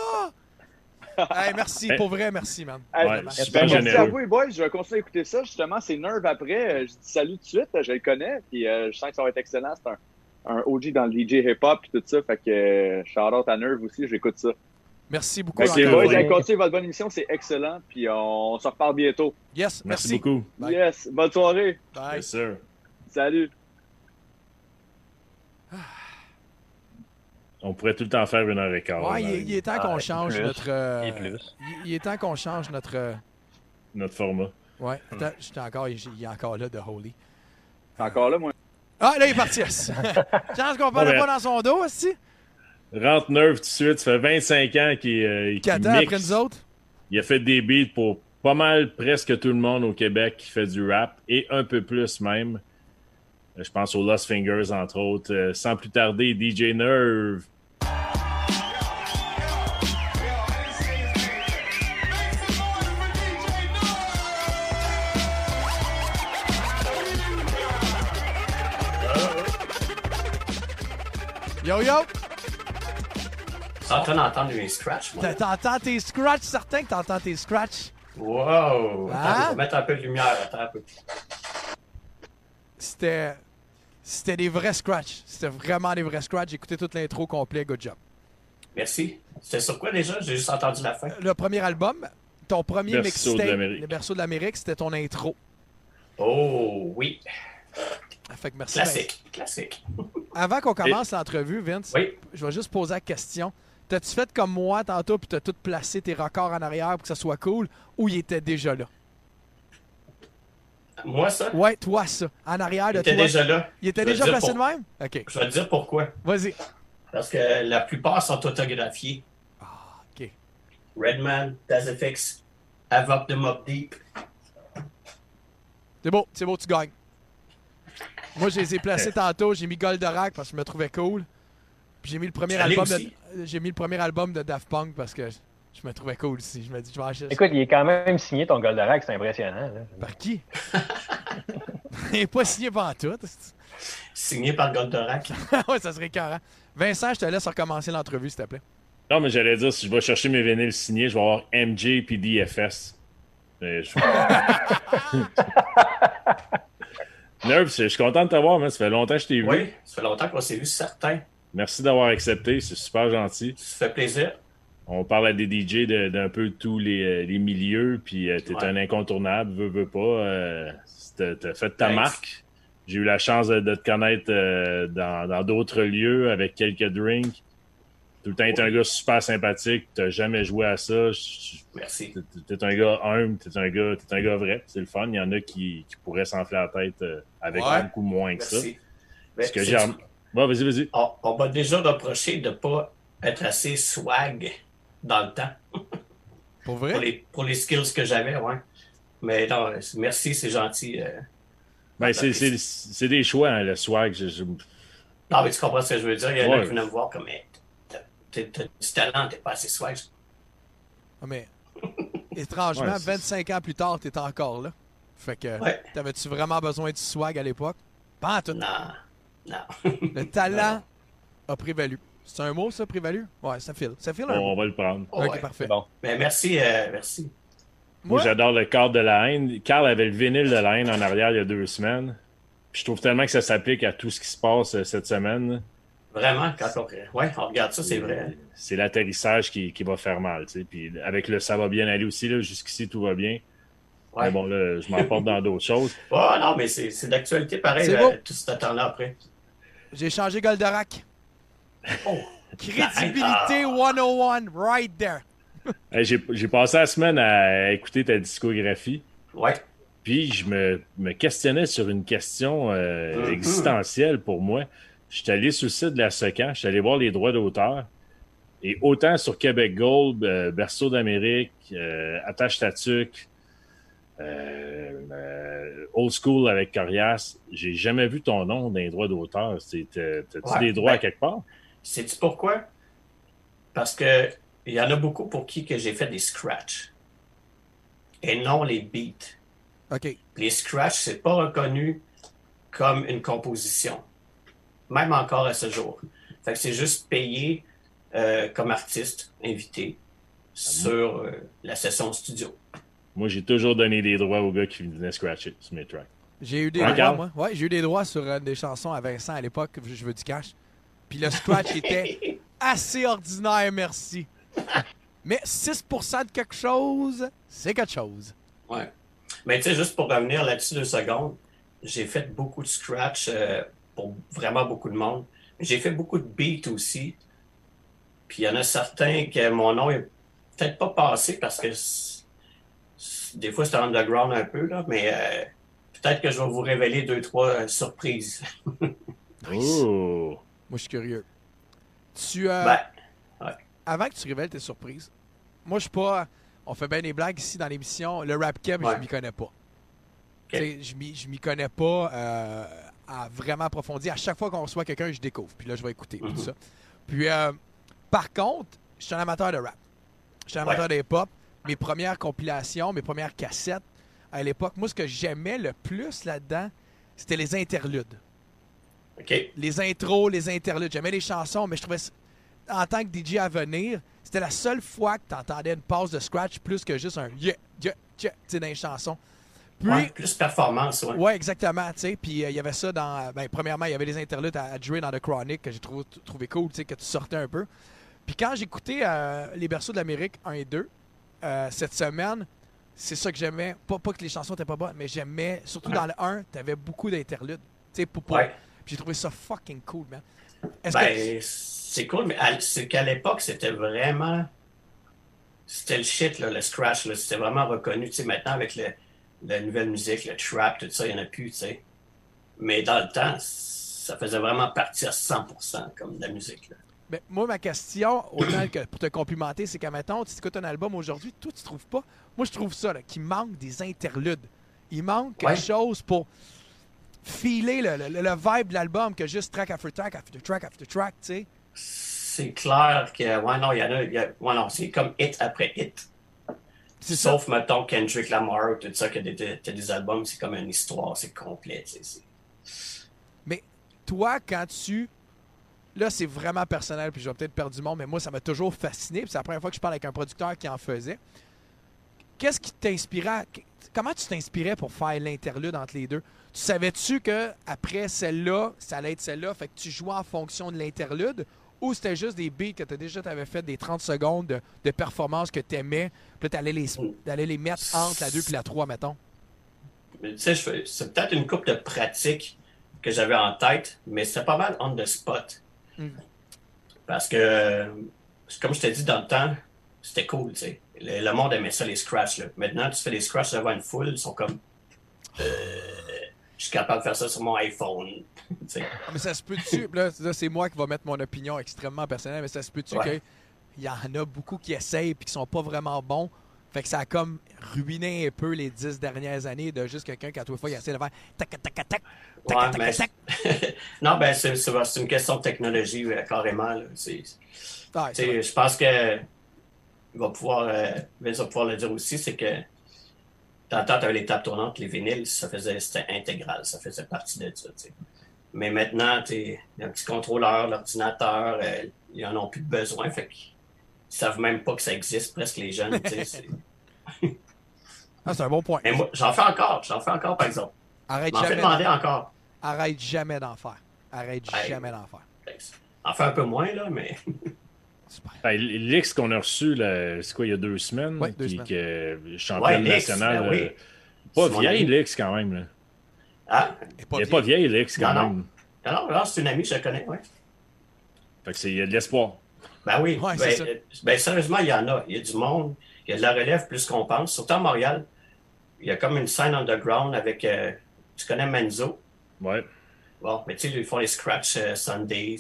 hey, merci, pour vrai, merci, man.
Hey,
Ouais,
ben, merci à vous, les boys. Je vais continuer à écouter ça. Justement, c'est Nerve après. Euh, Je dis salut tout de suite. Je le connais. Puis euh, je sens que ça va être excellent. C'est un, un OG dans le DJ hip-hop et tout ça. Fait que shout out à Nerve aussi. J'écoute ça.
Merci beaucoup. Encore.
boys, continuez votre bonne émission. C'est excellent. Puis on, se reparle bientôt.
Yes,
Merci,
merci.
beaucoup.
Bye.
Yes. Bonne soirée.
Bye.
Bien sûr.
Salut.
On pourrait tout le temps faire une heure et quart.
Ouais, il, est- il est temps qu'on
Ah,
change
plus.
notre. euh,
Et plus.
il, il est temps qu'on change notre. euh,
Notre format.
ouais, attends, j'étais encore, il il est encore là de Holy.
T'es encore là, moi.
Ah, là, il est parti. yes. Chance qu'on parle
Ouais,
pas dans son dos, aussi.
Rentre Nerve tout de suite. Ça fait 25 ans qu'il euh, mixe.
après nous autres?
Il a fait des beats pour pas mal presque tout le monde au Québec qui fait du rap et un peu plus même. Euh, Je pense aux Lost Fingers, entre autres. Euh, sans plus tarder, DJ Nerve.
Yo, yo!
Je suis en train d'entendre les scratchs, moi?
T'as- T'entends tes scratchs, certain que t'entends tes scratchs.
Wow!
Hein?
Attends, je vais mettre un peu de lumière. Attends un peu.
C'était. C'était des vrais scratchs. C'était vraiment des vrais scratchs. J'ai écouté toute l'intro complet. Good job.
Merci. C'était sur quoi déjà? J'ai juste entendu la fin.
Le premier album, ton premier
Berceau de
mixtape,
l'Amérique.
le berceau de l'Amérique, c'était ton intro.
Oh, oui.
Fait que merci.
Classique. Classique.
Ben, avant qu'on commence l'entrevue, Vince,
Oui.
je vais juste poser la question. T'as-tu fait comme moi tantôt puis t'as tout placé tes records en arrière pour que ça soit cool ou il était déjà là?
Moi, ça,
Ouais, toi, ça. En arrière de
il était
toi.
déjà là.
Il était déjà placé
pour-
de même? OK.
Je vais te dire pourquoi.
Vas-y.
Parce que la plupart sont autographiés.
OK.
Redman, Tazefix, Avop de Mob Deep.
C'est beau, c'est beau, tu gagnes. Moi, je les ai placés tantôt. J'ai mis Goldorak parce que je me trouvais cool. J'ai mis le premier album de, j'ai mis le premier album de Daft Punk parce que je me trouvais cool aussi. Je me dis, je vais acheter ça.
Écoute, il est quand même signé ton Goldorak, c'est impressionnant. là.
Par qui? Il n'est pas signé par tout.
Signé par Goldorak.
ouais, ça serait carré. Vincent, je te laisse recommencer l'entrevue, s'il te plaît.
Non, mais j'allais dire, si je vais chercher mes vinyles signés, je vais avoir MJ puis DFS. Mais je... Nerve, je je suis content de t'avoir, mais ça fait longtemps que je t'ai vu.
Oui, ça fait longtemps qu'on s'est vu, certain.
Merci d'avoir accepté, c'est super gentil.
Ça fait plaisir.
On parle à des DJ de- d'un peu tous les, euh, les milieux, puis euh, t'es
Ouais.
un incontournable, veux, veux pas. Euh, t'as t'as fait ta
Thanks.
marque. J'ai eu la chance de, de te connaître euh, dans d'autres lieux avec quelques drinks. Tout le temps, t'es un gars super sympathique. T'as jamais joué à ça.
Merci.
T'es un gars humble, t'es un gars, t'es un gars vrai. C'est le fun. Il y en a qui, qui pourraient s'enfler la tête euh, avec
Ouais.
beaucoup moins que ça. Ce que j'ai vas-y, vas-y.
on on m'a déjà reproché de ne pas être assez swag dans le temps
Pour
pour
vrai?
les, pour les skills que j'avais, ouais. Mais non, merci, c'est gentil. euh.
Ben, c'est- des choix, hein, le swag. Je- je-
Non, mais tu comprends ce que je veux dire? Il y en a
Ouais.
qui venaient me voir comme Hey, t'as- du talent, t'es pas assez swag.
Ah, Mais étrangement,
Ouais, c'est-
25 ans plus tard, t'es encore là. Fait que
Ouais.
t'avais-tu vraiment besoin du swag à l'époque? Pas en tout.
Non, non.
Le talent a prévalu. C'est un mot, ça, prévalu? Ouais, ça file. Ça file un
on,
mot.
va le prendre.
Oh,
ok,
ouais.
parfait.
Bon.
Mais merci, euh, merci.
Moi, j'adore le cadre de la haine. Carl avait le vinyle de la haine en arrière il y a deux semaines. Puis je trouve tellement que ça s'applique à tout ce qui se passe euh, cette semaine.
Vraiment, quand on, ouais, on regarde ça, c'est vrai.
C'est l'atterrissage qui, qui va faire mal. tu sais. Puis avec le ça va bien aller aussi, là, jusqu'ici tout va bien.
Ouais.
Mais bon, là, je m'emporte dans d'autres choses.
Oh, non, mais c'est c'est d'actualité pareil, tout ce temps-là après.
J'ai changé Goldorak.
Oh,
Crédibilité 101, right there.
Hey, J'ai passé la semaine à écouter ta discographie.
ouais.
Puis je me, me questionnais sur une question euh,
Mhm.
existentielle pour moi. Je suis allé sur le site de la SECAN, je suis allé voir les droits d'auteur. Et autant sur Québec Gold, euh, Berceau d'Amérique, euh, Attache Tatuc, euh, Old School avec Corias, j'ai jamais vu ton nom dans les droits d'auteur. T'as-tu
Ouais,
des droits
ben-
à quelque part?
Sais-tu pourquoi? Parce que il y en a beaucoup pour qui que j'ai fait des scratchs. Et non les beats.
OK.
Les scratchs, c'est pas reconnu comme une composition. Même encore à ce jour. Fait que c'est juste payé euh, comme artiste invité sur euh, la session studio.
Moi, j'ai toujours donné des droits aux gars qui venaient scratcher sur mes tracks.
J'ai eu des
Ouais,
droits,
Carl?
moi. Ouais, j'ai eu des droits sur euh, des chansons à Vincent à l'époque, Je veux du cash. Puis le scratch était assez ordinaire, merci. Mais 6% de quelque chose, c'est quelque chose.
Ouais. Mais tu sais, juste pour revenir là-dessus deux secondes, j'ai fait beaucoup de scratch euh, pour vraiment beaucoup de monde. J'ai fait beaucoup de beats aussi. Puis il y en a certains que mon nom est peut-être pas passé parce que des fois c'est underground un peu, là, mais euh, peut-être que je vais vous révéler deux, trois euh, surprises.
Oh!
Moi, je suis curieux. Tu, euh,
Ben,
avant que tu révèles tes surprises, moi, je suis pas. On fait bien des blagues ici dans l'émission. Le rap keb,
Ouais.
je m'y connais pas. Tu sais, Je m'y- je m'y connais pas euh, à vraiment approfondir. À chaque fois qu'on reçoit quelqu'un, je découvre. Puis là, je vais écouter. puis
Mhm.
tout ça. Puis, euh, par contre, je suis un amateur de rap. Je suis un
Ouais.
amateur de hip-hop. Mes premières compilations, mes premières cassettes, à l'époque, moi, ce que j'aimais le plus là-dedans, c'était les interludes les intros, les interludes. J'aimais les chansons, mais je trouvais, en tant que DJ à venir, c'était la seule fois que tu entendais une pause de scratch plus que juste un yeah, yeah, yeah, tu sais, dans les chansons. Puis,
Ouais, plus performance, ouais.
ouais, exactement, tu sais. Puis euh, il y avait ça dans. Ben, premièrement, il y avait les interludes à, à Dre dans The Chronic que j'ai trouvé, trouvé cool, tu sais, que tu sortais un peu. Puis quand j'écoutais euh, Les Berceaux de l'Amérique 1 et 2, euh, cette semaine, c'est ça que j'aimais. Pas, pas que les chansons étaient pas bonnes, mais j'aimais, surtout
Ouais.
dans le 1, tu avais beaucoup d'interludes. Tu sais, pour, pour-
Ouais.
Puis j'ai trouvé ça fucking cool, man.
Ben,
que.
c'est cool, mais c'est qu'à l'époque, c'était vraiment. C'était le shit, là, le scratch. C'était vraiment reconnu. Tu sais, maintenant, avec le- la nouvelle musique, le trap, tout ça, il n'y en a plus, tu sais. Mais dans le temps, ça faisait vraiment partie à 100% comme de la musique. Là.
Ben, moi, ma question, autant que pour te complimenter, c'est qu'à mettons, tu écoutes un album aujourd'hui, toi, tu trouves pas. Moi, je trouve ça, là, qu'il manque des interludes. Il manque quelque
Ouais.
chose pour filer le, le- le vibe de l'album que juste track after track after track after track, tu sais.
C'est clair que, ouais, non, il y en a. il y a- ouais, non, c'est comme hit après hit.
C'est ça.
Sauf, mettons, Kendrick Lamar, tout ça, que des, des, t'as des albums, c'est comme une histoire, c'est complet, tu sais.
Mais toi, quand tu. Là, c'est vraiment personnel, puis je vais peut-être perdre du monde, mais moi, ça m'a toujours fasciné. c'est la première fois que je parle avec un producteur qui en faisait. Qu'est-ce qui t'inspirait? Comment tu t'inspirais pour faire l'interlude entre les deux? Tu savais-tu que après celle-là, ça allait être celle-là, fait que tu jouais en fonction de l'interlude ou c'était juste des beats que tu déjà fait des 30 secondes de, performance que tu aimais, puis là, t'allais les, mettre entre la 2 puis la 3, mettons?
Tu c'est peut-être une coupe de pratique que j'avais en tête, mais c'est pas mal on the spot.
Mm.
Parce que, comme je t'ai dit dans le temps, c'était cool, tu sais. Le, le monde aimait ça, les scratchs. Là. Maintenant, tu fais des scratchs devant une foule, ils sont comme. Euh, je suis capable de faire ça sur mon iPhone.
Ah, Mais ça se peut-tu, là, c'est moi qui va mettre mon opinion extrêmement personnelle, mais ça se peut-tu
Ouais.
qu'il y en a beaucoup qui essayent et qui sont pas vraiment bons. Fait que ça a comme ruiné un peu les dix dernières années de juste quelqu'un qui à toute fois il essaie de faire tac tac tac tac tac
Ouais,
tac
mais
tac tac.
non, ben, c'est une question de technologie, euh, carrément. là. C'est-
Ah, c'est
je pense que il va pouvoir, euh, Vince va pouvoir le dire aussi, c'est que dans le temps, tu avais les tables tournantes, les vinyles, ça faisait, c'était intégral, ça faisait partie de ça. Mais maintenant, tu sais, il y a un petit contrôleur, l'ordinateur, euh, ils en ont plus besoin, fait qu'ils savent même pas que ça existe, presque les jeunes. c'est-
Ah, c'est un bon point.
Mais moi, j'en fais encore, j'en fais encore, par exemple.
Arrête
fais
jamais,
demander
d'en-
encore.
arrête jamais d'en faire. Arrête
Hey.
jamais d'en faire.
J'en fais un peu moins, là, mais
Super.
Ben, L'X qu'on a reçu, là, c'est quoi, il y a deux semaines?
Ouais, deux
qui,
semaines.
que, championne
Ouais,
nationale.
ben oui.
euh, pas
C'est
vieille, l'X, quand même. Là.
ah,
Il n'est
vieille.
pas vieille, l'X, quand
Non, non.
même.
alors, alors c'est une amie, je la connais, ouais.
Fait que c'est- il y a de l'espoir.
Ben oui.
Ouais,
ben, euh, ben, sérieusement, il y en a. Il y a du monde. Il y a de la relève plus qu'on pense. Surtout à Montréal. il y a comme une scène underground avec. euh, tu connais Menzo?
Ouais.
Bon, mais tu sais, ils font les Scratch euh, Sundays.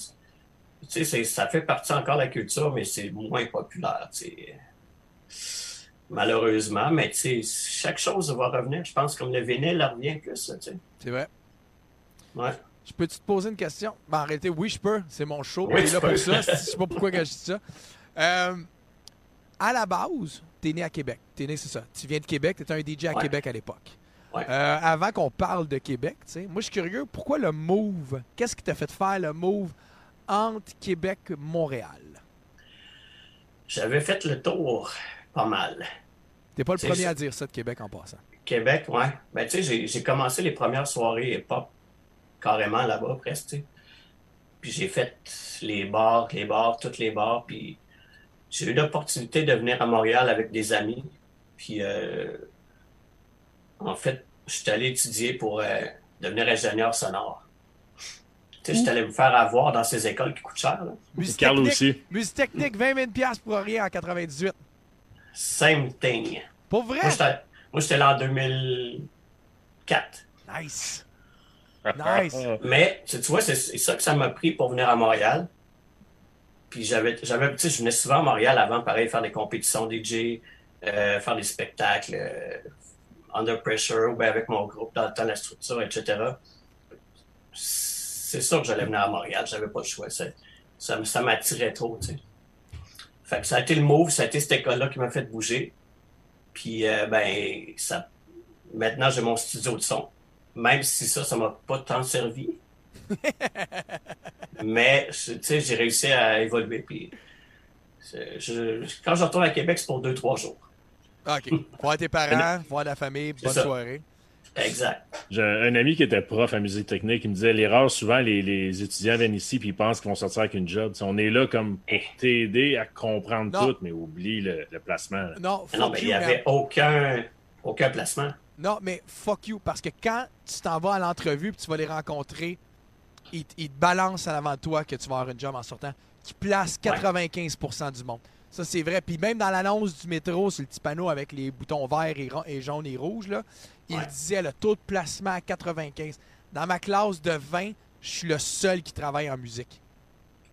Tu sais, ça fait partie encore de la culture, mais c'est moins populaire, tu sais. Malheureusement, mais tu sais, chaque chose va revenir. Je pense comme le vinyle revient plus, tu sais.
C'est vrai.
Ouais.
Je peux-tu te poser une question? Ben, en réalité, oui, je peux. C'est mon show.
Oui, tu
là
peux.
pour ça. Je sais pas pourquoi je dis ça. Euh, à la base, t'es né à Québec. T'es né, c'est ça. Tu viens de Québec. T'étais un DJ à
Ouais.
Québec à l'époque.
Ouais.
Euh, avant qu'on parle de Québec, tu sais, moi, je suis curieux. Pourquoi le move? Qu'est-ce qui t'a fait faire le move entre Québec et Montréal?
J'avais fait le tour pas mal.
T'es pas le premier à dire ça de Québec en passant.
Québec, ouais. Ben, tu sais, j'ai- j'ai commencé les premières soirées hip-hop carrément là-bas, presque. Puis j'ai fait les bars, les bars, toutes les bars. Puis j'ai eu l'opportunité de venir à Montréal avec des amis. Puis euh, en fait, je suis allé étudier pour euh, devenir ingénieur sonore. Tu sais, je suis allé me faire avoir dans ces écoles qui coûtent cher, là.
Musique
Carl aussi.
Musique technique, 20 000 piastres pour rien en 98.
Same thing.
Pour vrai?
Moi, j'étais moi, j'étais là en 2004.
Nice.
Mais, tu vois, c'est ça que ça m'a pris pour venir à Montréal. Puis j'avais, tu sais, je venais souvent à Montréal avant, pareil, faire des compétitions DJ, euh, faire des spectacles, euh, under pressure, ou bien avec mon groupe, dans le temps, la structure, etc. C'est sûr que j'allais venir à Montréal, j'avais pas le choix. Ça, ça m'attirait trop, tu sais. Fait que ça a été le move, ça a été cette école-là qui m'a fait bouger. Puis, euh, ben, ça, maintenant, j'ai mon studio de son. Même si ça, ça m'a pas tant servi. Mais, tu sais, j'ai réussi à évoluer. Puis, je- quand je retourne à Québec, c'est pour deux, trois jours.
OK. Voir tes parents, voir la famille, bonne
ça.
soirée.
Exact.
J'ai un ami qui était prof à musique technique, il me disait l'erreur, souvent, les, les étudiants viennent ici puis ils pensent qu'ils vont sortir avec une job. On est là comme pour t'aider à comprendre
Non.
tout, mais oublie le, le placement. là.
Non,
Non, mais il n'y avait aucun, aucun placement.
Non, mais fuck you, parce que quand tu t'en vas à l'entrevue puis tu vas les rencontrer, ils, te- ils te balancent en avant de toi que tu vas avoir une job en sortant, qui place 95% du monde. Ça, c'est vrai. Puis même dans l'annonce du métro, sur le petit panneau avec les boutons verts et, et jaunes et rouges, là, il
Ouais.
disait le taux de placement à 95. Dans ma classe de 20, je suis le seul qui travaille en musique.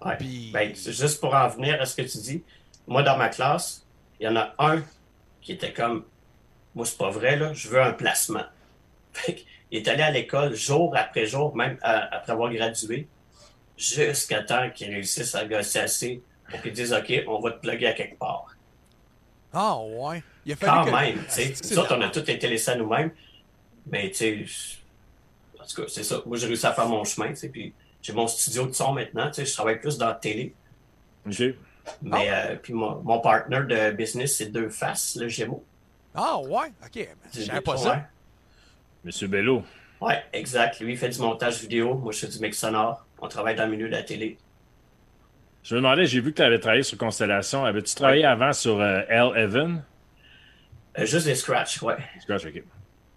Ouais.
Puis-
Ben, c'est juste pour en venir à ce que tu dis, moi, dans ma classe, il y en a un qui était comme, moi, c'est pas vrai, là, je veux un placement. Fait il est allé à l'école jour après jour, même à- après avoir gradué, jusqu'à temps qu'il réussisse à gosser assez pour qu'il dise, OK, on va te plugger à quelque part.
Ah, ouais. Il a fallu
Quand
que-
même, tu
Ah,
sais.
c'est
Nous autres, on a tout été laissés à nous-mêmes. Mais, tu sais, en tout cas, c'est ça. Moi, j'ai réussi à faire mon chemin, tu sais. Puis j'ai mon studio de son maintenant, tu sais. Je travaille plus dans la télé.
OK.
Mais,
Ah.
euh, puis mon, mon partner de business, c'est Deux Faces, le Gémeaux.
Ah, ouais? OK. Je savais pas ça.
Ouais.
Monsieur Bello.
Ouais, exact. Lui, il fait du montage vidéo. Moi, je fais du mix sonore. On travaille dans le milieu de la télé.
Je me demandais, j'ai vu que tu avais travaillé sur Constellation. Avais-tu travaillé avant sur euh, L. Evan?
Euh, juste des scratchs, ouais.
Scratch, OK.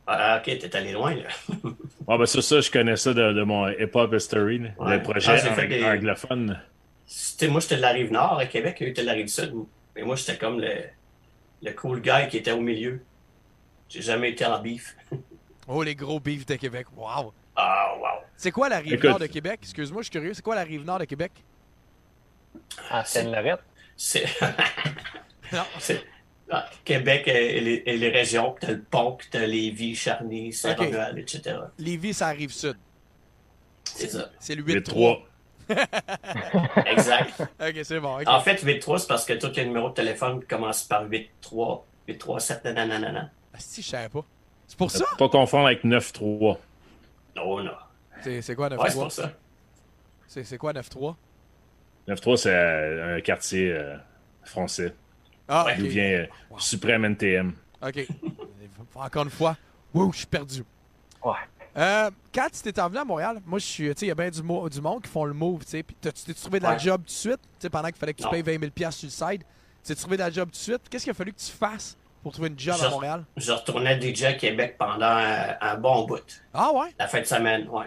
Ah, ok, t'es allé loin, là.
Ah, ben ça, ça, je connais ça de, de mon hip-hop history, là.
Ouais.
le projet
Ah,
ang-
des-
anglophone.
Moi, j'étais de la rive nord à Québec, eux étaient de la rive sud. Mais moi, j'étais comme le, le cool guy qui était au milieu. J'ai jamais été en bif.
Oh, les gros beefs de Québec. Wow.
Ah, wow.
C'est quoi la rive
Écoute.
nord de Québec? Excuse-moi, je suis curieux. C'est quoi la rive nord de Québec?
À Seine-Lorette.
C'est.
Non.
c'est- ah, Québec et les, et les régions, que t'as le pont, que t'as Lévis, Charny, Saint-Romuald, etc.
Lévis, c'est la rive sud.
C'est ça.
C'est le
Les
8-3.
Exact.
Ok, c'est bon.
En fait, 8-3, c'est parce que tous les numéros de téléphone commencent par 8-3, 8-3-7, nanana.
Ah, si, je savais pas. C'est pour ça?
Pas confondre avec 9-3.
Non, non.
C'est quoi 9-3?
Ouais, c'est pour ça.
C'est quoi 9-3?
9-3, c'est euh, un quartier euh, français.
Ah,
Ouais.
D'où vient euh,
Wow.
Suprême NTM.
Ok. Encore une fois. Wow, je suis perdu.
Ouais.
Euh, quand tu t'es envenu à Montréal, moi, je suis, tu sais, il y a bien du, du monde qui font le move, tu sais. Puis tu t'es trouvé de la
Ouais.
job tout de suite, tu sais, pendant qu'il fallait que tu
Non.
payes 20 000 piastres sur le side? Tu t'es trouvé de la job tout de suite? Qu'est-ce qu'il a fallu que tu fasses pour trouver une job à Montréal?
Je retournais DJ à Québec pendant un, un bon bout.
Ah ouais?
La fin de semaine, ouais.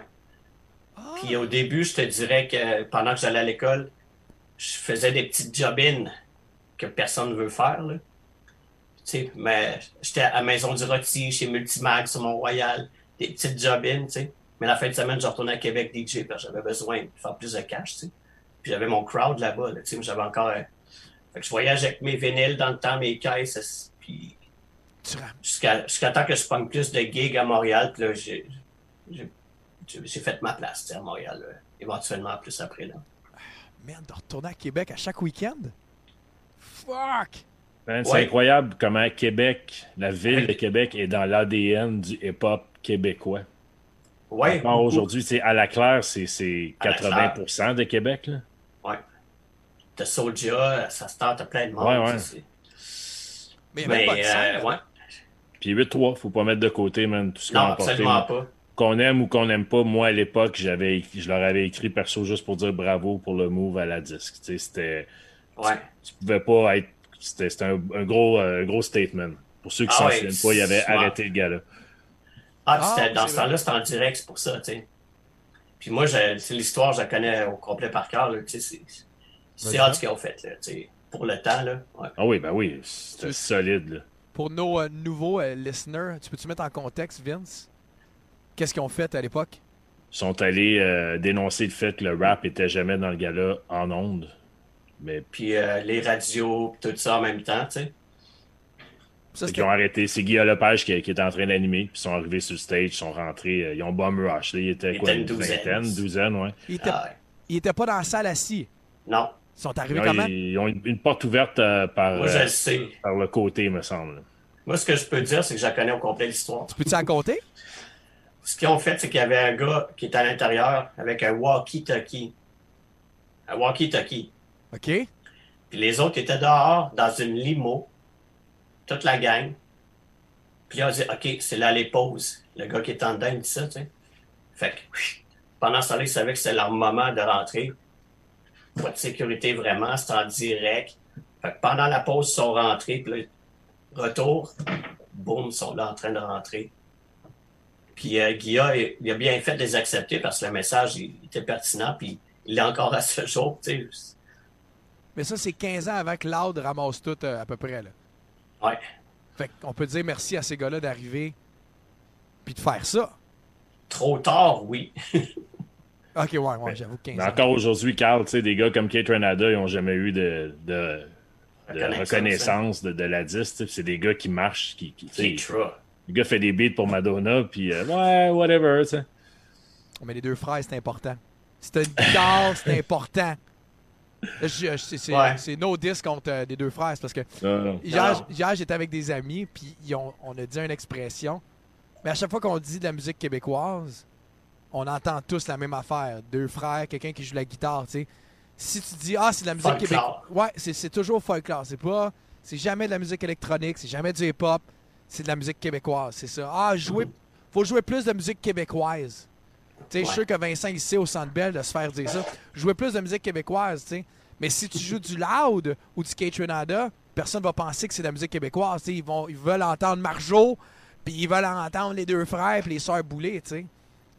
Ah.
Puis au début, je te dirais que pendant que j'allais à l'école, je faisais des petites job-in que personne ne veut faire. Là. sais, mais j'étais à Maison du Rôti, chez Multimag, sur Mont-Royal, des petites job-ins, tu sais. Mais la fin de semaine, je retournais à Québec DJ parce que j'avais besoin de faire plus de cash, tu sais. Puis j'avais mon crowd là-bas, là, tu sais, j'avais encore... un- Fait que je voyage avec mes vinyles dans le temps, mes caisses, puis
Tu ram-
jusqu'à jusqu'à temps que je prenne plus de gigs à Montréal, puis là, j'ai j'ai- j'ai- j'ai fait ma place, tu sais, à Montréal, là, éventuellement plus après, là.
Merde, de retourner à Québec à chaque week-end? Fuck!
Man, C'est
Ouais.
incroyable comment Québec, la ville de Québec, est dans l'ADN du hip-hop québécois.
Ouais,
aujourd'hui, c'est à la claire, c'est- c'est
À la
80% de Québec. Là.
Ouais. T'as Soulja, ça se tente à plein de monde.
Ouais, ouais.
tu
Mais il n'y a même
Mais,
pas de
euh, ouais.
Puis 8-3, faut pas mettre de côté, man, tout ce qu'on
Non,
a apporté.
pas.
Qu'on aime ou qu'on n'aime pas, moi à l'époque, j'avais je leur avais écrit perso juste pour dire bravo pour le move à la disque. Tu sais, C'était.
Ouais.
Tu pouvais pas être. C'était c'était un, un gros, euh, un gros statement. Pour ceux qui
Ah
s'en
ouais,
souviennent pas, il avait arrêté le gars-là.
Ah, puis
Ah,
c'était- dans
c'est
ce temps-là, c'était en direct, c'est pour ça, tu sais. Puis moi, l'histoire, je la connais au complet par cœur, là, tu sais. c'est- hot ce qu'ils ont fait, là, tu sais. Pour le temps, là. Ouais.
Ah oui, ben oui, c'était
Tu-
solide. Là.
Pour nos euh, nouveaux euh, listeners, tu peux-tu mettre en contexte, Vince? Qu'est-ce qu'ils ont fait à l'époque?
Ils sont allés euh, dénoncer le fait que le rap était jamais dans le gala en ondes. Mais
Puis euh, les radios, puis tout ça en même temps, tu sais.
Ça,
ont arrêté. C'est Guillaume Lepage qui, qui était en train d'animer. Puis ils sont arrivés sur le stage, ils sont rentrés. euh, ils ont bomb rush. là. Il était
Il
quoi, une vingtaine, douzaine, ouais.
ils, étaient,
Ah, ouais.
ils étaient pas dans la salle assis.
Non,
Ils sont arrivés
Non,
comment?
ils, ils ont une, une porte ouverte euh, par,
moi, je
euh, par le côté, me semble.
Moi, ce que je peux dire, c'est que je la connais au complet l'histoire.
Tu peux-tu en compter?
Ce qu'ils ont fait, c'est qu'il y avait un gars qui était à l'intérieur avec un walkie-talkie. Un walkie-talkie.
OK?
Puis les autres étaient dehors dans une limo, toute la gang. Puis là, on dit OK, c'est là les pauses. Le gars qui est en dedans, il dit ça, tu sais. Fait que pendant ce temps-là, ils savaient que c'était leur moment de rentrer. Pas de sécurité vraiment, c'était en direct. Fait que pendant la pause, ils sont rentrés, puis là, retour, boum, ils sont là en train de rentrer. Puis euh, Guilla, il, a bien fait de les accepter parce que le message était pertinent, puis il est encore à ce jour, tu sais.
Mais ça, c'est 15 ans avant que Loud ramasse tout euh, à peu près. Là.
Ouais.
Fait qu'on peut dire merci à ces gars-là d'arriver puis de faire ça.
Trop tard, oui.
OK, ouais, ouais, j'avoue que 15
Mais
ans.
encore aujourd'hui, Carl, tu sais, des gars comme Kate Renada, ils n'ont jamais eu de, de, de
Reconnaissance,
reconnaissance de, de la disque. tu sais. C'est des gars qui marchent. Qui, qui, tu sais,
Keitra.
le gars fait des beats pour Madonna, puis euh, ouais, whatever. sais.
Mais les deux frères, c'est important. C'est une guitare, c'est important. C'est c'est-
Ouais.
c'est no disc contre euh, les deux frères. parce que
Non, non.
hier, j'étais avec des amis, puis on a dit une expression. Mais à chaque fois qu'on dit de la musique québécoise, on entend tous la même affaire. Deux frères, quelqu'un qui joue la guitare, tu sais. Si tu dis, ah, c'est de la musique québécoise. Ouais, c'est toujours folklore. C'est pas. C'est jamais de la musique électronique, c'est jamais du hip-hop. C'est de la musique québécoise, c'est ça. Ah, jouer. Faut jouer plus de musique québécoise. Tu je suis sûr que Vincent ici au Centre Bell de se faire dire ça. Jouer plus de musique québécoise, tu sais. Mais si tu joues du loud ou du Kate Renada, personne va penser que c'est de la musique québécoise. tu. Ils, vont, ils veulent entendre Marjo, puis ils veulent entendre les deux frères puis les sœurs Boulay, tu sais.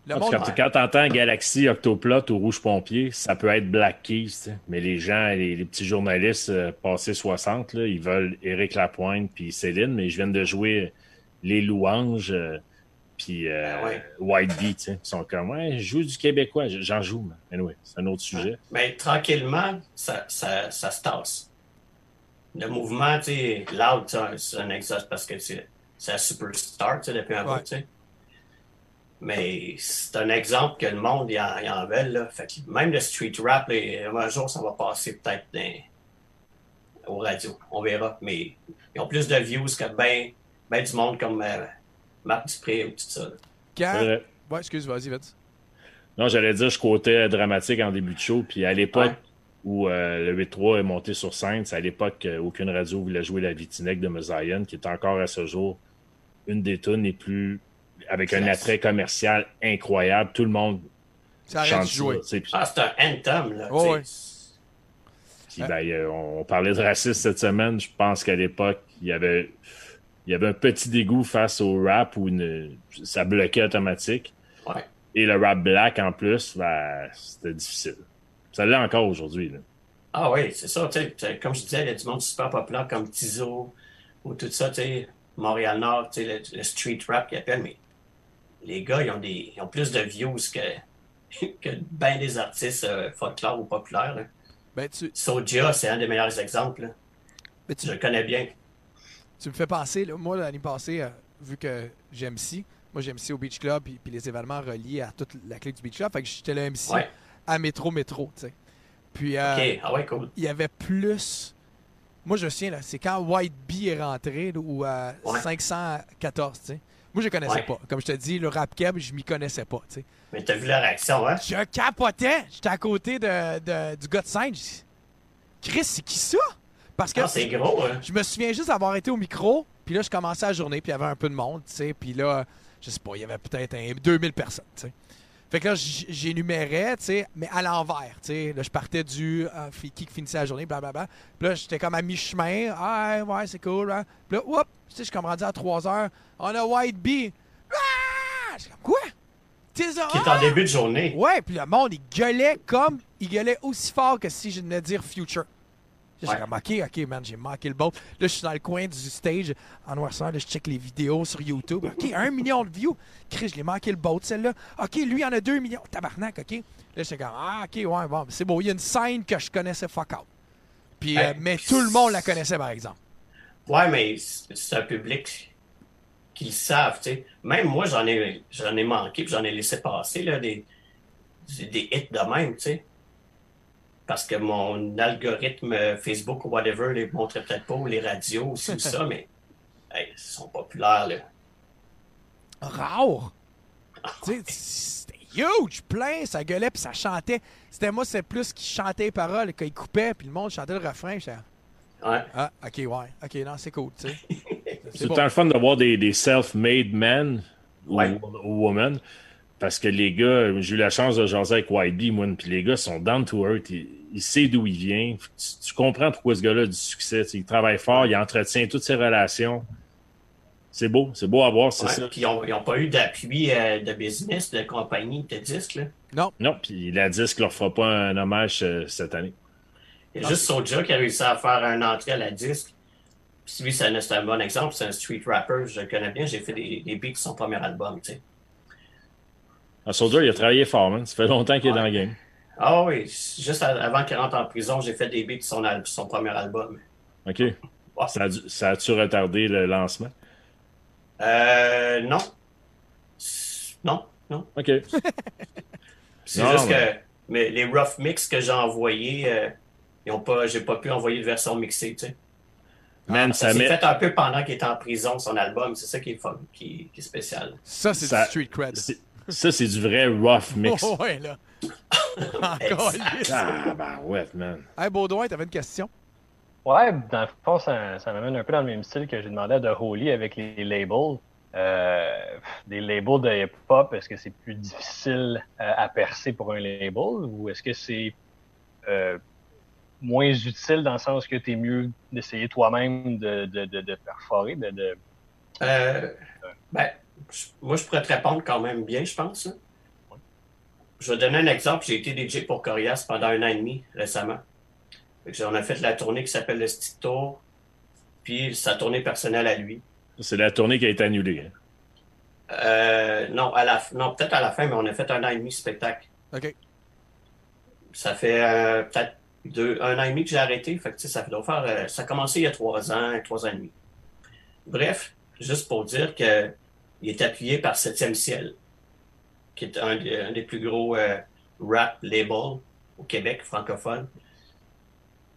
Le monde,
Quand, quand t'entends Galaxy, Octoplot ou Rouge Pompier, ça peut être Black Keys, tu sais. mais les gens, les, les petits journalistes euh, passés 60, là, ils veulent Éric Lapointe puis Céline, mais je viens de jouer Les Louanges euh, puis euh,
Ben ouais.
White Bee, tu sais. Ils sont comme, ouais, je joue du québécois, j'en joue, mais anyway, c'est un autre sujet.
Mais tranquillement, ça, ça, ça se tasse. Le mouvement, tu sais, loud, c'est un exemple parce que c'est c'est un superstar, tu sais, depuis un
Ouais.
bout, tu sais. Mais c'est un exemple que le monde, il en, il en veut, là. Fait que même le street rap, là, un jour, ça va passer peut-être dans- aux radios. On verra. Mais ils ont plus de views que ben, ben du monde comme euh, Marc Dupré ou tout ça. là.
quand...
Vrai.
Ouais, excuse, vas-y, Vince.
Non, j'allais dire, je quotais dramatique en début de show, puis à l'époque
Ouais.
où euh, le 8-3 est monté sur scène, c'est à l'époque qu'aucune radio voulait jouer la Vitinec de Mosaïen, qui est encore à ce jour une des tunes les plus. avec un attrait commercial incroyable. Tout le monde
Ça
chante
de jouer.
ça,
Ah, c'est un anthem, là.
Oh,
ben, euh, on parlait de racisme cette semaine. Je pense qu'à l'époque, il y avait, il y avait un petit dégoût face au rap où une- ça bloquait automatique.
Ouais.
Et le rap black en plus, ben, c'était difficile. Ça l'est encore aujourd'hui. là.
Ah oui, c'est ça. tu sais, tu sais, Comme je disais, il y a du monde super populaire comme Tizo, ou tout ça, tu sais, Montréal-Nord, tu sais, le, le street rap qu'ils appellent, mais les gars, ils ont, des, ils ont plus de views que, que ben des artistes euh, folklore ou populaires. là.
Ben, tu,
Soulja, c'est un des meilleurs exemples.
ben, tu,
Je le connais bien.
Tu me fais penser, là, moi, l'année passée, euh, vu que j'ai MC, moi, j'ai MC au Beach Club, puis, puis les événements reliés à toute la clique du Beach Club, fait que j'étais le MC
Ouais.
à Métro Métro, tu sais. Puis, euh,
OK, ah ouais, cool.
il y avait plus. Moi, je me souviens, là, c'est quand White Bee est rentré, là, ou à
Ouais.
514, tu sais. Moi, je connaissais
Ouais.
pas. Comme je te dis, le rap keb, je m'y connaissais pas, tu sais.
Mais t'as vu la réaction, hein?
Je capotais. J'étais à côté de, de- du gars de dit, Chris, c'est qui ça? Parce que
Ah, c'est gros, hein?
je me souviens juste d'avoir été au micro, puis là, je commençais la journée, puis il y avait un peu de monde, tu sais, puis là, je sais pas, il y avait peut-être un- 2000 personnes, tu sais. Fait que là, j'énumérais, tu sais, mais à l'envers, tu sais. Là, je partais du euh, qui finissait la journée, blablabla. Puis là, j'étais comme à mi-chemin. Ah, ouais, c'est cool. Hein. Puis là, oups, tu sais, je suis comme rendu à 3 heures. On a White Bee. Ah! Comme, quoi?
Qui est en début de journée.
Ouais, puis le monde, il gueulait comme. Il gueulait aussi fort que si je venais de dire Future.
Ouais.
comme, ok, ok, man, j'ai manqué le boat. Là, je suis dans le coin du stage en noirceur. Là, je check les vidéos sur YouTube. Ok, un million de views. Chris, je l'ai manqué le boat, celle-là. Ok, lui, il en a deux millions. Tabarnak, ok. Là, j'étais comme, ah, ok, ouais, bon, c'est beau. Il y a une scène que je connaissais fuck out. Puis,
Ouais.
euh, mais tout le monde la connaissait, par exemple.
Ouais, mais c'est un public qui le savent, tu sais. Même moi, j'en ai, j'en ai manqué, puis j'en ai laissé passer, là, des des hits de même, tu sais. Parce que mon algorithme Facebook ou whatever les montrait peut-être pas, ou les radios, ou ci ou ça, mais hey, ils sont populaires, là.
rare. Tu sais, c'était huge, plein, ça gueulait puis ça chantait. C'était moi, c'est plus qui chantait les paroles, qu'il coupait puis le monde chantait le refrain. J'étais,
Ouais.
ah, ok, ouais, ok, non, c'est cool, tu sais.
C'est tout
bon.
le fun de voir des, des self-made men ou, ou women. Parce que les gars, j'ai eu la chance de jaser avec YB, moi, puis les gars sont down to earth. Ils, ils savent d'où il vient. Tu, tu comprends pourquoi ce gars-là a du succès. Il travaille fort, il entretient toutes ses relations. C'est beau, c'est beau à voir, c'est
Ouais,
ça.
Puis ils n'ont pas eu d'appui euh, de business, de compagnie, de disques, là.
Non, puis la disque leur fera pas un hommage euh, cette année.
Il y a juste Soulja qui a réussi à faire un entrée à la disque. Puis lui, c'est un, bon exemple. C'est un street rapper. Je le connais bien. J'ai fait des, des beats de son premier album, tu sais.
Un soldier, il a travaillé fort, man. Ça fait longtemps qu'il est
Ouais.
dans le game.
Ah oui, juste avant qu'il rentre en prison, j'ai fait des beats de son, al- son premier album.
OK. Ça a, dû- ça a-tu retardé le lancement?
Euh, non. Non, non.
OK.
C'est
Non,
juste
mais-
que mais les rough mix que j'ai envoyés, euh, ils ont pas, j'ai pas pu envoyer de version mixée, tu sais.
Man,
Ça
ça
s'est
met.
fait un peu pendant qu'il était en prison, son album. C'est ça qui est, fun, qui, qui est spécial.
Ça, c'est
Ça-
du street cred.
c'est- Ça, c'est du vrai rough mix.
Oh, ouais, là.
Ah, ben ouais, man.
Hey, Baudouin, t'avais une question?
Ouais, dans le fond, ça, ça m'amène un peu dans le même style que j'ai demandé à The Holy avec les labels. Euh, des labels de hip-hop, est-ce que c'est plus difficile euh, à percer pour un label ou est-ce que c'est euh, moins utile dans le sens que tu es mieux d'essayer toi-même de, de, de, de perforer, de, de...
Euh, ben, moi, je pourrais te répondre quand même bien, je pense. Je vais donner un exemple. J'ai été DJ pour Corias pendant un an et demi récemment. On a fait la tournée qui s'appelle le Stick Tour, puis sa tournée personnelle à lui.
C'est la tournée qui a été annulée. hein?
Euh, non, à la, f- non peut-être à la fin, mais on a fait un an et demi de spectacle.
OK.
Ça fait euh, peut-être deux, un an et demi que j'ai arrêté. Fait que, ça, fait faire, euh, ça a commencé il y a trois ans, trois ans et demi. Bref, juste pour dire que il est appuyé par Septième Ciel, qui est un, des- un des plus gros euh, rap labels au Québec francophone.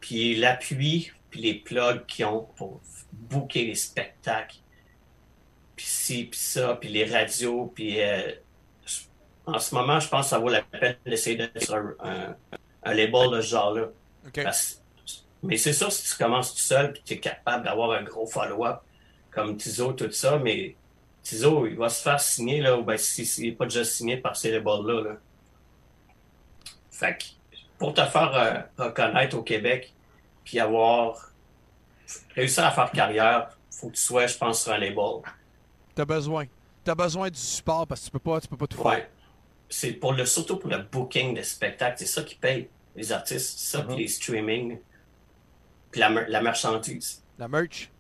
Puis l'appui, puis les plugs qu'ils ont pour booker les spectacles, puis ci, puis ça, puis les radios, puis euh, en ce moment, je pense que ça vaut la peine d'essayer d'être sur un, un- un label de ce genre-là. Mais c'est sûr, si tu commences tout seul et tu es capable d'avoir un gros follow-up comme Tizo, tout ça, mais Tizo, il va se faire signer, là, ou ben, s'il si, n'est pas déjà signé par ces labels-là. Là. Fait que pour te faire euh, reconnaître au Québec, puis avoir réussi à faire carrière, faut que tu sois, je pense, sur un label.
T'as besoin. T'as besoin du support parce que tu peux pas, tu peux pas tout faire.
Ouais. C'est pour le, surtout pour le booking de spectacles, c'est ça qui paye les artistes, ça, puis les streaming, puis la, la marchandise.
La merch.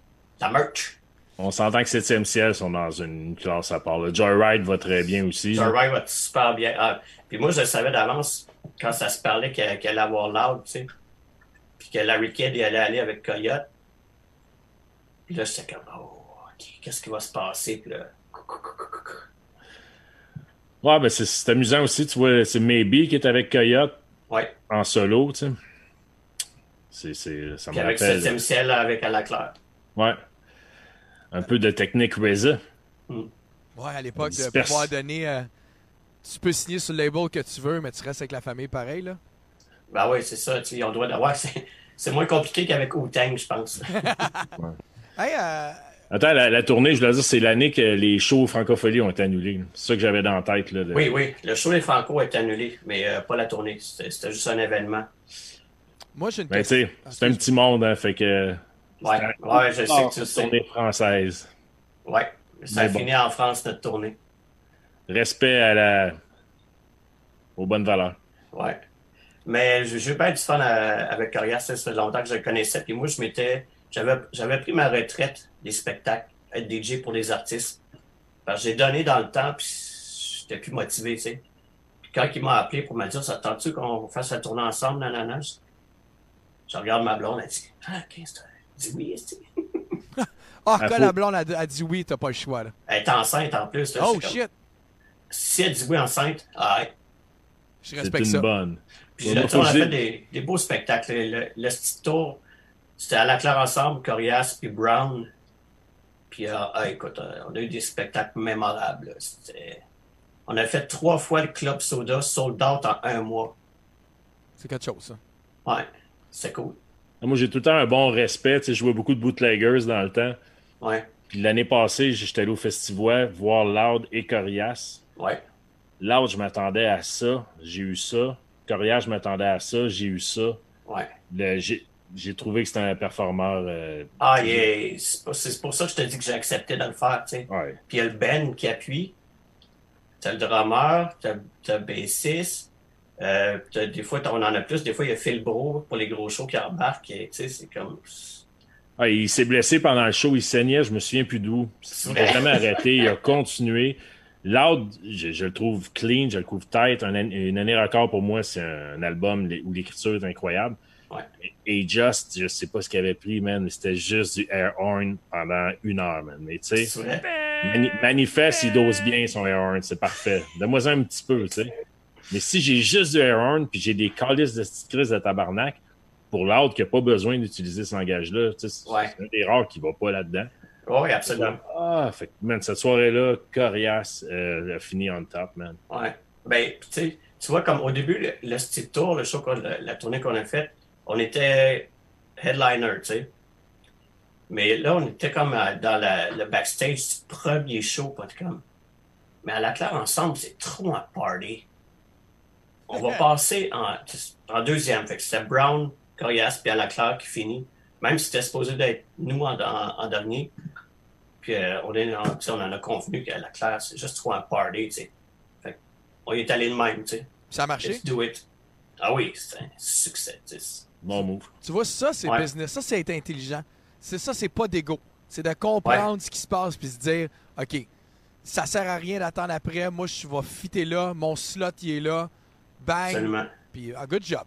la merch.
On s'entend que 7e ciel sont dans une classe à part. Le Joyride va très bien aussi.
Joyride va super bien. Ah, puis moi, je le savais d'avance quand ça se parlait qu'elle allait avoir loud, tu sais. Puis que Larry Kidd allait aller avec Coyote. Puis là, j'étais comme, oh, ok, qu'est-ce qui va se passer? Puis là,
Ouais, ben c'est- amusant aussi. Tu vois, c'est Maybe qui est avec Coyote
ouais.
en solo, tu sais. C'est, c'est, ça me
Puis avec
rappelle.
7e ciel avec à la claire.
Ouais. Un peu de technique RZA.
Ouais, à l'époque, de pouvoir donner. euh, tu peux signer sur le label que tu veux, mais tu restes avec la famille pareil, là.
Ben oui, c'est ça, tu on doit d'avoir. C'est c'est moins compliqué qu'avec Wu-Tang, je pense.
Hey, euh,
Attends, la, la tournée, je dois dire, c'est l'année que les shows francophonie ont été annulés. C'est ça que j'avais dans la tête. Là, de-
oui, oui, le show des Franco est annulé, mais euh, pas la tournée. C'était juste un événement.
moi, j'ai une
Ben, tu
question.
sais, c'est un petit monde, hein, fait que.
Ouais, ouais, je sais que tu sais.
tournée française.
Ouais, ça a
bon.
fini en France, notre tournée.
Respect à la. aux bonnes valeurs.
Ouais. Mais j'ai bien du fun à- avec Corias, ça fait longtemps que je le connaissais. Puis moi, je m'étais. J'avais pris ma retraite des spectacles, être DJ pour les artistes. Parce que j'ai donné dans le temps, puis j'étais plus motivé, tu sais. Puis quand il m'a appelé pour me dire, ça te tente-tu qu'on fasse la tournée ensemble, nanana? Je, je regarde ma blonde, elle dit, ah, ok, c'est dis oui.
Ah, quand la blonde a, a dit oui, t'as pas le choix, là.
Elle est enceinte en plus. là.
Oh
comme,
shit!
Si elle dit oui enceinte, ah, ouais.
Je
C'est
respecte
une
ça.
bonne.
Puis
Ouais,
là, on a fait des, des beaux spectacles. Le, petit tour, c'était à la Claire ensemble, Corias puis Brown. Puis, euh, ah, écoute, euh, on a eu des spectacles mémorables. On a fait trois fois le Club Soda sold out en un mois.
C'est quelque chose, ça.
Ouais, c'est cool.
Moi, j'ai tout le temps un bon respect. Tu sais, je jouais beaucoup de bootleggers dans le temps.
Ouais,
Puis l'année passée, j'étais allé au festival voir Loud et Corias.
ouais.
Loud, je m'attendais à ça. J'ai eu ça. Corias, je m'attendais à ça. J'ai eu ça.
Ouais.
J'ai, j'ai trouvé que c'était un performeur. euh,
Ah, yeah, c'est pour- ça que je te dis que j'ai accepté de le faire, tu sais.
ouais.
Puis il y a le Ben qui appuie. T'as le drummer, t'as le bassiste. Euh, des fois, on en a plus. Des fois, il y a Phil Bro pour les gros shows qui embarquent. et, Tu sais, c'est comme.
Ah, il s'est blessé pendant le show, il saignait, je me souviens plus d'où. Il n'a jamais arrêté, il a continué. Loud, je, je le trouve clean, je le trouve. Un, an- une année record pour moi, c'est un, album où l'écriture est incroyable.
Ouais.
Et, et Just, je sais pas ce qu'il avait pris, man, mais c'était juste du air horn pendant une heure, man. Mais tu sais. Mani- Manifeste, il dose bien son air horn, c'est parfait. Donne-moi un petit peu, tu sais. Mais si j'ai juste du air horn, puis j'ai des calices de crises de tabarnak, pour l'autre qui n'a pas besoin d'utiliser ce langage-là, c'est
Ouais.
un des rares qui va pas là-dedans.
Oui, absolument.
Ah, fait man, cette soirée-là, Corias euh, a fini on top, man.
Ouais. Ben, tu sais, tu vois, comme au début, le, le style tour, le show, la, la tournée qu'on a faite, on était headliner, tu sais. Mais là, on était comme à- dans la- le backstage du premier show, pas de comme. Mais à la claire, ensemble, c'est trop un party. On va passer en, en deuxième. Fait que c'était Brown, Corias, puis à la claire qui finit. Même si c'était supposé d'être nous en, en- en dernier. Puis euh, on, est, on en a convenu qu'à la claire, c'est juste trop un party, tu sais. Fait que on y est allé de même, tu sais.
Ça a marché?
Let's do it. Ah oui, c'est un succès, tu sais.
Bon move.
Tu vois, ça, c'est
Ouais.
business. Ça, c'est être intelligent. C'est ça, c'est pas d'ego. C'est de comprendre ce qui se passe puis se dire, OK, ça sert à rien d'attendre après. Moi, je vais fitter là. Mon slot, il est là. Bang.
Absolument.
Puis, ah, good job.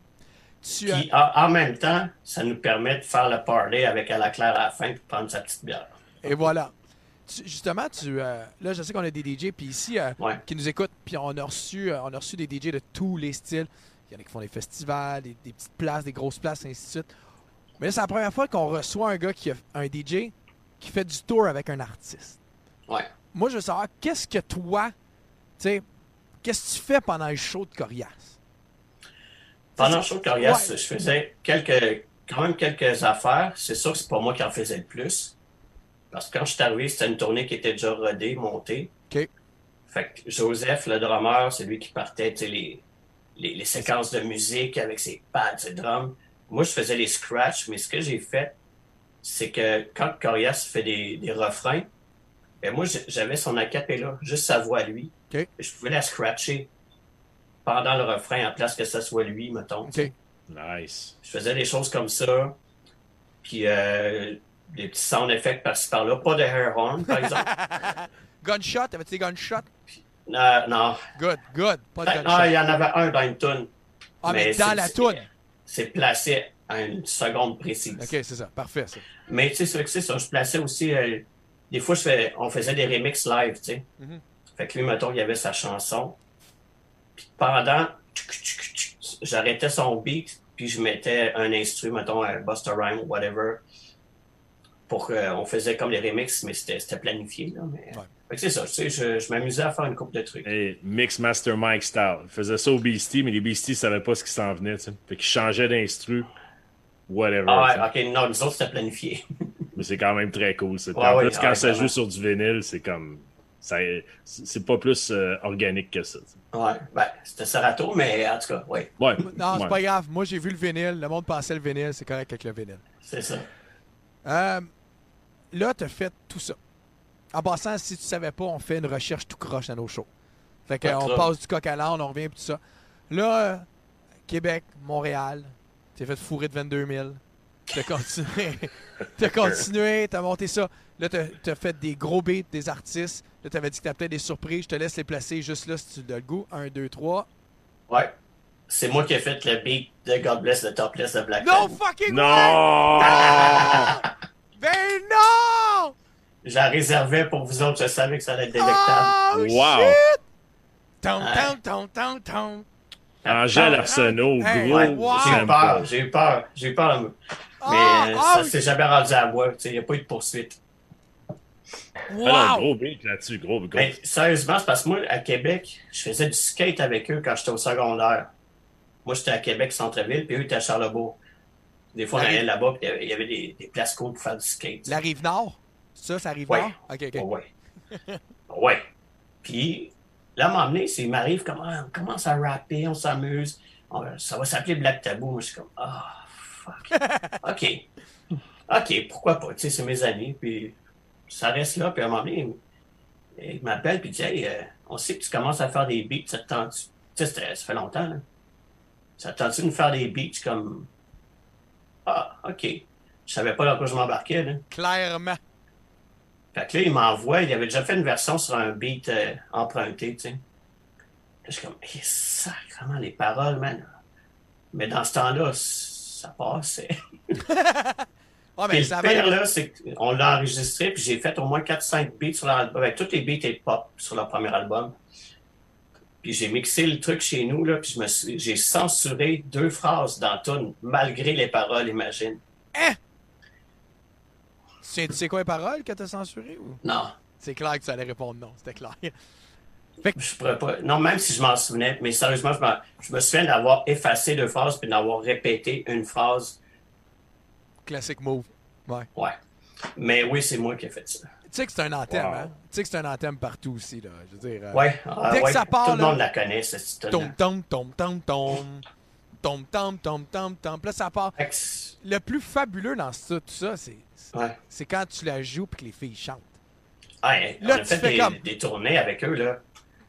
Tu,
Puis en, en même temps, ça nous permet de faire le party avec à la claire à la fin puis prendre sa petite bière.
Et voilà. Tu- justement, tu, euh, là, je sais qu'on a des DJ puis ici euh,
Ouais.
qui nous écoutent, puis on a reçu, euh, on a reçu des DJ de tous les styles. Il y en a qui font des festivals, des, des petites places, des grosses places, ainsi de suite. Mais là, c'est la première fois qu'on reçoit un gars qui a un DJ qui fait du tour avec un artiste.
Ouais.
Moi, je veux savoir, qu'est-ce que toi, tu sais, qu'est-ce que tu fais pendant le show de Corias?
Pendant le show de Corias,
Ouais.
je faisais quelques, quand même quelques affaires. C'est sûr que c'est pas moi qui en faisais le plus. Parce que quand je suis arrivé, c'était une tournée qui était déjà rodée, montée.
OK.
Fait que Joseph, le drummer, c'est lui qui partait, les, les, les séquences de musique avec ses pads, ses drums. Moi, je faisais les scratchs, mais ce que j'ai fait, c'est que quand Corias fait des, des refrains, ben moi, j'avais son acapella, juste sa voix à lui. Je pouvais la scratcher pendant le refrain, en place que ça soit lui, mettons.
OK.
Nice.
Je faisais des choses comme ça. Puis euh, des petits sound effects par-ci par-là. Pas de hair horn, par exemple.
Gunshot, t'avais-tu des gunshots?
Euh, non.
Good, good. Pas de
Ah,
gunshot.
il y en avait un dans une toune.
Ah, mais, dans la toune.
C'est placé à une seconde précise.
Ok, c'est ça. Parfait, ça.
Mais tu sais, c'est vrai que c'est ça. Je plaçais aussi. euh, des fois, je fais, on faisait des remixes live, tu sais.
Mhm.
Fait que lui, mettons, il y avait sa chanson. Puis pendant, j'arrêtais son beat, puis je mettais un instru, mettons, un Buster Rhyme ou whatever. Pour qu'on faisait comme les remixes, mais c'était planifié, là. Mais...
Ouais.
Fait que c'est ça, tu sais, je, je m'amusais à faire une couple de trucs.
Et Mix Master Mike style. Il faisait ça au Beastie, mais les Beasties savaient pas ce qui s'en venait. tu sais. Fait qu'ils changeaient d'instru. Whatever.
Ah ouais, ok, non, nous autres, c'était planifié.
Mais c'est quand même très cool. ça. Puis
Ouais,
en
ouais,
plus, quand
ouais,
ça joue sur du vinyle, c'est comme. C'est pas plus euh, organique que ça. tu sais.
Ouais, ben, c'était Serato, mais en tout cas, ouais,
Ouais.
Non, c'est
ouais.
pas grave. Moi, j'ai vu le vinyle. Le monde pensait le vinyle. C'est correct avec le vinyle.
c'est ça.
Euh, là, tu as fait tout ça. En passant, si tu savais pas, on fait une recherche tout croche dans nos shows. Fait qu'on passe du coq à l'âne, on revient et tout ça. Là, euh, Québec, Montréal, t'es fait fourrer de 22 000. T'as continué. t'as continué, t'as monté ça. Là, t'as as fait des gros beats, des artistes. Là, t'avais dit que t'as peut-être des surprises. Je te laisse les placer juste là si tu as le goût. 1, 2, 3.
Ouais. C'est moi qui ai fait le beat de God Bless the Topless de Black
No fucking way!
Non!
Ben non!
Je la réservais pour vous autres, je savais que ça allait être délectable.
Oh,
Wow.
shit! Ton, ton, ton, ton.
Angèle Arsenault,
Hey,
gros.
Ouais,
wow.
J'ai eu peur, j'ai eu peur, j'ai eu peur. Mais
Ah,
ça s'est jamais rendu à moi, tu sais, il n'y a pas eu de poursuite.
Ah non,
wow!
gros beat là-dessus, gros, gros.
Mais sérieusement, c'est parce que moi, à Québec, je faisais du skate avec eux quand j'étais au secondaire. Moi, j'étais à Québec, centre-ville, puis eux étaient à Charlebourg. Des fois, on
La
allait
rive-
là-bas, puis il y avait- des, des places cool pour faire du skate.
La rive nord? Ça, ça rive
Ouais.
nord? Ok, ok.
Oh, ouais. ouais. Puis, là, à un moment donné, c'est- il m'arrive, comme, Ah, on commence à rapper, on s'amuse. Ça va s'appeler Black Tabou. Moi, je suis comme, ah, fuck. OK. OK, pourquoi pas? Tu sais, c'est mes amis. Puis, ça reste là. Puis, à un moment donné, il, il m'appelle, puis il dit, hey, euh, on sait que tu commences à faire des beats. Ça te tente Tu sais, ça fait longtemps, là. Ça te tente de me faire des beats comme, ah, OK. Je savais pas dans quoi je m'embarquais, là.
Clairement.
Fait que là, il m'envoie, il avait déjà fait une version sur un beat euh, emprunté, tu sais. Là, je suis comme, eh, sacrément, les paroles, man. Mais dans ce temps-là, ça passait.
Ah, mais
le pire, là, c'est qu'on l'a enregistré, puis j'ai fait au moins 4-5 beats sur l'album, avec tous les beats et pop sur leur premier album. Puis j'ai mixé le truc chez nous, là, puis j'ai censuré deux phrases dans tune, malgré les paroles, imagine.
Sais, tu sais quoi les paroles que t'as censurées ou?
Non,
C'est clair que tu allais répondre non, c'était clair.
Je pourrais pas. Non, même si je m'en souvenais, mais sérieusement, je, je me souviens d'avoir effacé deux phrases puis d'avoir répété une phrase.
Classic move. Ouais.
Ouais. Mais oui, c'est moi qui ai fait ça.
Tu sais que c'est un anthème,
Wow.
hein? Tu sais que c'est un anthème partout aussi, là. Je veux dire. euh,
Ouais. ah,
Dès que
ouais,
ça part,
Tout le
là-
monde la connaît, cette.
Tom, tom, tom, tom, tom. Tom, tom, tom, tom, tom. Là, ça part. Le plus fabuleux dans ça, tout ça, c'est
Ouais.
c'est quand tu la joues et que les filles chantent.
Ouais, on
Là,
a
tu
fait
fais
des,
comme-
des tournées avec eux, là.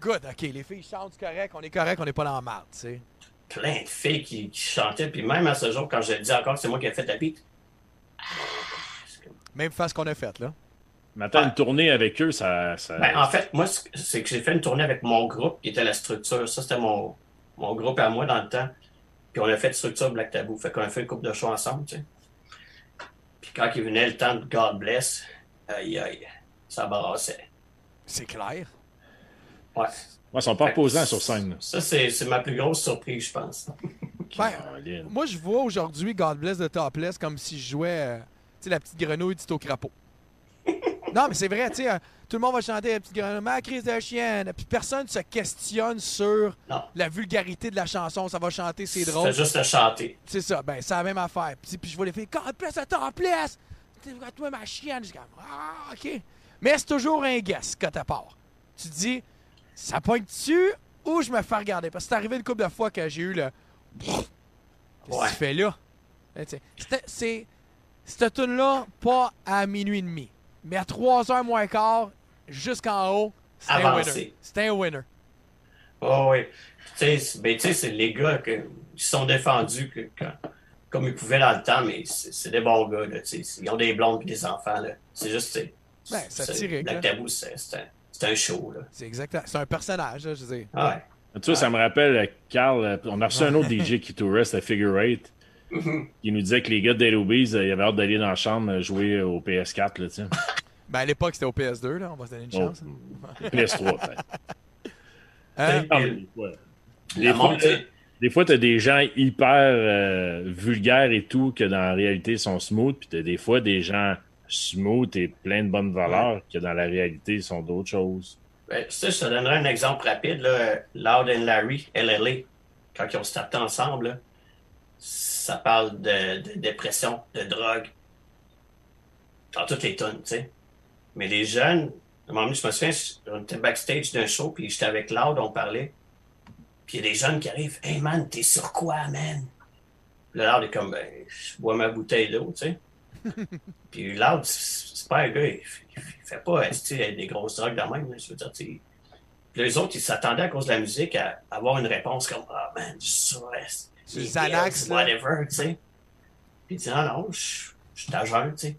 Good, ok, les filles chantent, correct, on est correct, on n'est pas dans la merde, tu sais.
Plein de filles qui, qui chantaient. Puis même à ce jour, quand je le dis encore que c'est moi qui ai fait la beat,
Même face qu'on a faite, là.
Mais attends, une tournée avec eux, ça. ça...
Ben, en fait, moi, c'est que j'ai fait une tournée avec mon groupe qui était la structure. Ça, c'était mon, mon groupe à moi dans le temps. Puis on a fait structure Black Taboo. Fait qu'on a fait une couple de shows ensemble, tu sais. Puis quand il venait le temps de God Bless, aïe aïe, ça brassait.
C'est clair.
Ouais.
Moi, ils sont pas reposants sur scène. là.
Ça, c'est c'est ma plus grosse surprise, je pense.
Ben, moi, je vois aujourd'hui God Bless de Topless comme si je jouais, euh, tu sais, la petite grenouille du au crapaud. non, mais c'est vrai, tu sais, euh, tout le monde va chanter la petite grenouille, ma crise de chienne, puis personne ne se questionne sur
Non.
la vulgarité de la chanson, ça va chanter, c'est drôle.
juste le chanter.
C'est ça, ben, c'est la même affaire. Puis, puis je vois les filles, God bless de Topless, toi ma chienne, je comme, ah, ok. Mais c'est toujours un guess quand t'as part. Tu te dis, ça pointe dessus ou je me fais regarder? Parce que c'est arrivé une couple de fois que j'ai eu le. Qu'est-ce que
Ouais.
tu fais là? C'était- C'est. Cette tune-là, pas à minuit et demi. Mais à 3h moins quart, jusqu'en haut, c'était un
Avancé.
winner. C'était un winner.
Oh oui. Tu sais, c'est- ben, les gars que, qui sont défendus que quand, comme ils pouvaient dans le temps, mais c'est des bons gars. Là, ils ont des blondes et des enfants. C'est juste.
Ben, là.
Tabou, c'est c'est un, c'est un show. Là.
C'est exactement. C'est un personnage, là, je veux dire.
Ah ouais.
Tu vois, ça me rappelle, euh, Carl, euh, on a reçu un autre DJ qui tourait, c'était Figure 8, qui nous disait que les gars de Obies, euh, ils avaient hâte d'aller dans la chambre jouer au PS4, là, tu sais.
Ben, à l'époque, c'était au PS2, là. On va se donner une
Oh,
chance.
PS3, peut-être.
Hein?
Ah, des fois, des fois, des fois, t'as des gens hyper euh, vulgaires et tout, que dans la réalité sont smooth, puis t'as des fois des gens smooth et plein de bonnes valeurs, que dans la réalité sont d'autres choses.
Ben, tu sais, je te donnerai un exemple rapide. Là. Loud and Larry, LLA, quand ils ont starté ensemble, là, ça parle de, de dépression, de drogue, dans toutes les tonnes, tu sais. Mais les jeunes, à un moment donné, je me souviens, on était backstage d'un show, puis j'étais avec Loud, on parlait. Puis il y a des jeunes qui arrivent. Hey man, t'es sur quoi, man? Là, Loud est comme, ben, je bois ma bouteille d'eau, tu sais. puis Loud, c'est pas un gars, il, fait pas tu sais, des grosses drogues de même, je veux dire. Puis les autres, ils s'attendaient à cause de la musique à avoir une réponse comme, ah man, du stress.
C'est
les
Xanax,
whatever, tu sais. Puis il dit, non, non, je suis à jeun, tu sais.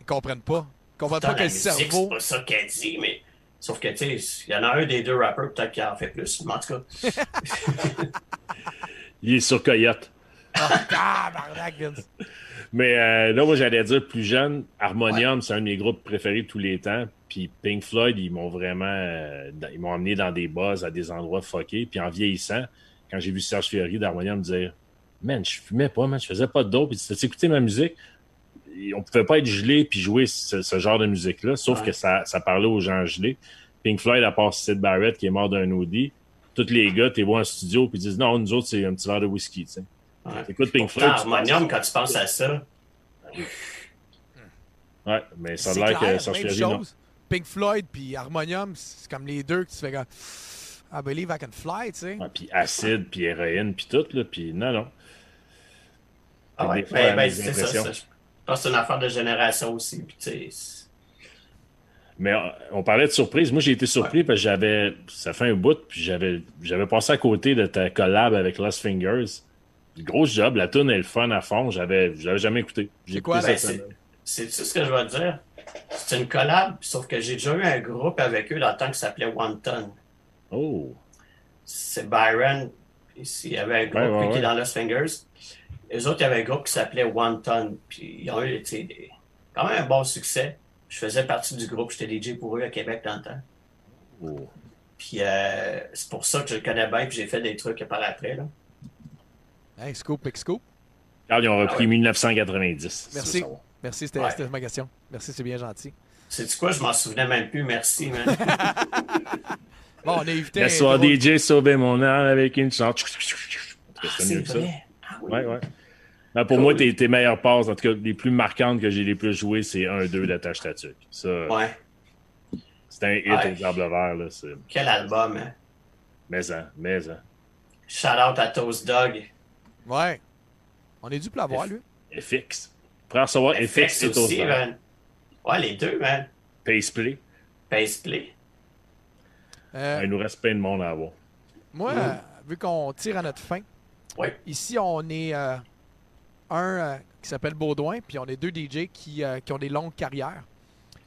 Ils comprennent pas. Ils comprennent pas que
la
le
musique,
cerveau.
C'est pas ça qu'elle dit, mais. Sauf que, tu sais, il y en a un des deux rappeurs, peut-être qui en fait plus. Mais en tout cas,
Il est sur Coyote.
Ah, Vince.
Mais euh, là, moi, j'allais dire plus jeune, Harmonium, c'est un de mes groupes préférés de tous les temps. Puis Pink Floyd, ils m'ont vraiment. euh, ils m'ont emmené dans des bars, à des endroits fuckés. Puis en vieillissant, quand j'ai vu Serge Fiori d'Harmonium dire Man, je fumais pas, man, je faisais pas de dope. Puis tu écouté ma musique? Et On pouvait pas être gelé puis jouer ce, ce genre de musique-là, sauf
Ouais.
que ça, ça parlait aux gens gelés. Pink Floyd, à part Sid Barrett qui est mort d'un OD, tous les gars, t'es vois en studio puis ils disent Non, nous autres, c'est un petit verre de whisky. Tu sais.
Ouais.
T'écoutes Pink Floyd.
Harmonium, quand tu penses à ça,
Ouais, mais ça a
C'est
l'air que Fiori, non?
Pink Floyd puis Harmonium, c'est comme les deux que tu fais comme I believe I can fly, tu sais.
Ouais, puis acide, puis héroïne, puis tout, là, puis non, non.
ah ouais, ben, ben, c'est ça. Je pense que c'est une affaire de génération aussi. Puis, tu sais, c'est-
Mais euh, on parlait de surprise. Moi, j'ai été surpris parce que j'avais. Ça fait un bout, puis j'avais j'avais passé à côté de ta collab avec Lost Fingers. Gros job, la tune est le fun à fond. J'avais jamais écouté.
C'est quoi,
ben, c'est- ce que je vais te dire. C'est une collab, sauf que j'ai déjà eu un groupe avec eux dans le temps qui s'appelait One Ton.
Oh.
C'est Byron. puis Il y avait un groupe qui
ouais.
est dans Los Fingers. Les autres, il y avait un groupe qui s'appelait One Ton. Puis ils ont eu des- quand même un bon succès. Je faisais partie du groupe. J'étais DJ pour eux à Québec dans le temps.
oh.
Puis euh, c'est pour ça que je le connais bien. Puis j'ai fait des trucs par après. Là.
Hey, scoop, pick scoop.
Regarde, ils ont repris
Ah ouais.
1990. si tu veux
Merci. Merci, c'était
Ouais.
ma question. Merci, c'est bien gentil.
Sais-tu quoi? Je m'en souvenais même plus. Merci, man.
Bon, on a évité.
Le
un
soir,
drôle-
DJ sauver mon âme avec une chante.
Ah,
C'est
c'est
mieux que ça.
vrai. Ah oui.
Ouais, ouais. Ben, pour
Cool.
moi, tes, tes meilleures passes, en tout cas, les plus marquantes que j'ai les plus jouées, c'est 1-2 d'attache statue. Ça,
Ouais.
c'est un hit
Ouais.
arbres verts. Là, c'est...
Quel album, hein?
Mais-en, mais-en.
Shout out à Toast Dog.
Ouais. On est dû pour l'avoir, lui.
FX. Pour recevoir FX
FX
et
aussi, man. Ouais, les deux, man.
Paceplay.
Paceplay.
Euh,
Il nous reste plein de monde à avoir.
Moi, euh, vu qu'on tire à notre fin,
Ouais.
ici, on est euh, un euh, qui s'appelle Baudouin, puis on est deux DJ qui, euh, qui ont des longues carrières.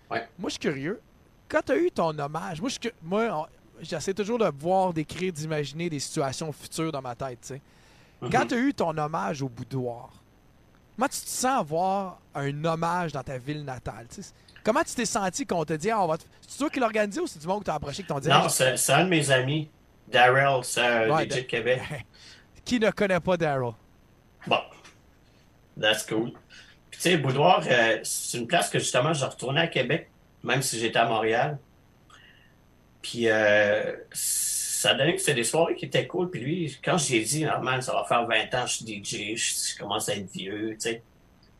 Ouais.
Moi, je suis curieux. Quand tu as eu ton hommage, moi, j'essaie toujours de voir, d'écrire, d'imaginer des situations futures dans ma tête. tu sais.
Mhm.
Quand tu as eu ton hommage au boudoir, comment tu te sens avoir un hommage dans ta ville natale? tu? Comment tu t'es senti qu'on t'a dit, ah, on va te- C'est toi qui l'as organisé ou c'est du monde qui t'a approché qui t'ont dit,
Non, c'est un de mes amis. Daryl, c'est un
Ouais,
de Québec.
qui ne connaît pas Daryl?
Bon. That's cool. Puis tu sais, Boudoir, euh, c'est une place que justement je retournais à Québec, même si j'étais à Montréal. Puis euh, ça donnait que c'était des soirées qui étaient cool. Puis lui, quand j'ai dit, ah man, ça va faire 20 ans je suis DJ, je, je commence à être vieux, tu sais.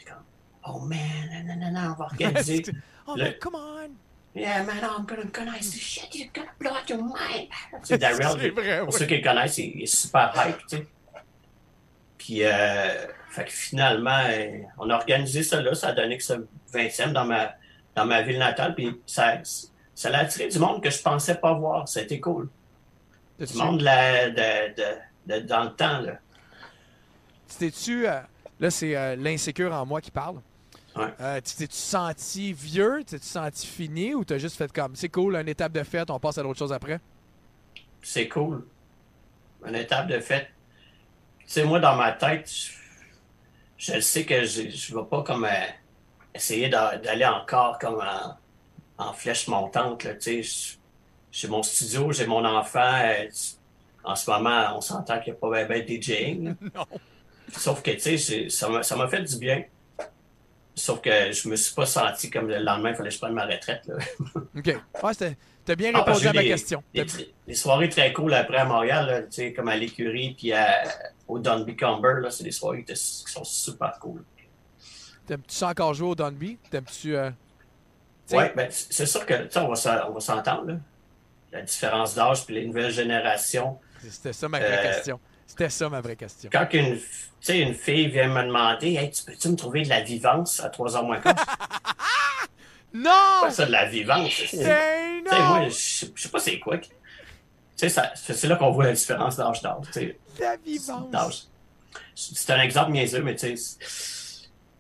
Comme, oh man, non, non, non, on va organiser.
oh, mais come on!
yeah, man, I'm gonna organize this shit, you're gonna blow out your mind. C'est Daryl,
C'est vrai,
pour ceux qui le connaissent, il, il est super hype, tu sais. Puis, euh, fait que finalement, euh, on a organisé ça là, ça a donné que ça 20e dans ma, dans ma ville natale, puis ça, ça a attiré du monde que je pensais pas voir, ça a été cool. Du monde de la, de, de, de- dans le temps, là.
tu t'es-tu. euh, là, c'est euh, l'insécure en moi qui parle.
Ouais.
Euh, tu t'es-tu senti vieux? Tu t'es-tu senti fini? Ou t'as juste fait comme c'est cool, une étape de fête, on passe à d'autres choses après?
c'est cool. Une étape de fête. Tu sais, moi, dans ma tête, je, sais que je ne vais pas comme essayer d'a- d'aller encore comme en, en flèche montante. Là, tu sais. Je- j'ai mon studio, j'ai mon enfant. euh, en ce moment, on s'entend qu'il n'y a pas bien ben de DJing.
Non.
Sauf que, tu sais, ça m'a fait du bien. Sauf que je me suis pas senti comme le lendemain, il fallait que je prenne ma retraite. Là.
OK. Ouais, t'as bien
Ah,
répondu à ma
les-
question.
Les, soirées très cool après à Montréal, là, tu sais, comme à l'écurie puis à- au Dunby Cumber, là, c'est des soirées qui, sont super cool.
T'aimes-tu ça encore jouer au Dunby? T'aimes-tu. euh,
Ouais, ben, c'est sûr que tu sais, on va on va s'entendre. La différence d'âge puis les nouvelles générations.
C'était ça ma vraie
Euh,
question. C'était ça ma vraie question.
Quand une, une fille vient me demander Hey, tu peux-tu me trouver de la vivance à 3 h moins quart?
Non!
pas ça de la vivance. c'est-
Hey,
sais, moi,
non!
je sais pas c'est quoi. c'est là qu'on voit la différence d'âge d'âge.
La vivance.
C'est un exemple niaiseux, mais tu sais.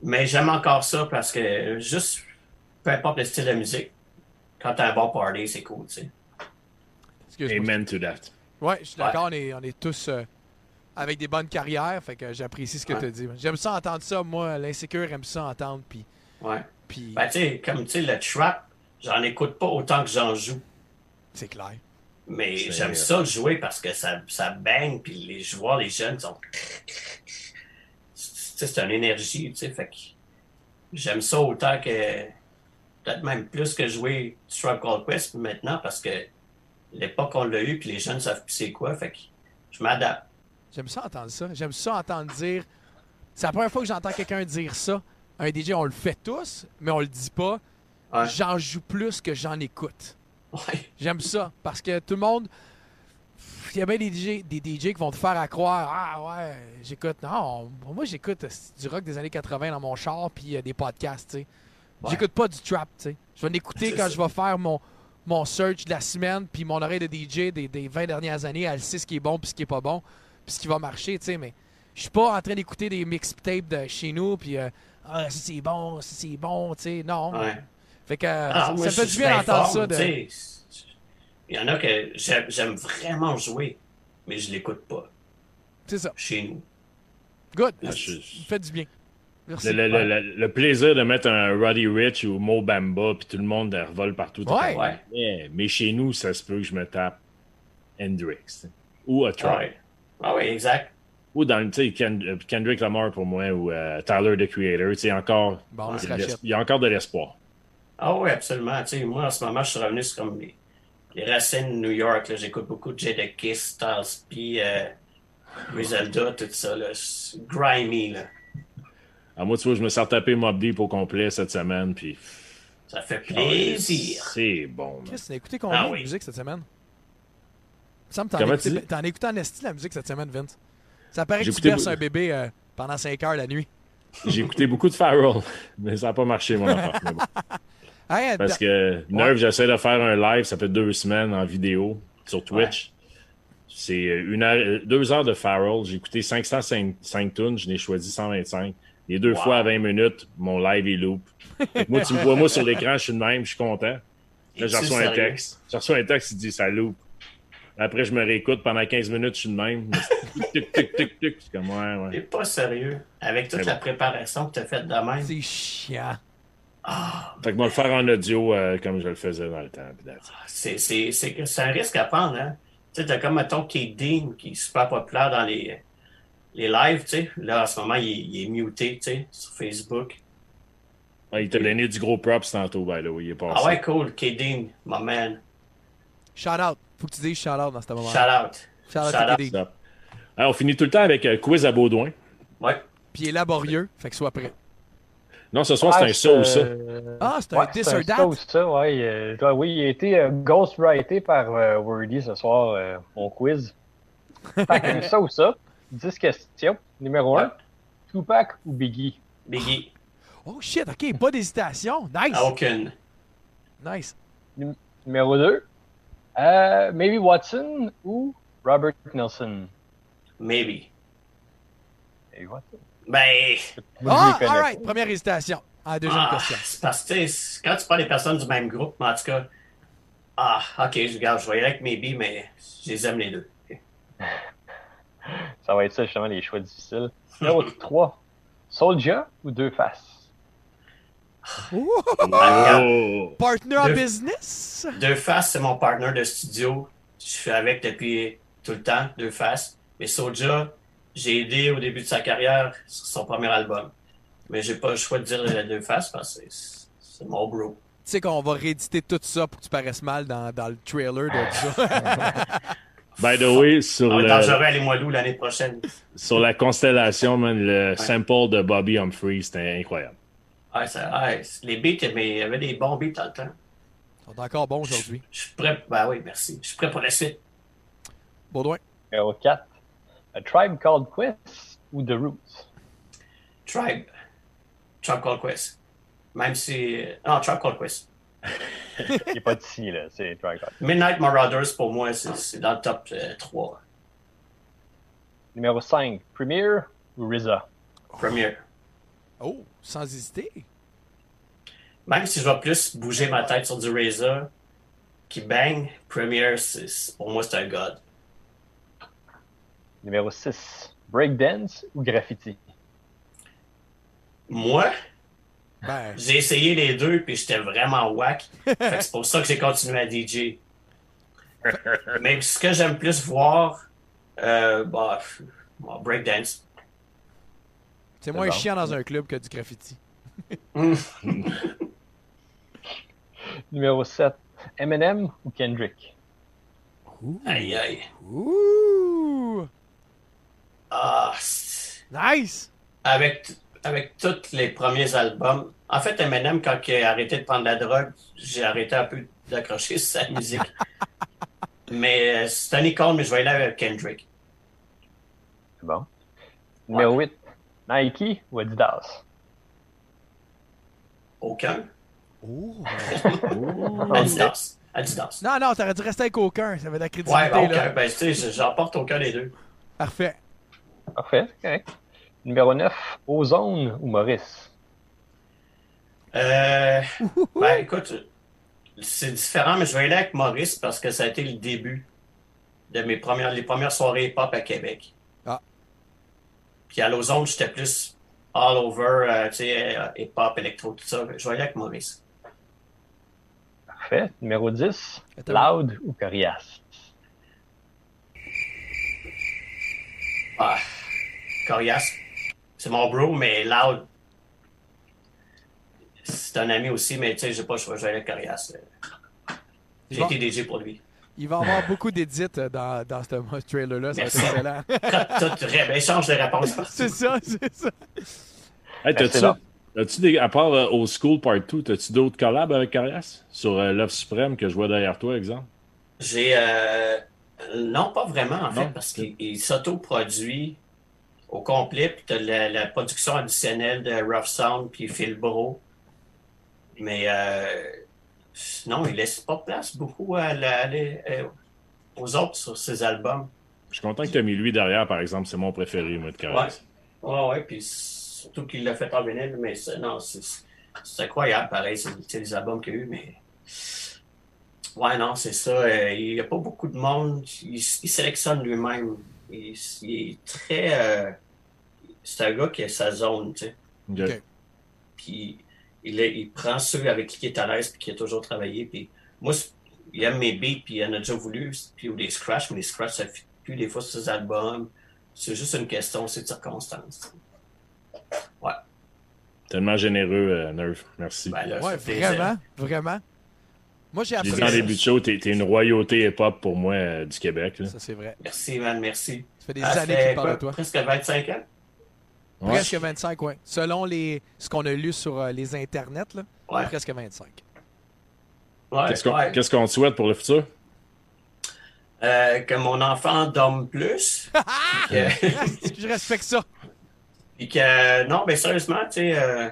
Mais j'aime encore ça parce que juste, peu importe le style de musique, quand t'as un bon party, c'est cool, tu sais.
Excuse-moi.
Amen to that.
Ouais, je suis d'accord, on, est, on est tous euh, avec des bonnes carrières, fait que j'apprécie ce que
Ouais.
tu as dit. J'aime ça entendre ça, moi, l'insécure aime ça entendre, puis.
Ouais.
puis
Ben, tu sais, comme tu sais, le trap, j'en écoute pas autant que j'en joue.
c'est clair.
Mais j'aime ça le jouer parce que ça, ça baigne, puis les joueurs, les jeunes sont. Tu sais, c'est une énergie, tu sais, fait que j'aime ça autant que. Peut-être même plus que jouer Called Quest maintenant parce que l'époque on l'a eu, puis les jeunes savent plus c'est quoi, fait que je m'adapte.
J'aime ça entendre ça. J'aime ça entendre dire. C'est la première fois que j'entends quelqu'un dire ça. Un DJ, on le fait tous, mais on le dit pas.
Ouais.
J'en joue plus que j'en écoute.
Ouais.
J'aime ça parce que tout le monde. Il y a bien des DJ, des DJ qui vont te faire à croire Ah ouais, j'écoute. Non, moi j'écoute euh, du rock des années 80 dans mon char puis euh, des podcasts, tu sais.
Ouais.
J'écoute pas du trap, tu sais. Je vais l'écouter quand je vais faire mon, mon search de la semaine puis mon oreille de DJ des, des 20 dernières années. Elle sait ce qui est bon puis ce qui est pas bon puis ce qui va marcher, tu sais. Mais je suis pas en train d'écouter des mixtapes de chez nous puis euh, Ah, c'est bon, c'est bon, tu sais. Non.
Ouais.
Fait que
Ah,
ça, fait du bien d'entendre ça. De...
Il y en a que j'aime vraiment jouer, mais je l'écoute pas
C'est ça.
chez nous.
Good.
Ah,
Ça fait du bien. Merci.
Le, le- le- le- plaisir de mettre un Roddy Rich ou Mo Bamba, puis tout le monde revole partout.
Ouais.
Ouais.
Mais chez nous, ça se peut que je me tape Hendrix. Ou a Tribe.
Ah ouais. Ah ouais, exact.
Ou dans, tu sais, Ken- euh, Kendrick Lamar pour moi, ou euh, Tyler, the Creator. Tu sais, encore,
Bon,
il y a encore de l'espoir.
Ah oui, absolument. Tu sais, moi, en ce moment, je suis revenu sur comme les, les racines de New York. là. J'écoute beaucoup de Jada Kiss, Styles P, euh, Griselda, tout ça. Là. Grimy, là.
À moi, tu vois, je me suis retapé Mob Deep au complet cette semaine, puis
Ça fait plaisir.
c'est bon. man.
Chris, t'as écouté combien
Ah
de musique cette semaine? Il me semble t'en écouté- as écouté en esti la musique cette semaine, Vince. Ça paraît que tu berces un bébé euh, pendant 5 heures la nuit.
J'ai écouté beaucoup de Farrell, mais ça n'a pas marché, mon bon.
Hey,
Parce que Nerve, j'essaie de faire un live, ça fait deux semaines en vidéo sur Twitch. C'est une heure, euh, deux heures de Farrell. J'ai écouté 505 tunes, je n'ai choisi 125. Les deux
Wow.
fois à 20 minutes, mon live est loop. Moi, tu me vois moi sur l'écran, je suis de même, je suis content. Là, j'ai reçu un texte. J'ai reçu un texte qui dit ça loupe. Après, je me réécoute pendant 15 minutes, je suis de même. Tic, tic, tic, tic. C'est comme, ouais, ouais.
T'es pas sérieux. Avec toute la préparation que t'as faite de même.
c'est chiant.
Ah,
Fait que moi, le faire en audio euh, comme je le faisais dans le temps.
c'est, c'est un risque à prendre, hein. Tu sais, t'as comme, mettons, Kate Dean, qui est super populaire dans les, les lives, tu sais. Là, en ce moment, il, est- il est muté, tu sais, sur Facebook.
Ah, il t'a donné du gros props tantôt, by the way. Il est passé.
Ah ouais, cool. Dean, my man.
Shout out. Faut que tu dises shout out dans ce moment.
Shout out.
Shout out
shout
à
out.
Ça. Alors, on finit tout le temps avec euh, quiz à Baudouin.
Ouais.
Puis il est laborieux, fait que sois prêt.
Non, ce soir, c'est un ça ou ça.
euh,
Ah, c'est un
ouais,
this
c'est
or
un
that?
ça ou ça, ouais. euh, ouais, oui, il a été euh, ghostwrité par euh, Wordy ce soir, euh, mon quiz. Fait que, un ça ou ça, 10 questions. Numéro 1,
Ouais.
Tupac ou Biggie?
Biggie.
Oh shit, ok, pas d'hésitation. Nice.
Ah, Aucune.
Nice.
Numéro 2, euh, Maybe Watson ou Robert Nelson?
Maybe.
Et voilà.
Ben,
Ah,
pas.
Première hésitation. Ah, deuxième
ah,
question.
c'est parce que quand tu prends des personnes du même groupe, mais en tout cas, ah, ok, je regarde, je aller avec mes billes, mais je les aime les deux. Ok.
Ça va être ça, justement, les choix difficiles. Numéro 3. Soldier ou Deux Faces?
Oh!
partner en business?
Deux Faces, c'est mon partner de studio. Je suis avec depuis tout le temps, Deux Faces. Mais Soja, j'ai aidé au début de sa carrière sur son premier album. Mais j'ai pas le choix de dire Deux Faces parce que c'est- mon bro.
Tu sais qu'on va rééditer tout ça pour que tu paraisses mal dans, dans le trailer de ça.
By the way, sur,
est
le-
dangereux à d'août l'année prochaine.
sur la constellation, man, le sample de Bobby Humphrey, c'était incroyable.
Ouais, ça, ouais, les beats, mais il y avait des bons beats dans le temps.
Ils sont encore bons aujourd'hui.
Je suis prêt. Ben oui, merci. Je suis prêt pour la suite.
Baudouin.
Numéro 4. A Tribe Called Quest ou The Roots?
Tribe. Tribe Called Quest. Même si. Non, Tribe Called Quest.
Il pas d'ici, là. C'est Called.
Midnight Marauders, pour moi, c'est dans le top euh, 3.
Numéro 5. Premier ou RZA?
Premier.
Oh, sans hésiter.
Même si je vais plus bouger ma tête sur du Razor qui bang, Premier, pour moi, c'est un god.
Numéro 6. Breakdance ou Graffiti?
Moi,
Ben,
j'ai essayé les deux, puis j'étais vraiment whack. Fait que c'est pour ça que j'ai continué à DJ. Mais ce que j'aime plus voir, euh, bah, bah, breakdance.
c'est moins
bon.
chiant dans un club que du graffiti.
Numéro 7. Eminem ou Kendrick?
Aïe, aïe.
Ouh!
Ah,
Nice!
avec, avec tous les premiers albums. En fait, Eminem, quand il a arrêté de prendre la drogue, j'ai arrêté un peu d'accrocher sa musique. mais euh, c'est un icône, mais je vais aller avec Kendrick.
C'est bon. Numéro 8. Nike ou Adidas?
Aucun.
Oh!
Adidas. Adidas.
Non, non, t'aurais dû rester avec aucun. Ça avait de la crédibilité,
Ouais, ben,
là.
aucun. Ben, tu sais, j'en porte aucun des deux.
Parfait.
Parfait, c'est correct. Numéro 9. Ozone ou Maurice?
Euh, ben, écoute, c'est différent, mais je vais aller avec Maurice parce que ça a été le début de mes premières, les premières soirées pop à Québec.
Ah.
Puis à l'ozone, j'étais plus all over, euh, tu sais, euh, hip-hop, électro, tout ça. Je vais aller avec Maurice.
Parfait. Numéro 10.
Attends.
Loud ou Corias?
Ah, Corias, c'est mon bro, mais Loud, c'est un ami aussi, mais tu sais, j'ai pas aller avec Corias. J'ai
Bon.
été DJ pour lui.
Il va y avoir beaucoup d'édits euh, dans, dans ce trailer-là.
Merci.
excellent.
Tout, ré- ben, échange de réponses.
c'est ça, c'est ça.
Hey,
c'est
as-tu des, à part euh, Old School Part 2, t'as-tu d'autres collabs avec Carias? Sur euh, Love Supreme que je vois derrière toi, exemple?
J'ai. euh, non, pas vraiment, en fait, parce qu'il il s'autoproduit au complet, puis t'as la, la production additionnelle de Rough Sound, puis Phil Bro. Mais euh, non, il laisse pas place beaucoup à la- euh, aux autres sur ses albums.
Je suis content que tu mis lui derrière, par exemple. C'est mon préféré, moi, de Carias.
Ouais, ouais, puis surtout qu'il l'a fait en vinyle, mais c'est- non, c'est c'est incroyable, pareil, c'est les albums qu'il a eu, mais. Ouais, non, c'est ça. euh, il n'y a pas beaucoup de monde. Il, il sélectionne lui-même. Il, il est très. euh, c'est un gars qui a sa zone, tu sais.
Ok.
Ok.
Puis il, est- il prend ceux avec qui il est à l'aise puis qui a toujours travaillé. Puis moi, il aime mes beats puis il en a déjà voulu. Puis ou des scratchs, mais les scratchs, ça ne fait plus des fois sur ses albums. C'est juste une question, c'est de circonstance.
Tellement généreux, euh, Nerf. Merci.
Ben là,
Ouais, vraiment, vraiment. Moi, j'ai appris.
en début de show, t'es, t'es une royauté hip-hop pour moi euh, du Québec. là.
Ça, c'est vrai.
Merci, man, merci.
Ça fait des années
fait
qu'il parle de toi.
Presque 25 ans.
Ouais.
Presque 25, oui. Selon les, ce qu'on a lu sur euh, les internets, là,
Ouais.
presque 25.
Ouais,
Qu'est-ce, qu'on, te souhaite pour le futur?
Euh, que mon enfant dorme plus. Que-
Je respecte ça.
Puis que, non, mais sérieusement, tu sais, euh,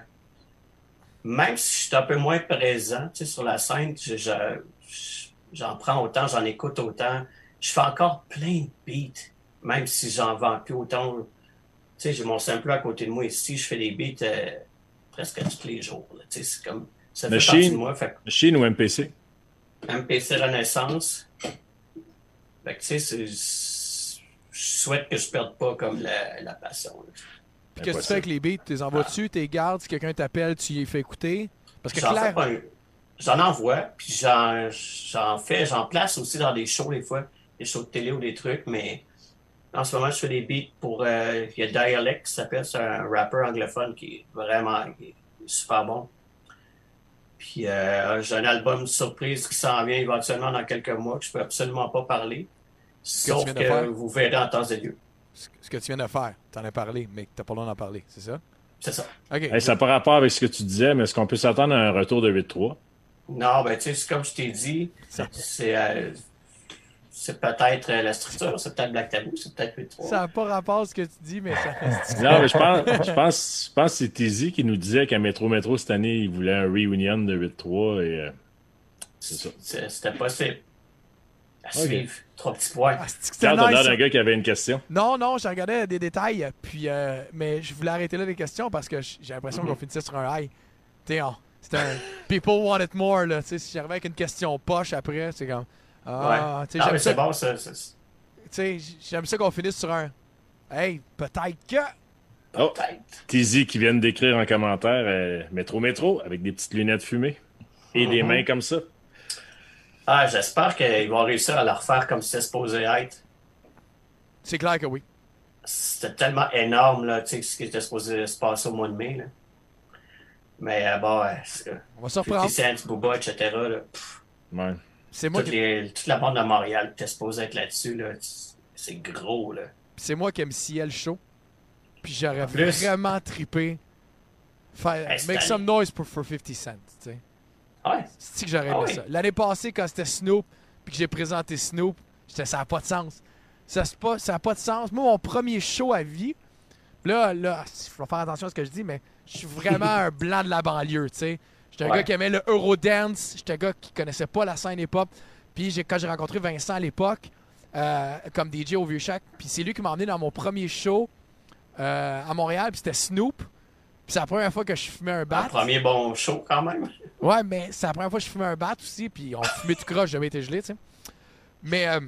même si je suis un peu moins présent, tu sais, sur la scène, je- je- je- j'en prends autant, j'en écoute autant. Je fais encore plein de beats, même si j'en vends plus autant. Tu sais, j'ai mon sampler à côté de moi ici, je fais des beats euh, presque tous les jours. Tu sais, c'est comme. Ça fait
Machine.
partie de moi. Fait que
Machine ou MPC?
MPC Renaissance. Fait que, tu sais, je souhaite que je perde pas comme la, la passion.
Puis qu'est-ce que tu fais avec les beats? Tu les envoies dessus, tu les gardes, si quelqu'un t'appelle, tu y fais écouter? Parce que
J'en un- envoie, puis j'en j'en fais, j'en place aussi dans des shows des fois, des shows de télé ou des trucs, mais en ce moment, je fais des beats pour. euh, Il y a Dialect qui s'appelle, c'est un rappeur anglophone qui est vraiment qui est super bon. Puis euh, j'ai un album surprise qui s'en vient éventuellement dans quelques mois que je peux absolument pas parler.
que tu
Sauf
de
que
faire?
vous verrez en temps et lieu.
Ce que tu viens de faire, t'en as parlé, mais que t'as pas le droit d'en parler, c'est ça?
C'est ça.
Ok.
Hey, ça n'a pas rapport avec ce que tu disais, mais est-ce qu'on peut s'attendre à un retour de 8-3?
Non, ben tu sais, c'est comme je t'ai dit, c'est euh, c'est peut-être euh, la structure, c'est peut-être Black Taboo, c'est peut-être 8-3.
Ça n'a pas rapport à ce que tu dis, mais ça reste.
Non, mais je pense, je pense, je pense que c'est Tizi qui nous disait qu'à Métro Métro cette année, il voulait un reunion de 8-3 et euh, c'est ça.
C'était possible. À suivre. Trois petits points.
Ah,
Quand
nice, ça?
d'un gars qui avait une question.
Non, non, je regardais des détails, puis euh, mais je voulais arrêter là les questions parce que j'ai l'impression qu'on finissait sur un high. On- c'était un people want it more là. Tu sais, si j'arrivais avec une question poche après, c'est comme ah,
ouais. Non,
j'aime
mais
ça.
c'est bon, ça.
tu sais, j'aime ça qu'on finisse sur un. Hey, peut-être que.
Oh. Tizi qui vient d'écrire en commentaire euh, Métro Métro avec des petites lunettes fumées et des
Mhm.
mains comme ça.
Ah, j'espère qu'ils vont réussir à le refaire comme c'était supposé être.
C'est clair que oui.
C'était tellement énorme, là, tu sais, ce qui était supposé se passer au mois de mai, là. Mais euh, bon, ouais, c'est-
On va se
50
reprendre.
Cent, Booba, etc., là, pff,
Ouais.
C'est moi,
toute,
qui...
les- toute la bande de Montréal qui était supposée être là-dessus, là, c'est gros, là.
c'est moi qui aime ciel chaud. Puis j'aurais vraiment trippé. Faire,
Hey,
make some noise for, for 50 cents. Tu sais.
Ouais.
C'est que j'aurais
Ah
aimé
oui.
ça? L'année passée, quand c'était Snoop, puis que j'ai présenté Snoop, j'étais ça n'a pas de sens. Ça n'a pas, ça a pas de sens. Moi, mon premier show à vie, là, là, il faut faire attention à ce que je dis, mais je suis vraiment un blanc de la banlieue, tu sais. J'étais un
Ouais.
gars qui aimait le Eurodance, j'étais un gars qui connaissait pas la scène hip-hop. Puis quand j'ai rencontré Vincent à l'époque, euh, comme DJ au Vieux Shack, puis c'est lui qui m'a emmené dans mon premier show euh, à Montréal, puis c'était Snoop. Puis c'est la première fois que je fumais un
Un
bat.
premier bon show, quand même.
Ouais, mais c'est la première fois que je fumais un bat aussi, puis on fumait tout croche, j'avais été gelé, tu sais. Mais, euh,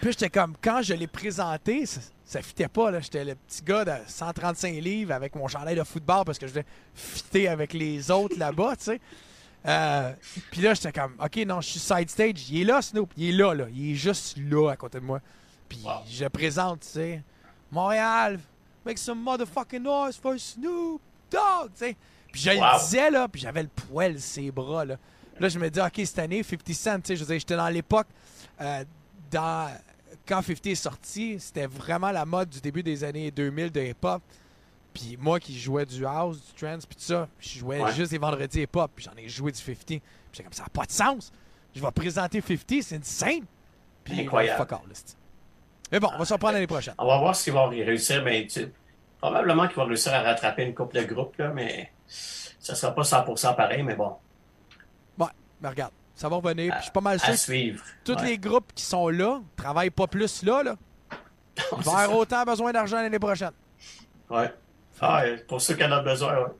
puis j'étais comme, quand je l'ai présenté, ça, fitait pas, là. J'étais le petit gars de 135 livres avec mon chandail de football parce que je voulais fitter avec les autres là-bas, tu sais. Euh, puis là, j'étais comme, ok, non, je suis side stage. Il est là, Snoop. Il est là, là. Il est juste là à côté de moi. Puis
Wow.
je présente, tu sais, Montréal, make some motherfucking noise for Snoop Dogg, tu sais. Puis je
Wow.
le disais, là, puis j'avais le poil ses bras, là. Là, je me dis, ok, cette année, 50 Cent, tu sais, je veux dire, j'étais dans l'époque, euh, dans, quand 50 est sorti, c'était vraiment la mode du début des années 2000 de hip-hop. Puis moi qui jouais du house, du trance, puis tout ça, je jouais
Ouais.
juste les vendredis hip-hop, puis j'en ai joué du 50. Puis j'étais comme, ça n'a pas de sens. Je vais présenter 50, c'est insane. Puis
Incroyable.
fuck all, Mais bon, on va s'en prendre l'année prochaine.
On va voir s'ils vont réussir, mais tu sais, probablement qu'ils vont réussir à rattraper une couple de groupes, là, mais ça sera pas 100% pareil, mais bon,
Ouais, mais regarde, ça va revenir. Je suis pas mal sûr
à suivre.
tous
Ouais.
les groupes qui sont là travaillent pas plus là. là. Ils vont avoir
ça.
autant besoin d'argent l'année prochaine.
Ouais. Ah, pour ceux qui en ont besoin, ouais.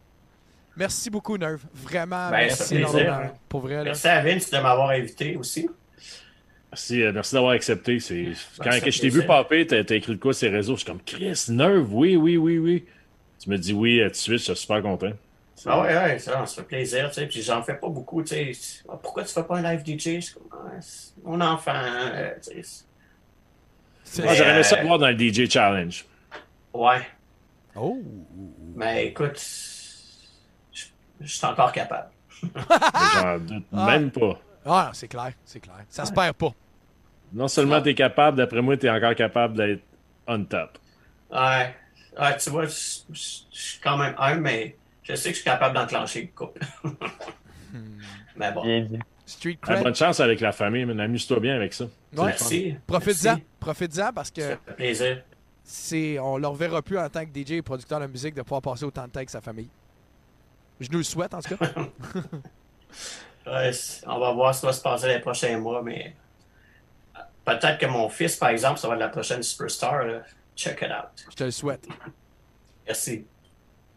Merci beaucoup, Nerve. Vraiment,
Ben,
merci énormément.
hein.
Pour vrai, là.
Merci à Vince de m'avoir invité aussi.
Merci, euh, merci d'avoir accepté. C'est... Quand je t'ai vu popper, t'as, t'as écrit de quoi sur les réseaux? Je suis comme Chris, Nerve, oui, oui, oui, oui. Tu me dis oui euh, tout de suite, je suis super content.
Ah ouais, ouais, ça, ça fait plaisir, tu sais, puis j'en fais pas beaucoup, tu sais. Ah, Pourquoi tu fais pas un live DJ? Je suis comme, ah, mon enfant, euh, tu sais.
Moi, j'aurais aimé ça
Euh,
voir dans le DJ Challenge.
Ouais,
Oh!
mais écoute, je je suis encore capable.
J'en doute
Ah.
même pas.
Ah, c'est clair, c'est clair. Ça se perd pas.
Non seulement t'es capable, d'après moi, t'es encore capable d'être on top.
Ouais, ouais tu vois, je suis quand même un, mais je sais que je suis capable d'enclencher une couple. mais bon,
Bien dit.
Street
Ah,
cred.
bonne chance avec la famille, mais amuse-toi bien avec ça.
Ouais.
merci.
Profites-en.
merci.
Profites-en parce que
Ça fait plaisir.
c'est, on le reverra plus en tant que DJ et producteur de musique de pouvoir passer autant de temps avec sa famille. Je nous le souhaite, en tout cas.
Ouais, on va voir ce qui va se passer les prochains mois, mais peut-être que mon fils, par exemple, ça va être la prochaine superstar. là. Check it out.
Je te le souhaite.
Merci.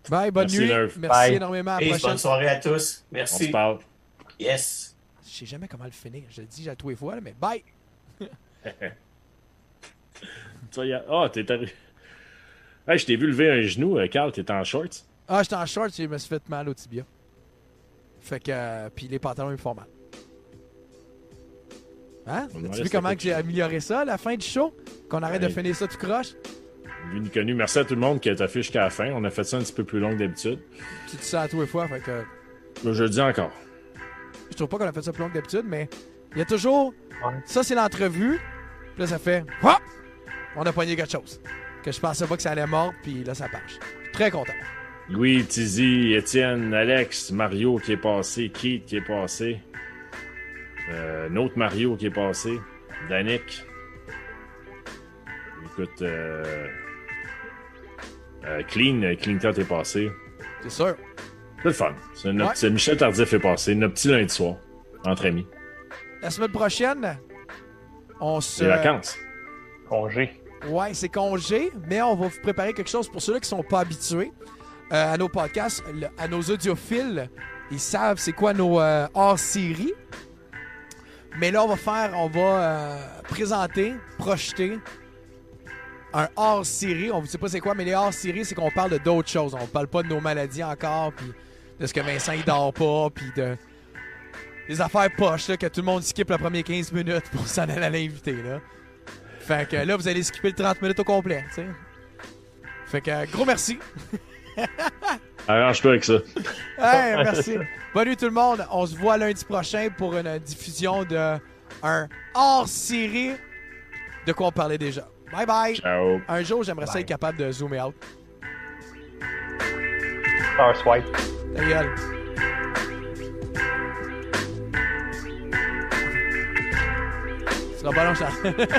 Bye, bonne
Merci,
nuit. Merci
Bye.
énormément. À
Et
prochaine.
bonne soirée à tous.
On se
Merci.
parle.
Yes.
Je sais jamais comment le finir. Je le dis à tous les fois, là, mais bye.
Tu Ah, t'es arrivé. Hey, je t'ai vu lever un genou, euh, Carl, t'es en shorts.
Ah, j'étais en short, je me suis fait mal au tibia. Fait que. euh, puis les pantalons, ils me font mal. Hein?
On
As-tu vu comment j'ai amélioré ça à la fin du show? Qu'on arrête de finir ça tout croche?
Connu. Merci à tout le monde qui a été jusqu'à la fin. On a fait ça un petit peu plus long que d'habitude.
Tu dis ça à tous les fois, fait que.
Là, je le dis encore.
Je trouve pas qu'on a fait ça plus long que d'habitude, mais il y a toujours.
Ouais.
Ça, c'est l'entrevue. Puis là, ça fait. Hop! On a pogné quelque chose. Que je pensais pas que ça allait mordre, puis là, ça marche. Très content.
Louis, Tizi, Étienne, Alex, Mario qui est passé, Keith qui est passé, euh, un autre Mario qui est passé, Danick. Écoute, euh, euh, Clean, euh, Clean Cut est passé.
C'est sûr.
C'est le fun. C'est notre-
Ouais.
c'est Michel Tardif est passé. Notre petit lundi soir, entre amis.
La semaine prochaine, on se.
Les vacances.
Congé.
Ouais, c'est congé, mais on va vous préparer quelque chose pour ceux-là qui sont pas habitués euh, à nos podcasts, le- à nos audiophiles. Ils savent c'est quoi nos euh, hors-série. Mais là, on va faire, on va euh, présenter, projeter un hors-série. On ne sait pas c'est quoi, mais les hors-séries, c'est qu'on parle de d'autres choses. On parle pas de nos maladies encore, puis de ce que Vincent il dort pas, puis de des affaires poches là, que tout le monde skip les premiers 15 minutes pour s'en aller à l'invité. Là. Fait que là, vous allez skipper le 30 minutes au complet. tu sais. Fait que gros merci.
Arrange-toi avec ça.
Hey, merci. Bonne nuit tout le monde. On se voit lundi prochain pour une diffusion de un hors-série de quoi on parlait déjà. Bye bye.
Ciao.
Un jour, j'aimerais ça être capable de zoomer out.
Star Swipe.
Ta gueule. Ce sera pas long, Charles.